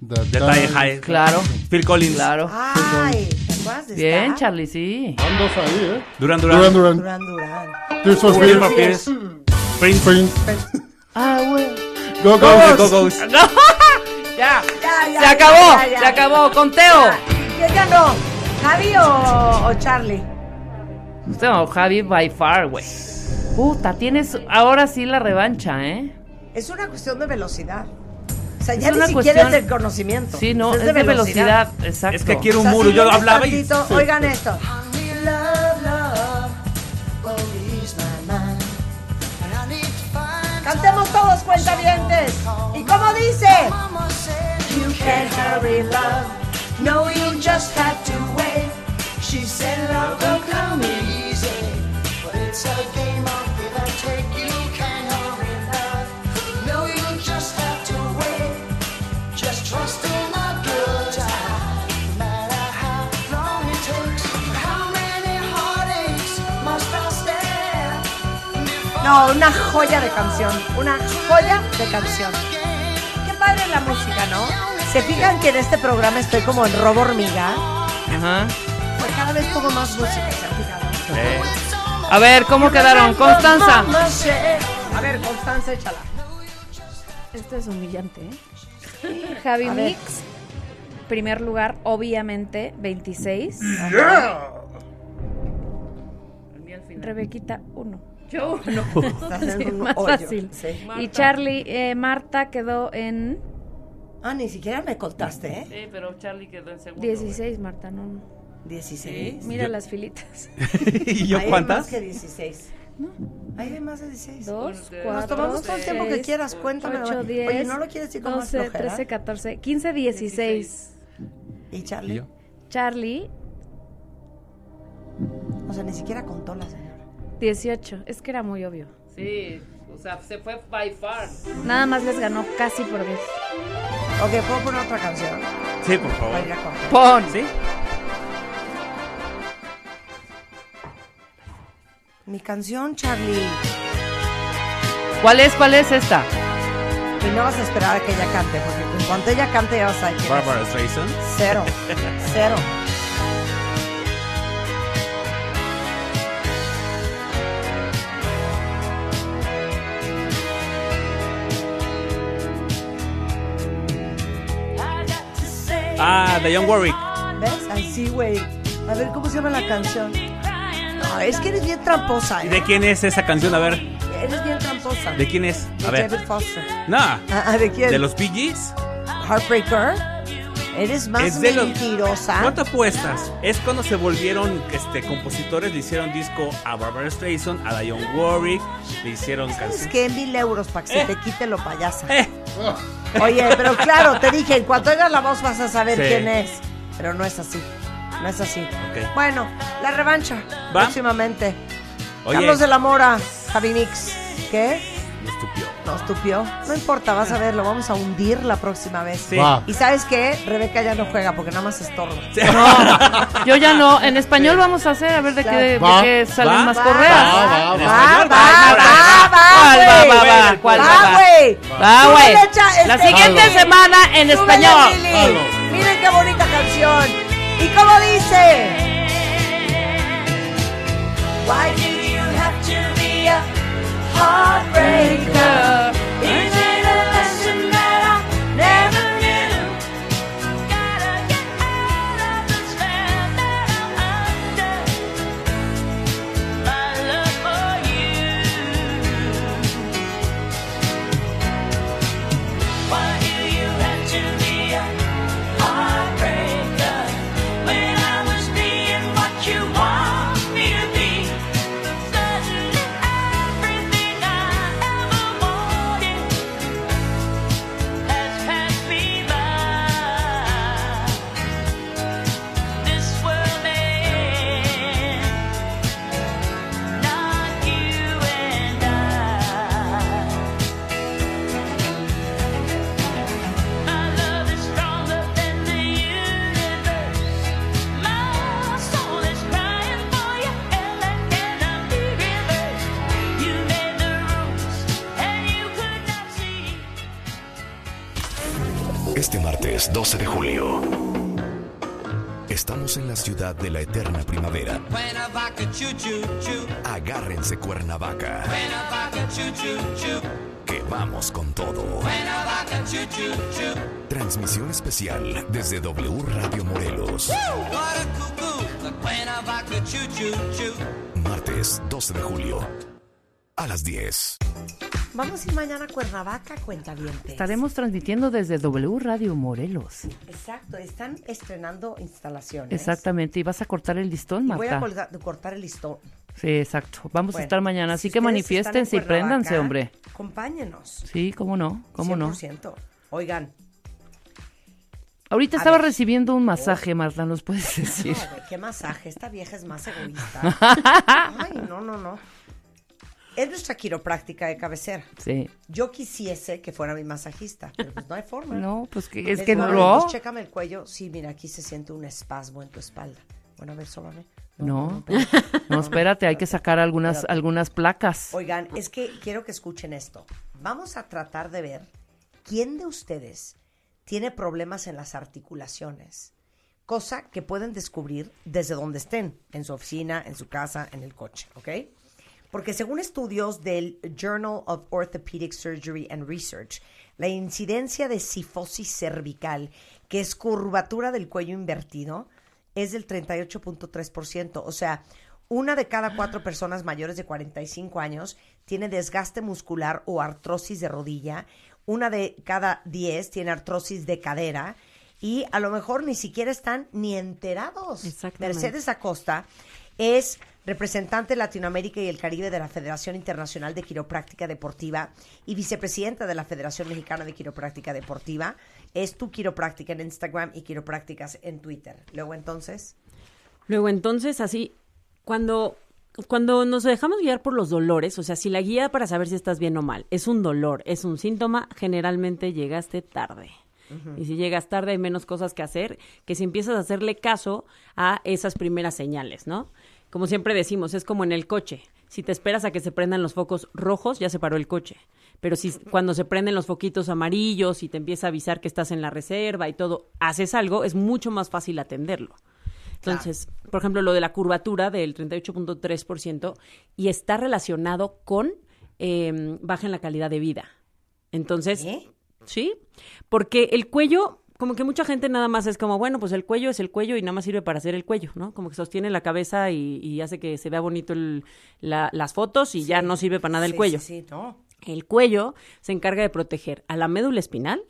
The The Tie High. Claro, Phil Collins. claro. Ay, ¿te acuerdas de Bien, esta? Charlie, sí. Andos ahí, ¿eh? Duran Duran. Duran Duran. Duran Duran. Tears for William. Pierce. Prince. Prince. Ah, güey. Go, Go, go, Go. Ya. Ya, ya, Se acabó, ya, ya, se ya. acabó. Conteo. ¿Quién ganó? ¿Javi o, o Charlie? No, Javi by far, güey. Puta, tienes ahora sí la revancha, ¿eh? Es una cuestión de velocidad. Sea, Es ya ni una siquiera cuestión- es del conocimiento. Sí, no, es de velocidad, exacto. Es que quiero O un sea, muro. si Yo hablaba y. tantito, Oigan esto. Cantemos todos cuentavientes. ¿Y cómo dice? You can't hurry love. No, you just have to wait. She said love don't come easy. But it's a game No, una joya de canción. Una joya de canción. Qué padre la música, ¿no? ¿Se fijan que en este programa estoy como en robo hormiga? Ajá. Pues cada vez pongo más música, ¿se han fijado? A ver, ¿cómo quedaron? Constanza. No sé. A ver, Constanza, échala. Esto es humillante, ¿eh? Javi A ver. Mix, primer lugar, obviamente, 26. Rebequita, 1. Yo no. En Sí, un más hoyo. fácil. Sí. Y Charlie, eh, Marta quedó en Ah, ni siquiera me contaste, ¿eh? Sí, pero Charlie quedó en segundo. 16, Marta, no, no. 16. Mira las filitas. ¿Y yo Ahí hay cuántas? más que 16. Ahí hay más de 16. 2, Nos 4, Nos tomamos todo el tiempo que quieras, cuéntame. 8, 10, Oye, ¿no lo quieres decir con más 12, flojera? 13, 14, 15, 16. ¿Y ¿Y Charlie? yo? Charlie, O sea, ni siquiera contó la señora. 18. Es que era muy obvio. Sí, o sea, se fue by far. Nada más les ganó casi por 10. Ok, ¿puedo poner otra canción? Sí, por favor. Para ir a cortar. Pon. ¿Sí? Mi canción, Charlie. ¿Cuál es? ¿Cuál es esta? Y no vas a esperar a que ella cante, porque en cuanto ella cante ya vas a es. Barbara Streisand. Cero. Cero. Ah, de Young Warwick. ¿Ves? Ay, sí, güey. A ver, ¿cómo se llama la canción? No, es que eres bien tramposa, ¿Y ¿eh? de quién es esa canción? A ver, Eres bien tramposa. ¿de quién es? De A ver. David Foster. No, Ah, ¿De quién? ¿de los Bee Gees? Heartbreaker. Eres más Es de los- mentirosa. ¿Cuánto apuestas? Es cuando se volvieron este, compositores, le hicieron disco a Barbara Streisand, a Dionne Warwick, le hicieron Es canciones. que mil euros para que se Eh. te quite lo payasa. Eh, Oye, pero claro, te dije, en cuanto oigas la voz vas a saber Sí. quién es. Pero no es así. No es así. Bueno, la revancha. ¿Va? Próximamente. Oye, Carlos de la Mora, Javi Mix. ¿Qué? No, estupió. No importa, vas a ver, lo vamos a hundir la próxima vez. Sí. Va. Y sabes qué? Rebeca ya no juega porque nada más estorba. Yo ya no. En español vamos a hacer a ver de qué, de Va. qué salen Va. más Va, correas. Va, va, va. Va, va, va, va, va, ¿Cuál va, güey. va, va? ¿Cuál va, Va, va? güey. Va, güey. Súbele, cha- La siguiente semana en Súbele, español. Miren qué bonita canción. ¿Y cómo dice? Why heartbreaker? De la eterna primavera. Agárrense Cuernavaca. Que vamos con todo. Transmisión especial desde W Radio Morelos. Martes 12 de julio. A las 10. Vamos a ir mañana a Cuernavaca, cuenta bien. Estaremos transmitiendo desde W Radio Morelos. Exacto, están estrenando instalaciones. Exactamente. ¿Y vas a cortar el listón, Y voy a Marta? colgar- cortar el listón. Sí, exacto. Vamos a estar mañana, si así que manifiéstense y préndanse, hombre. Acompáñenos. Sí, cómo no, cómo no. 100%. Oigan, Ahorita A estaba ver. recibiendo un masaje, Marta, ¿nos puedes decir? no, güey, qué masaje. Esta vieja es más egoísta. Ay, no, no, no. Es nuestra quiropráctica de cabecera. Sí. Yo quisiese que fuera mi masajista, pero pues no hay forma. No, pues que Les es que no lo. pues, chécame el cuello. Sí, mira, aquí se siente un espasmo en tu espalda. Bueno, a ver, sóbame. No, no, espérate, hay que sacar algunas, algunas placas. Oigan, es que quiero que escuchen esto. Vamos a tratar de ver quién de ustedes tiene problemas en las articulaciones. Cosa que pueden descubrir desde donde estén, en su oficina, en su casa, en el coche, ¿ok? Porque según estudios del Journal of Orthopedic Surgery and Research, la incidencia de sifosis cervical, que es curvatura del cuello invertido, es del 38.3%. O sea, una de cada cuatro personas mayores de 45 años tiene desgaste muscular o artrosis de rodilla. Una de cada 10 tiene artrosis de cadera. Y a lo mejor ni siquiera están ni enterados. Exactamente. Mercedes Acosta es representante de Latinoamérica y el Caribe de la Federación Internacional de Quiropráctica Deportiva y vicepresidenta de la Federación Mexicana de Quiropráctica Deportiva. Es tu quiropráctica en Instagram y quiroprácticas en Twitter. Luego entonces, Luego entonces así, cuando, cuando nos dejamos guiar por los dolores, o sea, si la guía para saber si estás bien o mal es un dolor, es un síntoma, generalmente llegaste tarde. Y si llegas tarde hay menos cosas que hacer que si empiezas a hacerle caso a esas primeras señales, ¿no? Como siempre decimos, es como en el coche. Si te esperas a que se prendan los focos rojos, ya se paró el coche. Pero si cuando se prenden los foquitos amarillos y te empieza a avisar que estás en la reserva y todo, haces algo, es mucho más fácil atenderlo. Entonces, por ejemplo, lo de la curvatura del 38.3% y está relacionado con eh, baja en la calidad de vida. Entonces, sí, porque el cuello, como que mucha gente nada más es como, bueno, pues el cuello es el cuello y nada más sirve para hacer el cuello, ¿no? Como que sostiene la cabeza y, y hace que se vea bonito el- la- las fotos y ya no sirve para nada el Sí, cuello. sí, sí, no. El cuello se encarga de proteger a la médula espinal,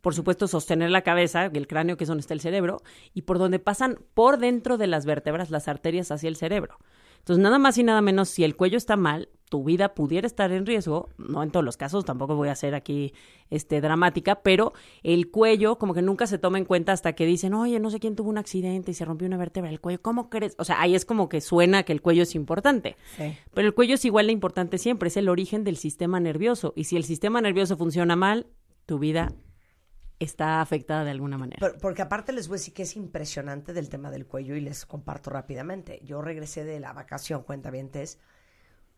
por supuesto sostener la cabeza, el cráneo que es donde está el cerebro, y por donde pasan por dentro de las vértebras las arterias hacia el cerebro. Entonces, nada más y nada menos, si el cuello está mal, tu vida pudiera estar en riesgo, no en todos los casos, tampoco voy a ser aquí este, dramática, pero el cuello como que nunca se toma en cuenta hasta que dicen, oye, no sé quién tuvo un accidente y se rompió una vértebra del cuello, ¿cómo crees? O sea, ahí es como que suena que el cuello es importante. Sí. Pero el cuello es igual de importante siempre, es el origen del sistema nervioso. Y si el sistema nervioso funciona mal, tu vida está afectada de alguna manera. Por- porque aparte les voy a decir que es impresionante del tema del cuello y les comparto rápidamente. Yo regresé de la vacación, cuentavientes,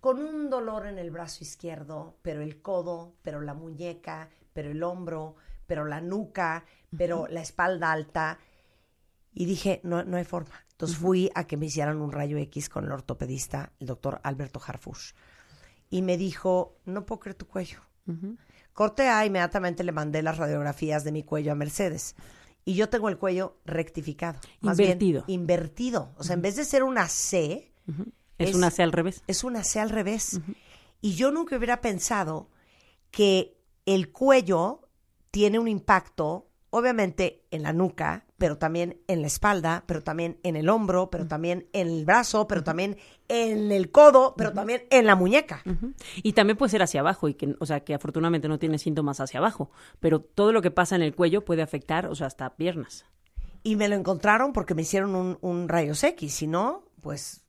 con un dolor en el brazo izquierdo, pero el codo, pero la muñeca, pero el hombro, pero la nuca, pero la espalda alta. Y dije, no, no hay forma. Entonces fui a que me hicieran un rayo X con el ortopedista, el doctor Alberto Harfush. Y me dijo, no puedo creer tu cuello. Corte A, inmediatamente le mandé las radiografías de mi cuello a Mercedes. Y yo tengo el cuello rectificado. Más Invertido. Bien, invertido. O sea, en vez de ser una C, Es una C al revés. Es una C al revés. Y yo nunca hubiera pensado que el cuello tiene un impacto, obviamente, en la nuca, pero también en la espalda, pero también en el hombro, pero también en el brazo, pero también en el codo, pero también en la muñeca. Y también puede ser hacia abajo, y que, o sea, que afortunadamente no tiene síntomas hacia abajo, pero todo lo que pasa en el cuello puede afectar, o sea, hasta piernas. Y me lo encontraron porque me hicieron un, un rayos X, si no, pues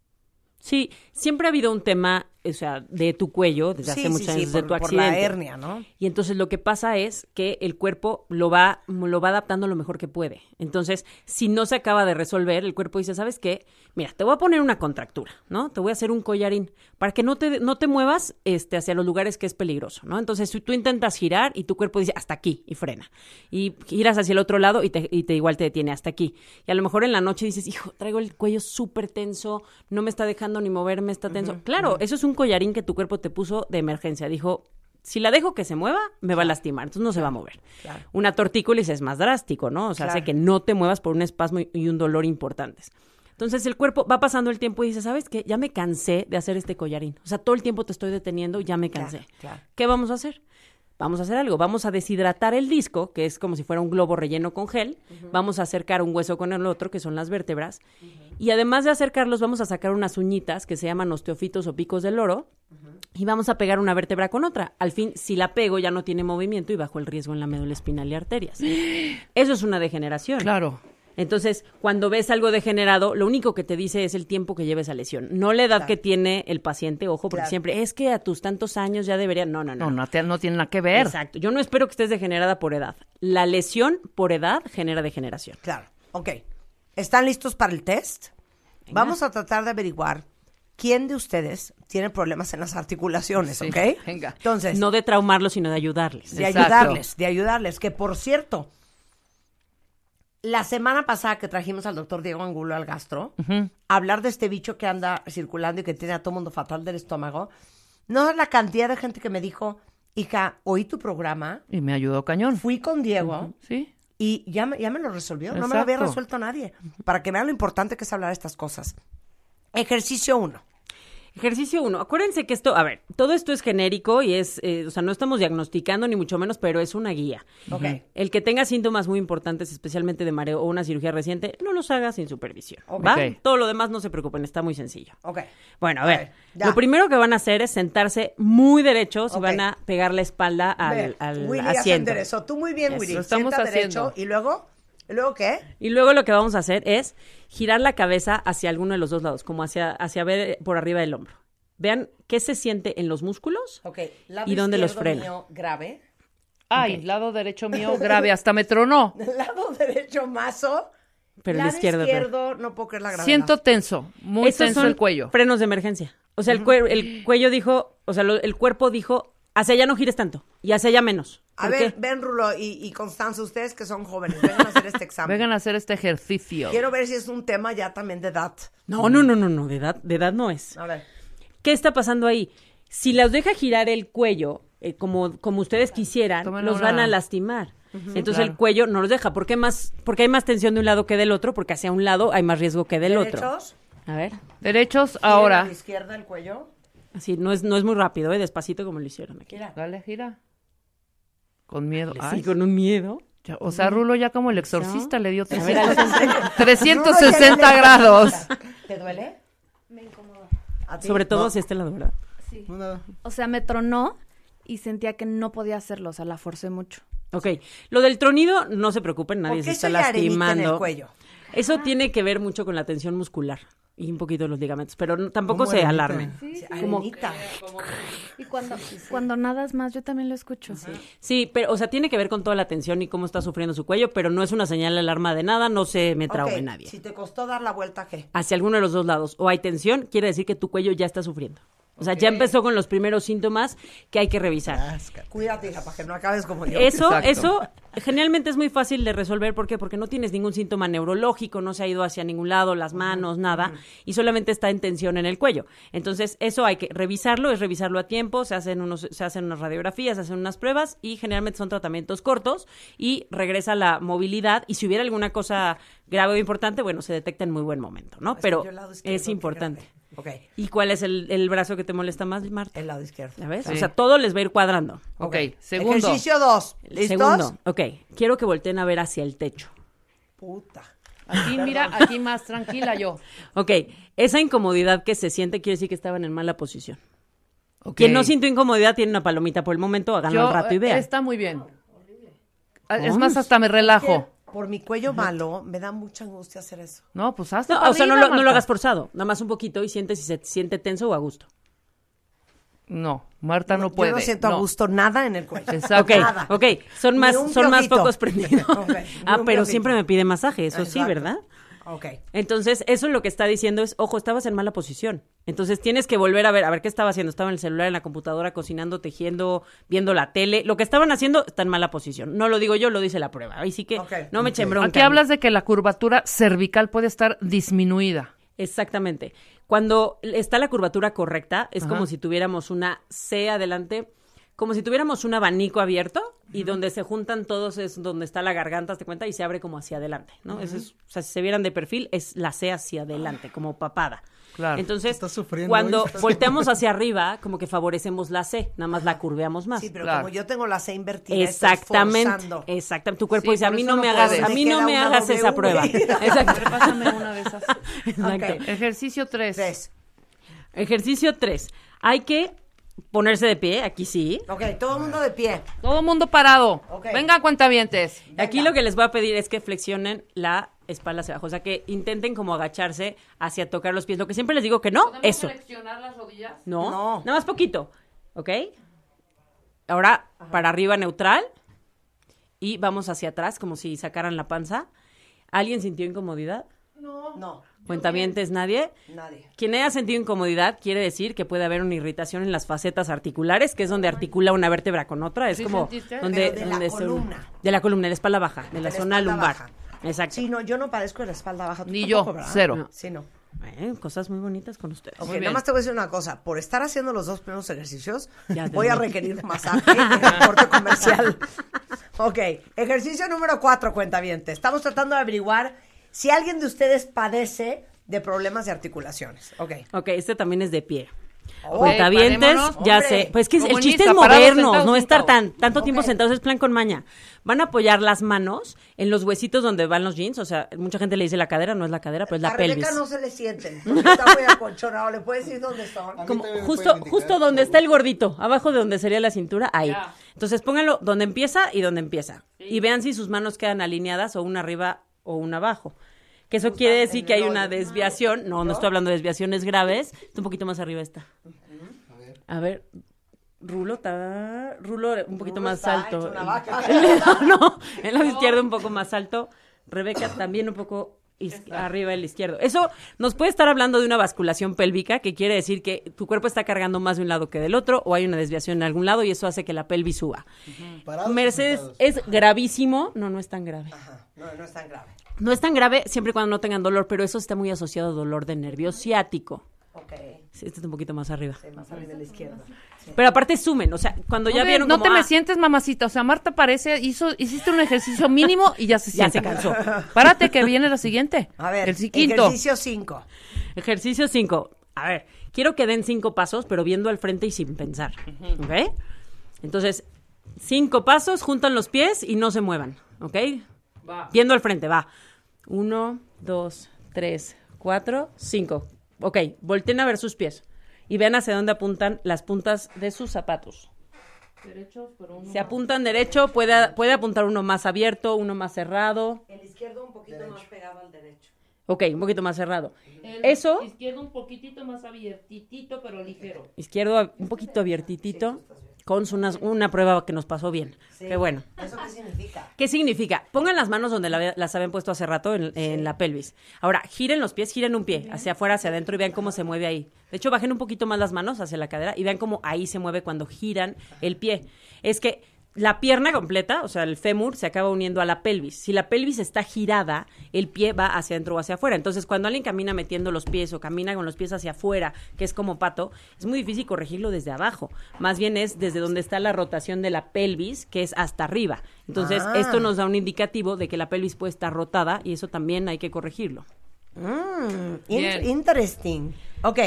Sí, siempre ha habido un tema, o sea, de tu cuello, desde Sí, hace sí, muchos sí, años, de por- tu por la accidente. hernia, ¿no? Y entonces lo que pasa es que el cuerpo lo va, lo va adaptando lo mejor que puede. Entonces, si no se acaba de resolver, el cuerpo dice, ¿sabes qué? Mira, te voy a poner una contractura, ¿no? Te voy a hacer un collarín para que no te, no te muevas este, hacia los lugares que es peligroso, ¿no? Entonces, si tú intentas girar y tu cuerpo dice, hasta aquí, y frena. Y giras hacia el otro lado y te, y te igual te detiene hasta aquí. Y a lo mejor en la noche dices, hijo, traigo el cuello súper tenso, no me está dejando ni moverme, está tenso. claro, eso es un collarín que tu cuerpo te puso de emergencia. Dijo, si la dejo que se mueva, me va a lastimar, entonces no se va a mover. Claro. Una tortícolis es más drástico, ¿no? O sea, hace que no te muevas por un espasmo y- un dolor importantes. Entonces el cuerpo va pasando el tiempo y dice, ¿sabes qué? Ya me cansé de hacer este collarín. O sea, todo el tiempo te estoy deteniendo ya me cansé. claro. ¿Qué vamos a hacer? Vamos a hacer algo. Vamos a deshidratar el disco, que es como si fuera un globo relleno con gel. Vamos a acercar un hueso con el otro, que son las vértebras. Y además de acercarlos, vamos a sacar unas uñitas que se llaman osteofitos o picos del oro. Y vamos a pegar una vértebra con otra. Al fin, si la pego, ya no tiene movimiento y bajo el riesgo en la médula espinal y arterias. Eso es una degeneración. Claro. Entonces, cuando ves algo degenerado, lo único que te dice es el tiempo que lleva esa lesión, no la edad que tiene el paciente, ojo, porque Claro. siempre es que a tus tantos años ya debería. No, no, no. No, no, te- no tiene nada que ver. Exacto. Yo no espero que estés degenerada por edad. La lesión por edad genera degeneración. Claro. Ok. ¿Están listos para el test? Vamos a tratar de averiguar quién de ustedes tiene problemas en las articulaciones, Sí, ¿ok? venga. Entonces, No de traumarlos, sino de ayudarles. de Exacto. ayudarles, de ayudarles. Que por cierto, la semana pasada que trajimos al doctor Diego Angulo al gastro, a hablar de este bicho que anda circulando y que tiene a todo mundo fatal del estómago, no es la cantidad de gente que me dijo, hija, oí tu programa, Y me ayudó cañón. fui con Diego Sí. y ya me, ya me lo resolvió. No me lo había resuelto nadie. Para que vean lo importante que es hablar de estas cosas. Ejercicio 1. Ejercicio 1. Acuérdense que esto, a ver, todo esto es genérico y es, eh, o sea, no estamos diagnosticando ni mucho menos, pero es una guía. Ok. El que tenga síntomas muy importantes, especialmente de mareo o una cirugía reciente, no los haga sin supervisión. Ok. ¿va? Ok. Todo lo demás no se preocupen, está muy sencillo. Ok. Bueno, a ver, lo primero que van a hacer es sentarse muy derechos y van a pegar la espalda al, al Willy ya se asiento. enderezó. Tú muy bien, Eso. Willy. Lo estamos Sienta haciendo. derecho. ¿Y luego? ¿Y luego qué? Y luego lo que vamos a hacer es girar la cabeza hacia alguno de los dos lados, como hacia, hacia ver por arriba del hombro. Vean qué se siente en los músculos Ok. Lado y dónde los frena. mío, grave. Ay, lado derecho mío grave, hasta me tronó. Lado derecho mazo. Pero el lado izquierdo, izquierdo, no puedo creer la gravedad. Siento tenso, muy Estos tenso son el cuello. Frenos de emergencia. O sea, el, cuer- el cuello dijo, o sea, lo- el cuerpo dijo, hacia allá no gires tanto y hacia allá menos. A ¿Por ver, qué? ven, Rulo y, y Constanza, ustedes que son jóvenes, vengan a hacer este examen. Vengan a hacer este ejercicio. Quiero ver si es un tema ya también de edad. No, no, no, no, no, de edad, de edad no es. A ver. ¿Qué está pasando ahí? Si las deja girar el cuello eh, como, como ustedes quisieran, los una- van a lastimar. Entonces Claro. el cuello no los deja. ¿Por qué más? Porque hay más tensión de un lado que del otro, porque hacia un lado hay más riesgo que del otro. Derechos. A ver, Derechos a ahora. la izquierda el cuello. Así, no es, no es muy rápido, ¿eh? despacito como lo hicieron aquí. Mira. Dale, gira. Con miedo. Sí, Ay, con un miedo. ya- o sea, Rulo ya como el exorcista le dio A ver, 300 Rulo 360 ya le- grados. ¿Te duele? Me incomoda. Sobre todo si este lado, ¿verdad? No, nada. O sea, me tronó y sentía que no podía hacerlo, o sea, la forcé mucho. Ok, lo del tronido, no se preocupen, nadie ¿Por se está en el lastimando. cuello? Eso tiene que ver mucho con la tensión muscular y un poquito los ligamentos, pero no- tampoco ¿Cómo se arenita? alarmen. Sí, Como-. Y cuando, cuando nadas más, yo también lo escucho. Sí, pero, o sea, tiene que ver con toda la tensión y cómo está sufriendo su cuello, pero no es una señal de alarma de nada, no se me traume nadie. Si te costó dar la vuelta, ¿qué? Hacia alguno de los dos lados, o hay tensión, quiere decir que tu cuello ya está sufriendo. O sea, ya empezó con los primeros síntomas que hay que revisar. Cuídate, hija, para que no acabes como yo. Eso, Exacto. eso generalmente es muy fácil de resolver. ¿Por qué? Porque no tienes ningún síntoma neurológico, no se ha ido hacia ningún lado, las manos, nada, y solamente está en tensión en el cuello. Entonces, eso hay que revisarlo, es revisarlo a tiempo, se hacen, unos, se hacen unas radiografías, se hacen unas pruebas y generalmente son tratamientos cortos y regresa la movilidad. Y si hubiera alguna cosa grave o importante, bueno, se detecta en muy buen momento, ¿no? Pero es importante. Ok, ¿Y cuál es el, el brazo que te molesta más, Marta? el lado izquierdo. ¿Ya ves? Sí. O sea, todo les va a ir cuadrando. Ok, segundo. Ejercicio 2. ¿Listos? Segundo, ok. Quiero que volteen a ver hacia el techo. Puta. Aquí, mira, aquí más tranquila yo. Ok, esa incomodidad que se siente quiere decir que estaban en mala posición. Ok. Quien no sintió incomodidad tiene una palomita por el momento, háganlo al rato y eh, vean. Está muy bien. Ah, Es más, hasta me relajo. Por mi cuello malo, me da mucha angustia hacer eso. No, pues hasta No, o sea, no lo, no lo hagas forzado, nada más un poquito y siente si se siente tenso o a gusto. No, Marta no, puede. Yo no siento a gusto nada en el cuello. Exacto. Ok, Nada. ok, son más, son más focos prendidos. Ah, pero piojito. siempre me pide masaje, eso sí. ¿verdad? Ok. Entonces, eso lo que está diciendo es, ojo, estabas en mala posición. Entonces, tienes que volver a ver, a ver qué estaba haciendo. Estaba en el celular, en la computadora, cocinando, tejiendo, viendo la tele. Lo que estaban haciendo está en mala posición. No lo digo yo, lo dice la prueba. Ahí sí que no me echen bronca. Aquí hablas de que la curvatura cervical puede estar disminuida. Exactamente. Cuando está la curvatura correcta, es como si tuviéramos una C adelante, como si tuviéramos un abanico abierto y donde se juntan todos es donde está la garganta, ¿te cuenta? Y se abre como hacia adelante, ¿no? Eso es, o sea, si se vieran de perfil, es la C hacia adelante, como papada. Claro. Entonces, cuando hoy, estás- volteamos hacia arriba, como que favorecemos la C, nada más la curveamos más. Sí, pero Claro. como yo tengo la C invertida, estoy Exactamente, exactamente. Tu cuerpo Sí, dice, a mí no no me hagas, a mí no me hagas esa W. prueba. Exacto. Pásame una de esas. Exacto. Ok. Ejercicio 3. Tres. Ejercicio 3. Hay que ponerse de pie, aquí sí. Ok, todo el mundo de pie. Todo mundo parado. Venga, cuentavientes. Aquí lo que les voy a pedir es que flexionen la espalda hacia abajo, o sea, que intenten como agacharse hacia tocar los pies. Lo que siempre les digo que no, eso. flexionar las rodillas? No, No. nada más poquito, ¿ok? Ahora para arriba neutral y vamos hacia atrás como si sacaran la panza. ¿Alguien sintió incomodidad? No. No. Cuentavientes, nadie. Nadie. Quien haya sentido incomodidad quiere decir que puede haber una irritación en las facetas articulares, que es donde articula una vértebra con otra. Es ¿Sí como sentiste? donde, Pero de la donde columna. de la columna, de la espalda baja, de la De la zona lumbar. baja. Exacto. Sí, no, yo no padezco de la espalda baja. ¿Tú Ni tampoco, yo, ¿verdad? cero. No. Sí, no. Eh, cosas muy bonitas con ustedes. Ok, nada más te voy a decir una cosa. Por estar haciendo los dos primeros ejercicios, Ya voy a requerir masaje en el corte comercial. Ok, ejercicio número cuatro, cuentaviente. Estamos tratando de averiguar si alguien de ustedes padece de problemas de articulaciones. Ok. Ok, este también es de pie. Cuentavientes, ya Hombre, sé. Pues que el chiste es movernos, no estar tan tanto tiempo sentados, es plan con maña. Van a apoyar las manos en los huesitos donde van los jeans, o sea, mucha gente le dice la cadera, no es la cadera, pero es la a pelvis. Rebeca no se le sienten, porque está muy acolchonado. ¿Le puedes decir dónde son? Como justo, justo donde está el gordito, abajo de donde sería la cintura, ahí. Ya. Entonces pónganlo donde empieza y donde empieza. Y vean si sus manos quedan alineadas o una arriba o una abajo. Que eso quiere decir que hay una desviación. No, no estoy hablando de desviaciones graves. Está un poquito más arriba esta. A ver. Rulo está. Rulo un poquito Rulo más está alto. hecho una vaca. El lado no, el lado izquierdo un poco más alto. Rebeca también un poco arriba el izquierdo. Eso nos puede estar hablando de una basculación pélvica, que quiere decir que tu cuerpo está cargando más de un lado que del otro, o hay una desviación en algún lado y eso hace que la pelvis suba. ¿Parados o Mercedes, es gravísimo. No, no es tan grave. No, no es tan grave. No es tan grave siempre y cuando no tengan dolor, pero eso está muy asociado a dolor de nervio ciático. Ok. Sí, este está un poquito más arriba. Sí, más arriba de la izquierda. Pero aparte sumen, o sea, cuando ya Hombre, vieron no como, te me ah, sientes, mamacita. O sea, Marta parece, hizo, hiciste un ejercicio mínimo y ya se Ya siente. se cansó. Párate que viene la siguiente. A ver, el quinto. ejercicio 5. Ejercicio 5. A ver, quiero que den cinco pasos, pero viendo al frente y sin pensar. ¿Ok? Entonces, cinco pasos, juntan los pies y no se muevan. ¿Ok? Va. Viendo al frente, va. Uno, dos, tres, cuatro, cinco. Ok, volteen a ver sus pies. Y vean hacia dónde apuntan las puntas de sus zapatos. Pero uno Si apuntan derecho, puede, puede apuntar uno más abierto, uno más cerrado. El izquierdo un poquito más pegado al derecho. Ok, un poquito más cerrado. El Eso, Izquierdo un poquitito más abiertitito, pero ligero. izquierdo un poquito abiertitito, su- una, una prueba que nos pasó bien. Qué bueno. ¿Eso qué significa? ¿Qué significa? Pongan las manos donde la- las habían puesto hace rato en, en la pelvis. Ahora, giren los pies, giren un pie hacia afuera, hacia adentro y vean cómo se mueve ahí. De hecho, bajen un poquito más las manos hacia la cadera y vean cómo ahí se mueve cuando giran el pie. Es que la pierna completa, o sea, el fémur, se acaba uniendo a la pelvis. Si la pelvis está girada, el pie va hacia adentro o hacia afuera. Entonces, cuando alguien camina metiendo los pies o camina con los pies hacia afuera, que es como pato, es muy difícil corregirlo desde abajo. Más bien es desde donde está la rotación de la pelvis, que es hasta arriba. Entonces, Ah. esto nos da un indicativo de que la pelvis puede estar rotada y eso también hay que corregirlo. Mm, in- interesting. Ok.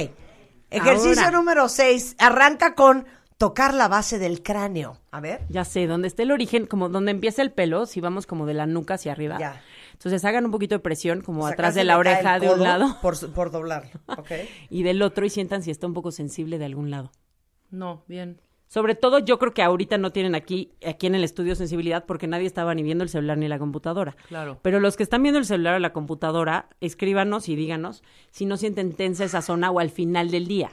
Ejercicio Ahora. número 6. Arranca con tocar la base del cráneo. A ver. Ya sé, donde está el origen, como donde empieza el pelo, si vamos como de la nuca hacia arriba. Ya. Entonces hagan un poquito de presión, como O sea, atrás de la oreja de un lado Por, su- por doblarlo. Ok. y del otro y sientan si está un poco sensible de algún lado. No, bien. Sobre todo, yo creo que ahorita no tienen aquí, aquí en el estudio sensibilidad porque nadie estaba ni viendo el celular ni la computadora. Claro. Pero los que están viendo el celular o la computadora, escríbanos y díganos si no sienten tensa esa zona o al final del día.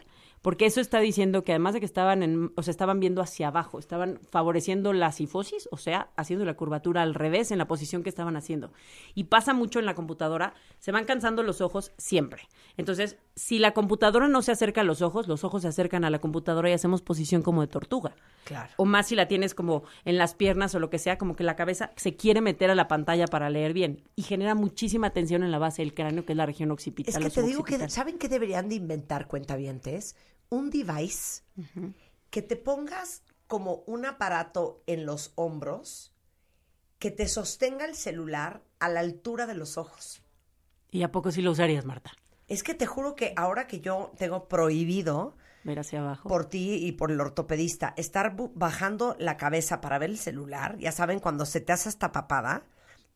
Porque eso está diciendo que además de que estaban en, o sea, estaban viendo hacia abajo, estaban favoreciendo la sifosis, o sea, haciendo la curvatura al revés en la posición que estaban haciendo. Y pasa mucho en la computadora, se van cansando los ojos siempre. Entonces, si la computadora no se acerca a los ojos, los ojos se acercan a la computadora y hacemos posición como de tortuga. Claro. O más si la tienes como en las piernas o lo que sea, como que la cabeza se quiere meter a la pantalla para leer bien. Y genera muchísima tensión en la base del cráneo, que es la región occipital. Es que te digo que. ¿saben qué deberían de inventar cuentavientes? Un device que te pongas como un aparato en los hombros que te sostenga el celular a la altura de los ojos. ¿Y a poco sí lo usarías, Marta? Es que te juro que ahora que yo tengo prohibido Ver hacia abajo. por ti y por el ortopedista estar bajando la cabeza para ver el celular, ya saben, cuando se te hace esta papada,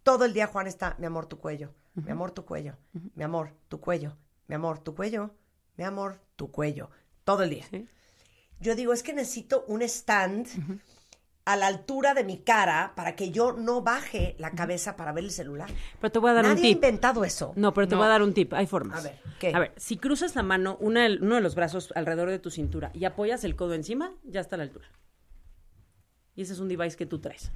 todo el día Juan está, mi amor, tu cuello, mi amor, tu cuello, mi amor, tu cuello, mi amor, tu cuello, mi amor, tu cuello, todo el día. Sí. Yo digo, es que necesito un stand a la altura de mi cara para que yo no baje la cabeza para ver el celular. Pero te voy a dar Nadie un ha tip. inventado eso. No, pero te No. voy a dar un tip. Hay formas. A ver, ¿qué? A ver, si cruzas la mano, una, uno de los brazos alrededor de tu cintura y apoyas el codo encima, ya está a la altura. Y ese es un device que tú traes.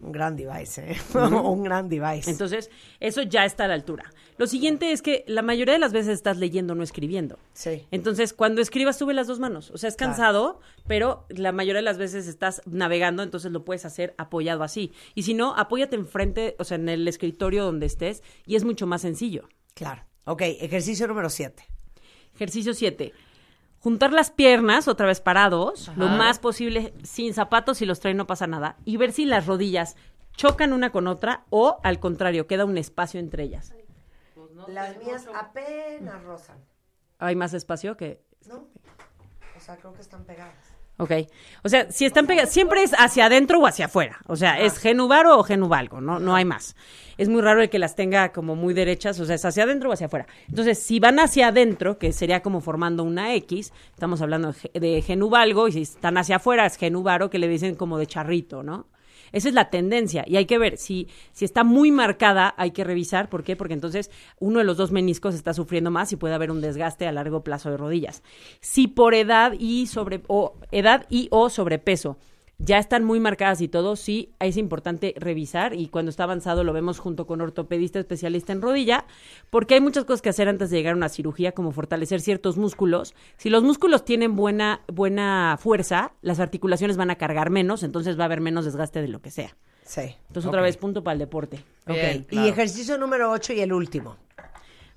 Un gran device, ¿eh? Un gran device. Entonces, eso ya está a la altura. Lo siguiente es que la mayoría de las veces estás leyendo, no escribiendo. Sí. Entonces, cuando escribas, sube las dos manos. O sea, es Claro. cansado, pero la mayoría de las veces estás navegando, entonces lo puedes hacer apoyado así. Y si no, apóyate enfrente, o sea, en el escritorio donde estés, y es mucho más sencillo. Claro. Ok, ejercicio número 7. Ejercicio 7. Juntar las piernas, otra vez parados, lo más posible, sin zapatos, si los trae no pasa nada, y ver si las rodillas chocan una con otra o, al contrario, queda un espacio entre ellas. Las mías apenas rozan. ¿Hay más espacio que...? ¿No? O sea, creo que están pegadas. Ok. O sea, si están pegadas, siempre es hacia adentro o hacia afuera. O sea, es genubaro o genubalgo, no, no hay más. Es muy raro el que las tenga como muy derechas, o sea, es hacia adentro o hacia afuera. Entonces, si van hacia adentro, que sería como formando una X, estamos hablando de, ge- de genubalgo, y si están hacia afuera es genubaro, que le dicen como de charrito, ¿no? Esa es la tendencia y hay que ver si, si está muy marcada, hay que revisar. ¿Por qué? Porque entonces uno de los dos meniscos está sufriendo más y puede haber un desgaste a largo plazo de rodillas. Si por edad y sobre o edad y o sobrepeso ya están muy marcadas y todo, sí es importante revisar y cuando está avanzado lo vemos junto con ortopedista especialista en rodilla, porque hay muchas cosas que hacer antes de llegar a una cirugía, como fortalecer ciertos músculos. Si los músculos tienen buena, buena fuerza, las articulaciones van a cargar menos, entonces va a haber menos desgaste de lo que sea. Sí. Entonces otra vez punto para el deporte. Ok. Y ejercicio número 8 y el último.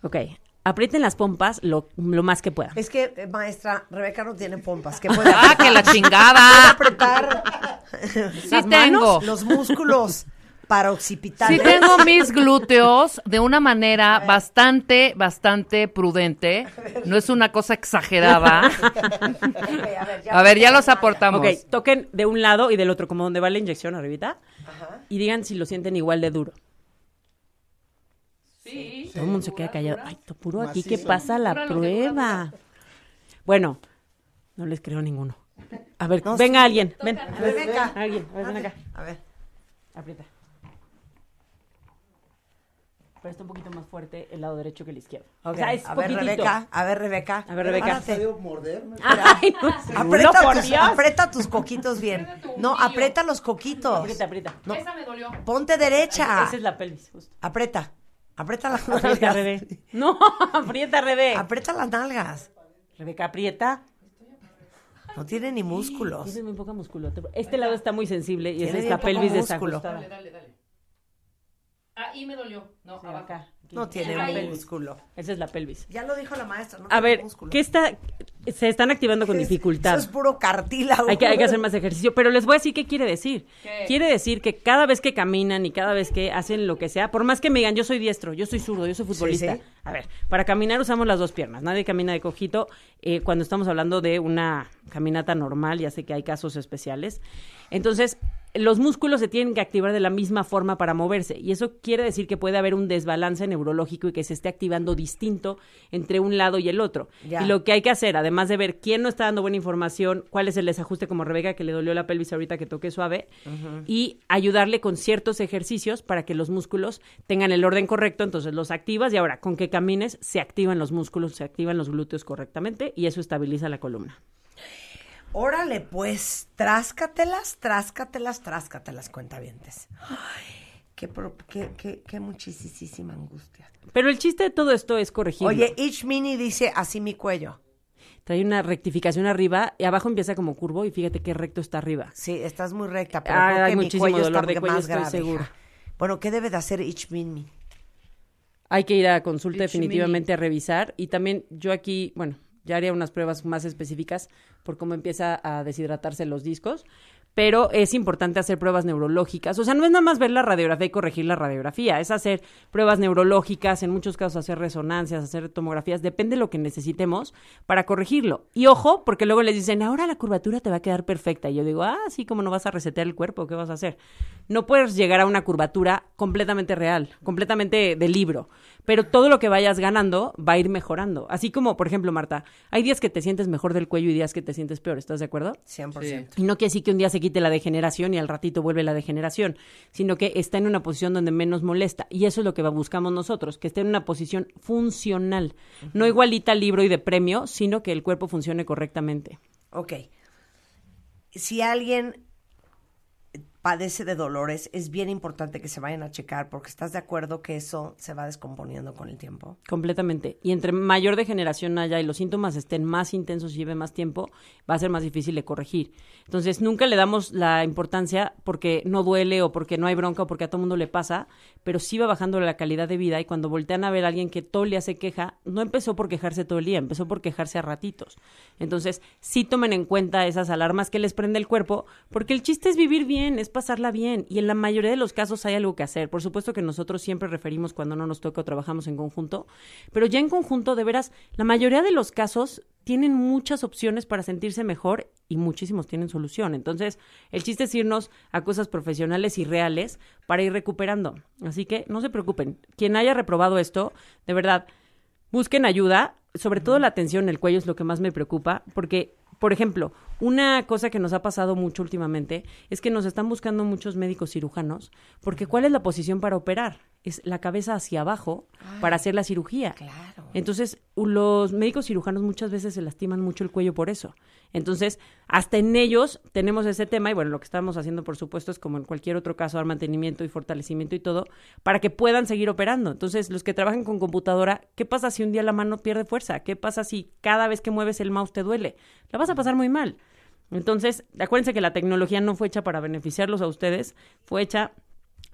Ok, aprieten las pompas lo, lo más que puedan. Es que, eh, maestra, Rebeca no tiene pompas. ¿Qué puede ¡Ah, que la chingada! Apretar Sí las tengo. manos, los músculos paroxipitales. Sí tengo mis glúteos de una manera bastante, bastante prudente. No es una cosa exagerada. A ver, ya los aportamos. Ok, toquen de un lado y del otro, como donde va la inyección arribita, y digan si lo sienten igual de duro. Sí. Todo el mundo se queda callado. Ay, Topuro, aquí que Macizo. pasa la prueba. Bueno, no les creo ninguno. A ver, No, venga sí. alguien, ven. Rebeca. Alguien, a ver, ven acá. A ver. Aprieta. Pero está un poquito más fuerte el lado derecho que el izquierdo. Ok, O sea, es a ver, poquitito. Rebeca. A ver, Rebeca. A ver, Rebeca. Párate. morderme? Ay, no, Aprieta, por tus, Dios. aprieta tus coquitos bien. No, aprieta los coquitos. Aprieta, aprieta. Esa me dolió. Ponte derecha. Esa es la pelvis, justo. Aprieta. Aprieta las Aprieta, nalgas. Rebe. No, aprieta, Rebe. Aprieta las nalgas. Rebeca, aprieta. No tiene ni músculos. Tiene muy poca musculatura. Este lado está muy sensible y es la pelvis músculo. desajustada. Dale, dale. Ahí me dolió. No, Sí, abajo. acá. No tiene Ahí. músculo. Esa es la pelvis. Ya lo dijo la maestra. No A ver, músculo. ¿qué está? Se están activando con Es- dificultad. Eso es puro cartílago. Hay que, hay que hacer más ejercicio, pero les voy a decir qué quiere decir. ¿Qué? Quiere decir que cada vez que caminan y cada vez que hacen lo que sea, por más que me digan, yo soy diestro, yo soy zurdo, yo soy futbolista. sí. A ver, para caminar usamos las dos piernas. Nadie camina de cojito eh, cuando estamos hablando de una caminata normal, ya sé que hay casos especiales. Entonces, los músculos se tienen que activar de la misma forma para moverse y eso quiere decir que puede haber un desbalance neurológico y que se esté activando distinto entre un lado y el otro. Ya. Y lo que hay que hacer, además de ver quién no está dando buena información, cuál es el desajuste como Rebeca que le dolió la pelvis ahorita que toqué suave y ayudarle con ciertos ejercicios para que los músculos tengan el orden correcto, entonces los activas y ahora con que camines se activan los músculos, se activan los glúteos correctamente y eso estabiliza la columna. Órale, pues, tráscatelas, tráscatelas, tráscatelas, cuentavientes. Ay, qué, pro- qué, qué, qué muchísima angustia. Pero el chiste de todo esto es corregirlo. Oye, each mini dice así mi cuello. Trae una rectificación arriba y abajo empieza como curvo y fíjate qué recto está arriba. Sí, estás muy recta, pero Ah, creo hay que mi muchísimo cuello dolor está de cuello, más estoy grave. segura. Bueno, ¿qué debe de hacer each mini? Hay que ir a consulta definitivamente a revisar y también yo aquí, bueno, ya haría unas pruebas más específicas por cómo empieza a deshidratarse los discos, pero es importante hacer pruebas neurológicas. O sea, no es nada más ver la radiografía y corregir la radiografía, es hacer pruebas neurológicas, en muchos casos hacer resonancias, hacer tomografías, depende de lo que necesitemos para corregirlo. Y ojo, porque luego les dicen, ahora la curvatura te va a quedar perfecta. Y yo digo, ah, sí, ¿cómo no vas a resetear el cuerpo? ¿Qué vas a hacer? No puedes llegar a una curvatura completamente real, completamente de libro, pero todo lo que vayas ganando va a ir mejorando. Así como, por ejemplo, Marta, hay días que te sientes mejor del cuello y días que te sientes peor, ¿estás de acuerdo? 100%. Y no quiere decir que un día se quite la degeneración y al ratito vuelve la degeneración, sino que está en una posición donde menos molesta. Y eso es lo que buscamos nosotros, que esté en una posición funcional. No igualita al libro y de premio, sino que el cuerpo funcione correctamente. Ok. Si alguien padece de dolores, es bien importante que se vayan a checar porque estás de acuerdo que eso se va descomponiendo con el tiempo. Completamente. Y entre mayor degeneración haya y los síntomas estén más intensos y lleve más tiempo, va a ser más difícil de corregir. Entonces, nunca le damos la importancia porque no duele o porque no hay bronca o porque a todo mundo le pasa, pero sí va bajando la calidad de vida y cuando voltean a ver a alguien que todo el día se queja, no empezó por quejarse todo el día, empezó por quejarse a ratitos. Entonces, sí tomen en cuenta esas alarmas que les prende el cuerpo, porque el chiste es vivir bien, es pasarla bien y en la mayoría de los casos hay algo que hacer. Por supuesto que nosotros siempre referimos cuando no nos toca o trabajamos en conjunto, pero ya en conjunto, de veras, la mayoría de los casos tienen muchas opciones para sentirse mejor y muchísimos tienen solución. Entonces, el chiste es irnos a cosas profesionales y reales para ir recuperando. Así que no se preocupen. Quien haya reprobado esto, de verdad, busquen ayuda. Sobre todo la tensión en el cuello es lo que más me preocupa, porque, por ejemplo, una cosa que nos ha pasado mucho últimamente es que nos están buscando muchos médicos cirujanos, porque ¿cuál es la posición para operar? Es la cabeza hacia abajo para hacer la cirugía. Entonces, u- los médicos cirujanos muchas veces se lastiman mucho el cuello por eso. Entonces, hasta en ellos tenemos ese tema y bueno, lo que estamos haciendo, por supuesto, es como en cualquier otro caso, dar mantenimiento y fortalecimiento y todo, para que puedan seguir operando. Entonces, los que trabajan con computadora, ¿qué pasa si un día la mano pierde fuerza? ¿Qué pasa si cada vez que mueves el mouse te duele? La vas a pasar muy mal. Entonces, acuérdense que la tecnología no fue hecha para beneficiarlos a ustedes, fue hecha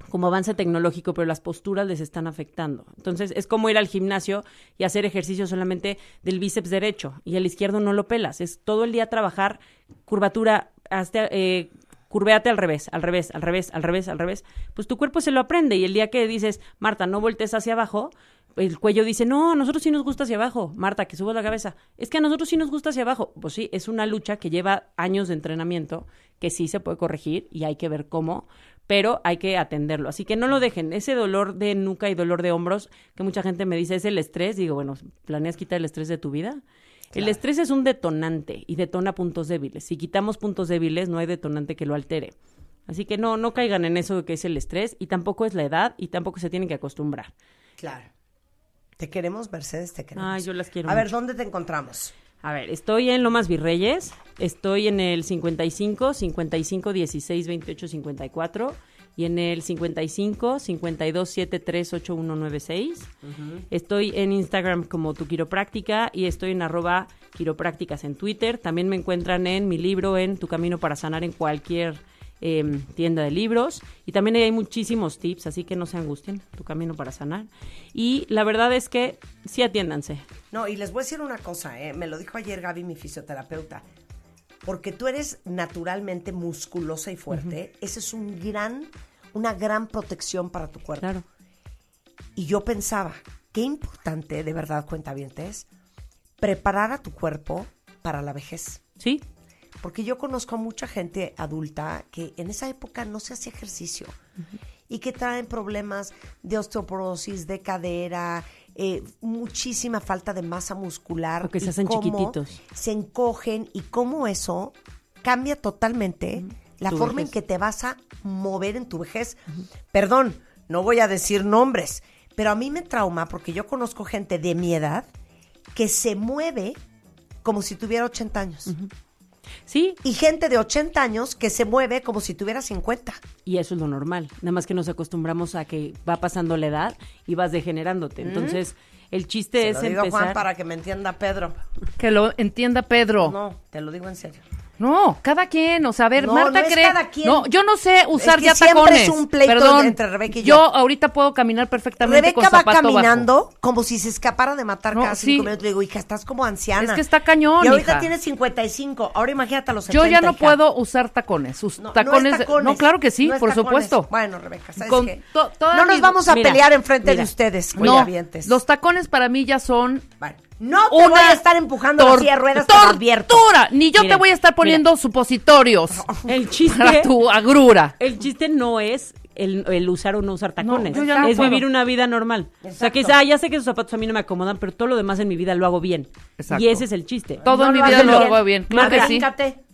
como avance tecnológico, pero las posturas les están afectando. Entonces, es como ir al gimnasio y hacer ejercicio solamente del bíceps derecho y el izquierdo no lo pelas. Es todo el día trabajar curvatura, hasta, eh, curvéate al revés, al revés, al revés, al revés, al revés. Pues tu cuerpo se lo aprende y el día que dices, Marta, no voltees hacia abajo, el cuello dice, no, a nosotros sí nos gusta hacia abajo. Marta, que subas la cabeza. Es que a nosotros sí nos gusta hacia abajo. Pues sí, es una lucha que lleva años de entrenamiento, que sí se puede corregir y hay que ver cómo, pero hay que atenderlo. Así que no lo dejen. Ese dolor de nuca y dolor de hombros, que mucha gente me dice, es el estrés. Digo, bueno, ¿planeas quitar el estrés de tu vida? El estrés es un detonante y detona puntos débiles. Si quitamos puntos débiles, no hay detonante que lo altere. Así que no, no caigan en eso de que es el estrés y tampoco es la edad y tampoco se tienen que acostumbrar. Claro. Te queremos, Mercedes, te queremos. Ay, yo las quiero A ver. ¿dónde te encontramos? A ver, estoy en Lomas Virreyes, estoy en el 55 55 16 28 54 y en el 55 52 73 8196. Estoy en Instagram como tu quiropráctica y estoy en arroba quiroprácticas en Twitter. También me encuentran en mi libro en Tu Camino para Sanar en cualquier em, tienda de libros. Y también hay muchísimos tips, así que no se angustien, Tu Camino para Sanar. Y la verdad es que sí atiéndanse. No, y les voy a decir una cosa, ¿eh? me lo dijo ayer Gaby, mi fisioterapeuta. Porque tú eres naturalmente musculosa y fuerte, esa es un gran, una gran protección para tu cuerpo. Claro. Y yo pensaba, qué importante, de verdad, cuenta es preparar a tu cuerpo para la vejez. Sí. Porque yo conozco a mucha gente adulta que en esa época no se hacía ejercicio y que traen problemas de osteoporosis, de cadera, eh, muchísima falta de masa muscular. O que se hacen chiquititos. Se encogen y cómo eso cambia totalmente la Tu forma vejez. en que te vas a mover en tu vejez. Perdón, no voy a decir nombres, pero a mí me trauma porque yo conozco gente de mi edad que se mueve como si tuviera 80 años. Sí. Y gente de 80 años que se mueve como si tuviera 50. Y eso es lo normal. Nada más que nos acostumbramos a que va pasando la edad y vas degenerándote. Entonces, el chiste Se es lo digo empezar. Juan para que me entienda Pedro. Que lo entienda Pedro. No, te lo digo en serio. No, cada quien, o sea, a ver, No, Marta no es cree. cada quien. No, yo no sé usar que ya siempre tacones. es un pleito Perdón. entre Rebeca y yo. ahorita puedo caminar perfectamente Rebeca con va caminando como si se escapara de matar No, cada sí. cinco minutos. Le digo, hija, estás como anciana. Es que está cañón, Y ahorita hija. tienes 55. Ahora imagínate a los bajo. Yo 70, ya no hija. puedo usar tacones. Us- No, no tacones, es de- tacones. no, claro que sí, es por tacones. supuesto. Bueno, Rebeca, ¿sabes Con qué? to- toda No nos vamos a Mira, pelear enfrente de mira. ustedes, No, los tacones para mí ya son No te voy a estar empujando la silla de ruedas, te tortura. Ni yo te voy a estar poniendo supositorios El chiste. para tu agrura. El chiste no es el, el usar o no usar tacones. no es puedo. vivir una vida normal. O sea, que ah, ya sé que esos zapatos a mí no me acomodan, pero todo lo demás en mi vida lo hago bien. Exacto. Y ese es el chiste. Todo en mi vida lo hago bien. Claro a ver, que sí.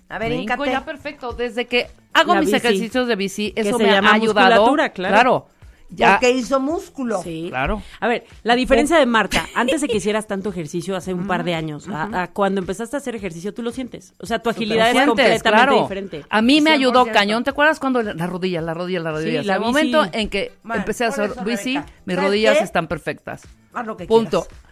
A ver, ya perfecto. Desde que hago La mis bici. ejercicios de bici, Que eso se me ha ayudado. musculatura, claro. Ya. Porque hizo músculo. Sí. Claro. A ver, la diferencia de Marta, antes de que hicieras tanto ejercicio hace un par de años, a, a cuando empezaste a hacer ejercicio, tú lo sientes. O sea, tu agilidad es completamente claro. diferente. A mí me ayudó 100%. cañón. ¿Te acuerdas cuando la rodilla, la rodilla, la rodilla? la el bici. momento en que empecé a hacer eso, bici, mis ¿sabes rodillas qué? están perfectas. Haz lo que Punto. quieras.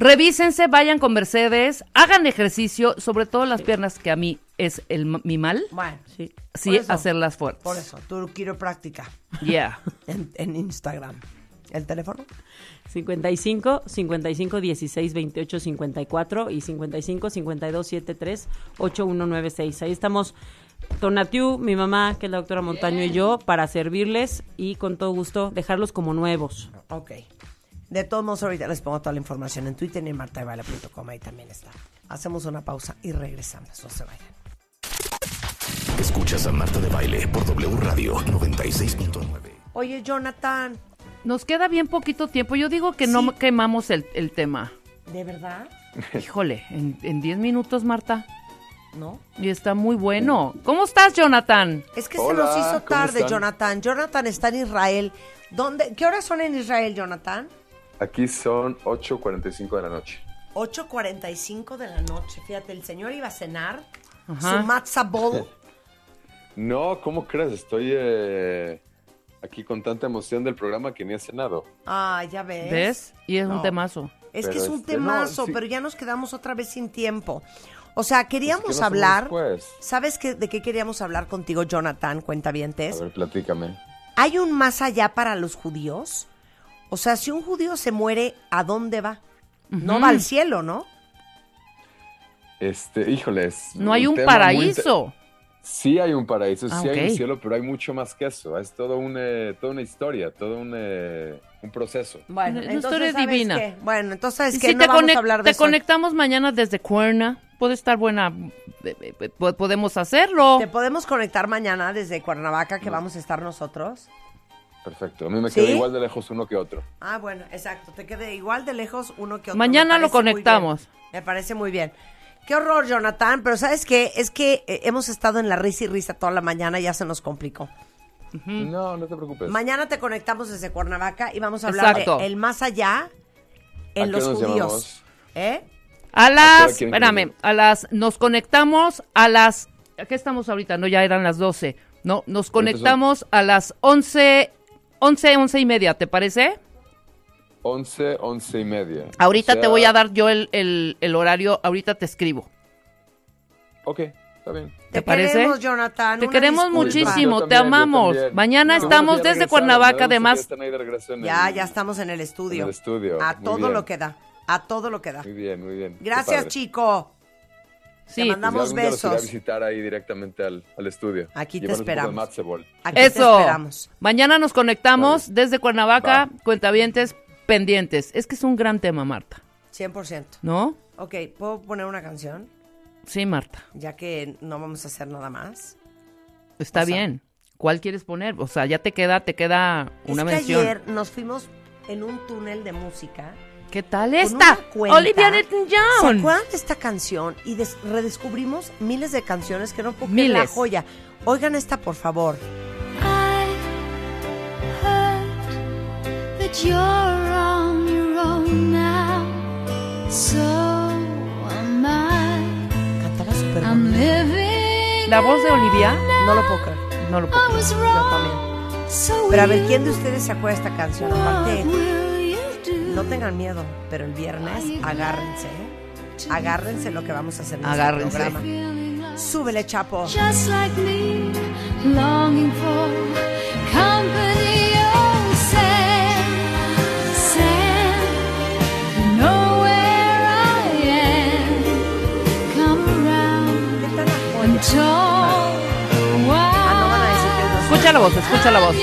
Revísense, vayan con Mercedes, hagan ejercicio, sobre todo las piernas que a mí es el, mi mal. Bueno, Sí. Sí, eso. hacerlas fuertes. por eso, tu quiropráctica Yeah. en, en Instagram. ¿El teléfono? 55 55 16 28 54 y 55 52 73 8196. Ahí estamos Tonatiu, mi mamá, que es la doctora Montaño y yo para servirles y con todo gusto dejarlos como nuevos. Ok. De todos modos, ahorita les pongo toda la información en Twitter y en martadebaile.com. Ahí también está. Hacemos una pausa y regresamos. No se vayan. Escuchas a Marta de Baile por W Radio 96.9. Oye, Jonathan, Nos queda bien poquito tiempo. Yo digo que no quemamos el, el tema. ¿de verdad? Híjole, en en 10 minutos, Marta. ¿No? Y está muy bueno. ¿Cómo estás, Jonathan? Es que se nos hizo ¿cómo tarde? Jonathan. Jonathan está en Israel. ¿Dónde? ¿Qué horas son en Israel, Jonathan? Aquí son 8.45 de la noche. 8.45 de la noche. Fíjate, el señor iba a cenar Ajá. su matzah bowl. No, ¿cómo crees? Estoy eh, aquí con tanta emoción del programa que ni he cenado. Ah, ya ves. ¿Ves? Y es un temazo. Es que Pero es un este, no, temazo, sí. pero ya nos quedamos otra vez sin tiempo. O sea, queríamos Pues, ¿qué nos hablar. ¿Sabes qué, de qué queríamos hablar contigo, Jonathan? Cuentavientes. A ver, platícame. ¿Hay un más allá para los judíos? O sea, si un judío se muere, ¿a dónde va? No va al cielo, ¿no? Este, híjoles. No hay un paraíso. Sí hay un paraíso, Ah, sí hay ok. un cielo, pero hay mucho más que eso. Es todo un, eh, toda una historia, todo un, eh, un proceso. Bueno, La entonces, historia es ¿sabes divina. qué? Bueno, entonces, que si no te, vamos a hablar de te eso. conectamos mañana desde Cuerna, puede estar buena. eh, eh, eh, po- Podemos hacerlo. ¿Te podemos conectar mañana desde Cuernavaca, que vamos a estar nosotros? Perfecto. A mí me ¿Sí? queda igual de lejos uno que otro. Ah, bueno, exacto. Te quede igual de lejos uno que otro. Mañana lo conectamos. Me parece muy bien. Qué horror, Jonathan. Pero ¿sabes qué? Es que eh, hemos estado en la risa y risa toda la mañana y ya se nos complicó. No, no te preocupes. Mañana te conectamos desde Cuernavaca y vamos a hablar Exacto. de el más allá en ¿A qué los nos judíos. llamamos? ¿Eh? A las, que espérame, a las, nos conectamos a las, ¿a qué estamos ahorita? No, ya eran las 12. No, nos conectamos a las 11, 11, 11 y media, ¿te parece? 11, 11 y media. Ahorita O sea, te voy a dar yo el, el, el horario, ahorita te escribo. Ok, está bien. Te, parece? queremos, Jonathan. Te queremos disculpa. muchísimo, te amamos. Mañana estamos desde Cuernavaca, además. ya el- ya estamos en el estudio. En el estudio. A Muy todo bien. lo que da. A todo lo que da. Muy bien, muy bien. Gracias, chico. Sí, Te mandamos Pues día los iré a besos. visitar ahí directamente al, al estudio. Aquí te poco de esperamos. Aquí te Eso. esperamos. Mañana nos conectamos desde Cuernavaca, Va. cuentavientes pendientes. Es que es un gran tema, Marta, 100%. ¿no? Ok, ¿puedo poner una canción? Sí, Marta, Ya que no vamos a hacer nada más. está O sea- bien. ¿Cuál quieres poner? O sea, ya te queda, te queda una es que mención. ayer nos fuimos en un túnel de música. ¿Qué tal esta? cuenta. Olivia ¿Se Newton-John. acuerdan de esta canción? Y des- redescubrimos miles de canciones que no puedo creer la Miles. joya. Oigan esta, por favor. that you're on your own now. So am I. Cantaba súper I'm living. La voz de Olivia, No lo puedo creer. no lo puedo I was Yo wrong. también. Pero a ver, ¿quién de ustedes se acuerda de esta canción? What Aparte? No tengan miedo, pero el viernes agárrense. ¿eh? Agárrense lo que vamos a hacer en este Agárrense. programa. Feeling like Súbele, Chapo. just like me, longing for company. Oh, Sam, Sam, you know where I am. Come around. Ah, no no. Escucha la voz, escucha la voz.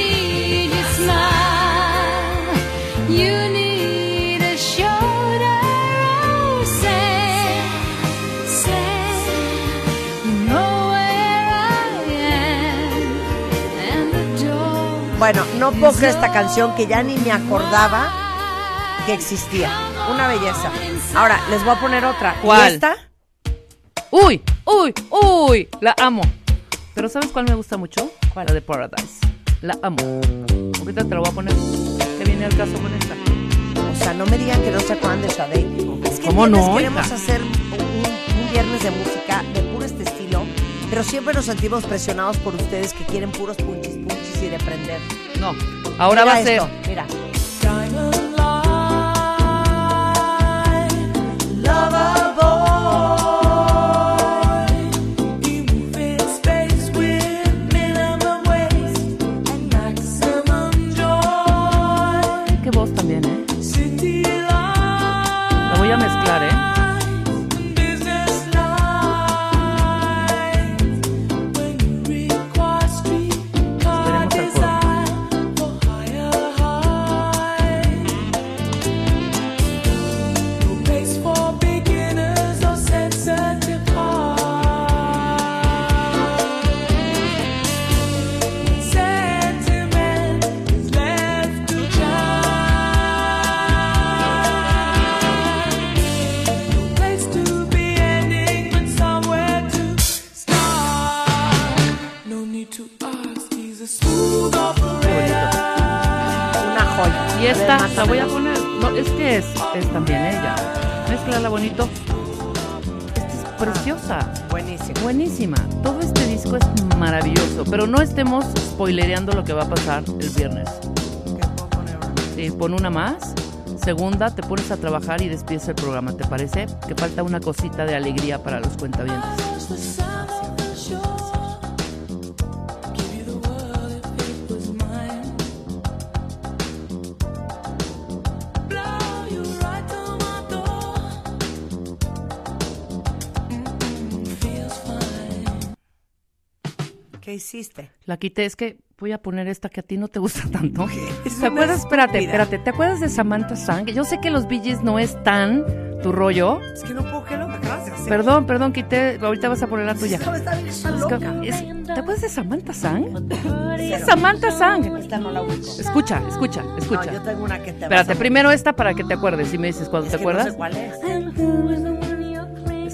You Bueno, no puedo creer esta canción que ya ni me acordaba que existía. Una belleza. Ahora, les voy a poner otra. ¿Y ¿Cuál? esta? Uy, uy, uy, la amo. Pero ¿sabes cuál me gusta mucho? La de Paradise. La amo. Ahorita te lo voy a poner. ¿Qué viene al caso con esta? O sea, no me digan que no se acuerdan de Sade. Es que ¿Cómo no, queremos hija? hacer un, un viernes de música de pero siempre nos sentimos presionados por ustedes que quieren puros punchis punchis y de prender. No, ahora Mira va a ser. esto, Mira. Y esta ver, la voy a poner. No, es que es, es también ella. Mezclala bonito. Esta es preciosa. Buenísimo. Buenísima. Todo este disco es maravilloso. Pero no estemos spoilereando lo que va a pasar el viernes. Sí, pon una más. Segunda, te pones a trabajar y despides el programa. ¿Te parece? Que falta una cosita de alegría para los cuentavientes. ¿Qué hiciste? La quité, es que voy a poner esta que a ti no te gusta tanto. Es ¿Te acuerdas? Espérate, estúpida. espérate. ¿Te acuerdas de Samantha Sang? Yo sé que los Gees no es tan tu rollo. Es que no puedo creer lo que acabas de hacer. Perdón, perdón, quité. Ahorita vas a poner la tuya. Está bien, está Es que- loca. es- ¿Te acuerdas de Samantha Sang? Cero. Samantha Sang. Esta no la ubico. Escucha, escucha, escucha. No, yo tengo una que te vas Espérate, a- primero esta para que te acuerdes. Si me dices cuando Es te que no acuerdas. sé cuál es.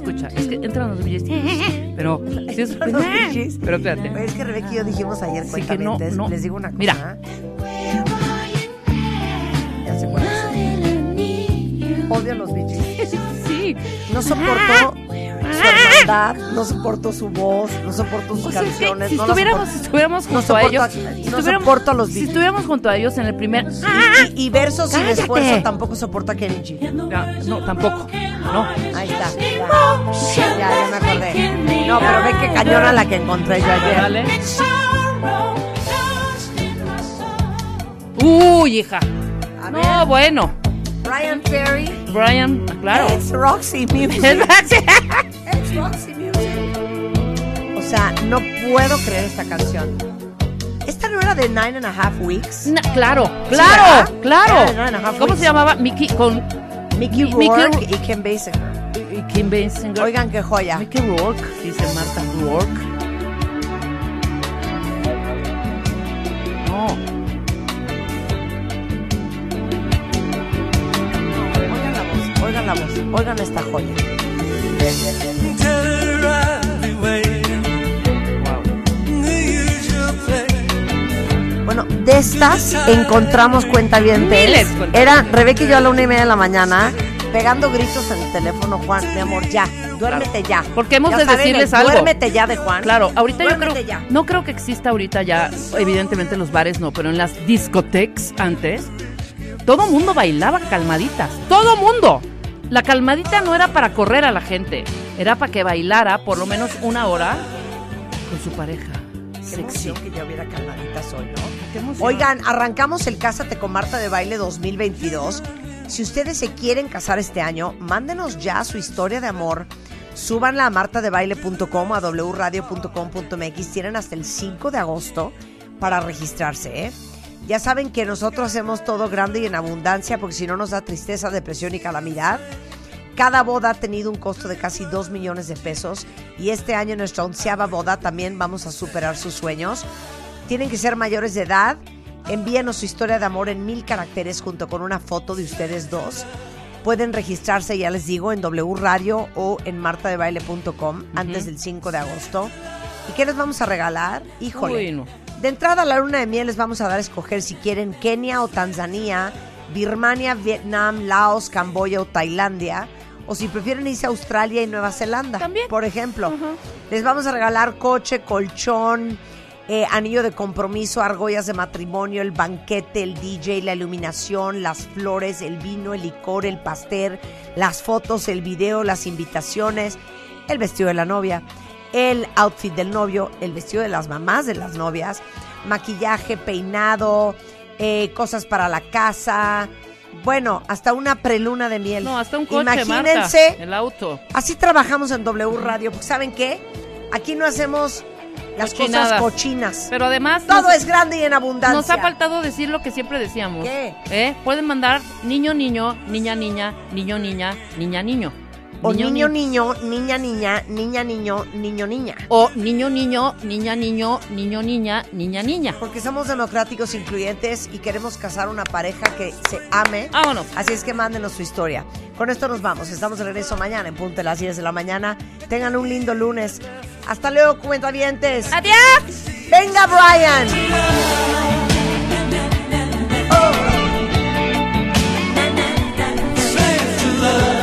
Escucha, es que entran los Bee Gees. Pero, sí es- Los Bee Gees. pero espérate. Es que Rebeca y yo dijimos ayer, Sí, que no, no. les digo una cosa. Mira. Ya sé cuál es. Odio a los Bee Gees. Sí. No soporto su hermandad, no soporto su voz, no soporto sus O sea, es que canciones. si no estuviéramos, si estuviéramos No junto a soporto ellos, a- si no estuviéramos- soporto a los si estuviéramos junto a ellos en el primer, Y, y versos sin ¡Cállate! esfuerzo tampoco soporto a no, no, tampoco, no. Ahí está. Ya, ya, me acordé. No, pero ve qué cañona la que encontré yo ayer. Dale. Uy, hija. A No, ver, bueno. Brian Ferry. Brian, claro. Ex Roxy Music. Ex Roxy Music. O sea, no puedo creer esta canción. ¿Esta no era de Nine and a Half Weeks? Na- claro, claro, claro. de Nine and a Half ¿Cómo Weeks. se llamaba? Mickey con Mickey Mickey Rourke Ro- y Kim Basinger. y Kim Basinger. Oigan qué joya. Mickey Rourke, dice Marta Rourke. No, Oigan la voz, oigan la voz, oigan esta joya. De estas encontramos cuentavientes. Miles cuentavientes. Era Rebeca y yo a la una y media de la mañana pegando gritos en el teléfono, Juan, mi amor, ya, duérmete ya. Porque hemos Ya de saben, decirles algo. Duérmete ya de Juan. Claro, ahorita yo creo, ya. no creo que exista ahorita ya, evidentemente en los bares no, pero en las discotecas antes, todo mundo bailaba calmaditas, todo mundo. La calmadita no era para correr a la gente, era para que bailara por lo menos una hora con su pareja. Sexy. que ya hubiera calmaditas hoy, ¿no? Oigan, arrancamos el Cásate con Marta de Baile 2022. Si ustedes se quieren casar este año, mándenos ya su historia de amor. Súbanla a martadebaile.com a wradio.com.mx. Tienen hasta el 5 de agosto para registrarse, ¿eh? Ya saben que nosotros hacemos todo grande y en abundancia porque si no nos da tristeza, depresión y calamidad. Cada boda ha tenido un costo de casi 2 millones de pesos y este año nuestra onceava boda también vamos a superar sus sueños. Tienen que ser mayores de edad. Envíenos su historia de amor en mil caracteres junto con una foto de ustedes dos. Pueden registrarse, ya les digo, en W Radio o en martadebaile.com antes del 5 de agosto. ¿Y qué les vamos a regalar? Híjole. Uy, no. De entrada a la luna de miel les vamos a dar a escoger si quieren Kenia o Tanzania, Birmania, Vietnam, Laos, Camboya o Tailandia, o si prefieren irse a Australia y Nueva Zelanda, También. por ejemplo. Les vamos a regalar coche, colchón, eh, anillo de compromiso, argollas de matrimonio, el banquete, el DJ, la iluminación, las flores, el vino, el licor, el pastel, las fotos, el video, las invitaciones, el vestido de la novia, el outfit del novio, el vestido de las mamás de las novias, maquillaje, peinado, eh, cosas para la casa. Bueno, hasta una preluna de miel. No, hasta un coche, Imagínense. Marta, el auto. Así trabajamos en W Radio, porque ¿saben qué? Aquí no hacemos las Cochinadas. cosas cochinas. Pero además... Todo nos- es grande y en abundancia. Nos ha faltado decir lo que siempre decíamos. ¿Qué? ¿Eh? Pueden mandar niño, niño, niña, niña, niño, niña, niña, niño. O niño, ni- niño, niña, niña, niña, niño, niño, niña. O niño, niño, niña, niño, niño, niña, niña, niña. Porque somos democráticos, incluyentes y queremos casar una pareja que se ame. Vámonos. Así es que mándenos su historia. Con esto nos vamos. Estamos de regreso mañana en punto de las 10 de la mañana. Tengan un lindo lunes. Hasta luego, cuentavientes. ¡Adiós! ¡Venga, Brian! Marta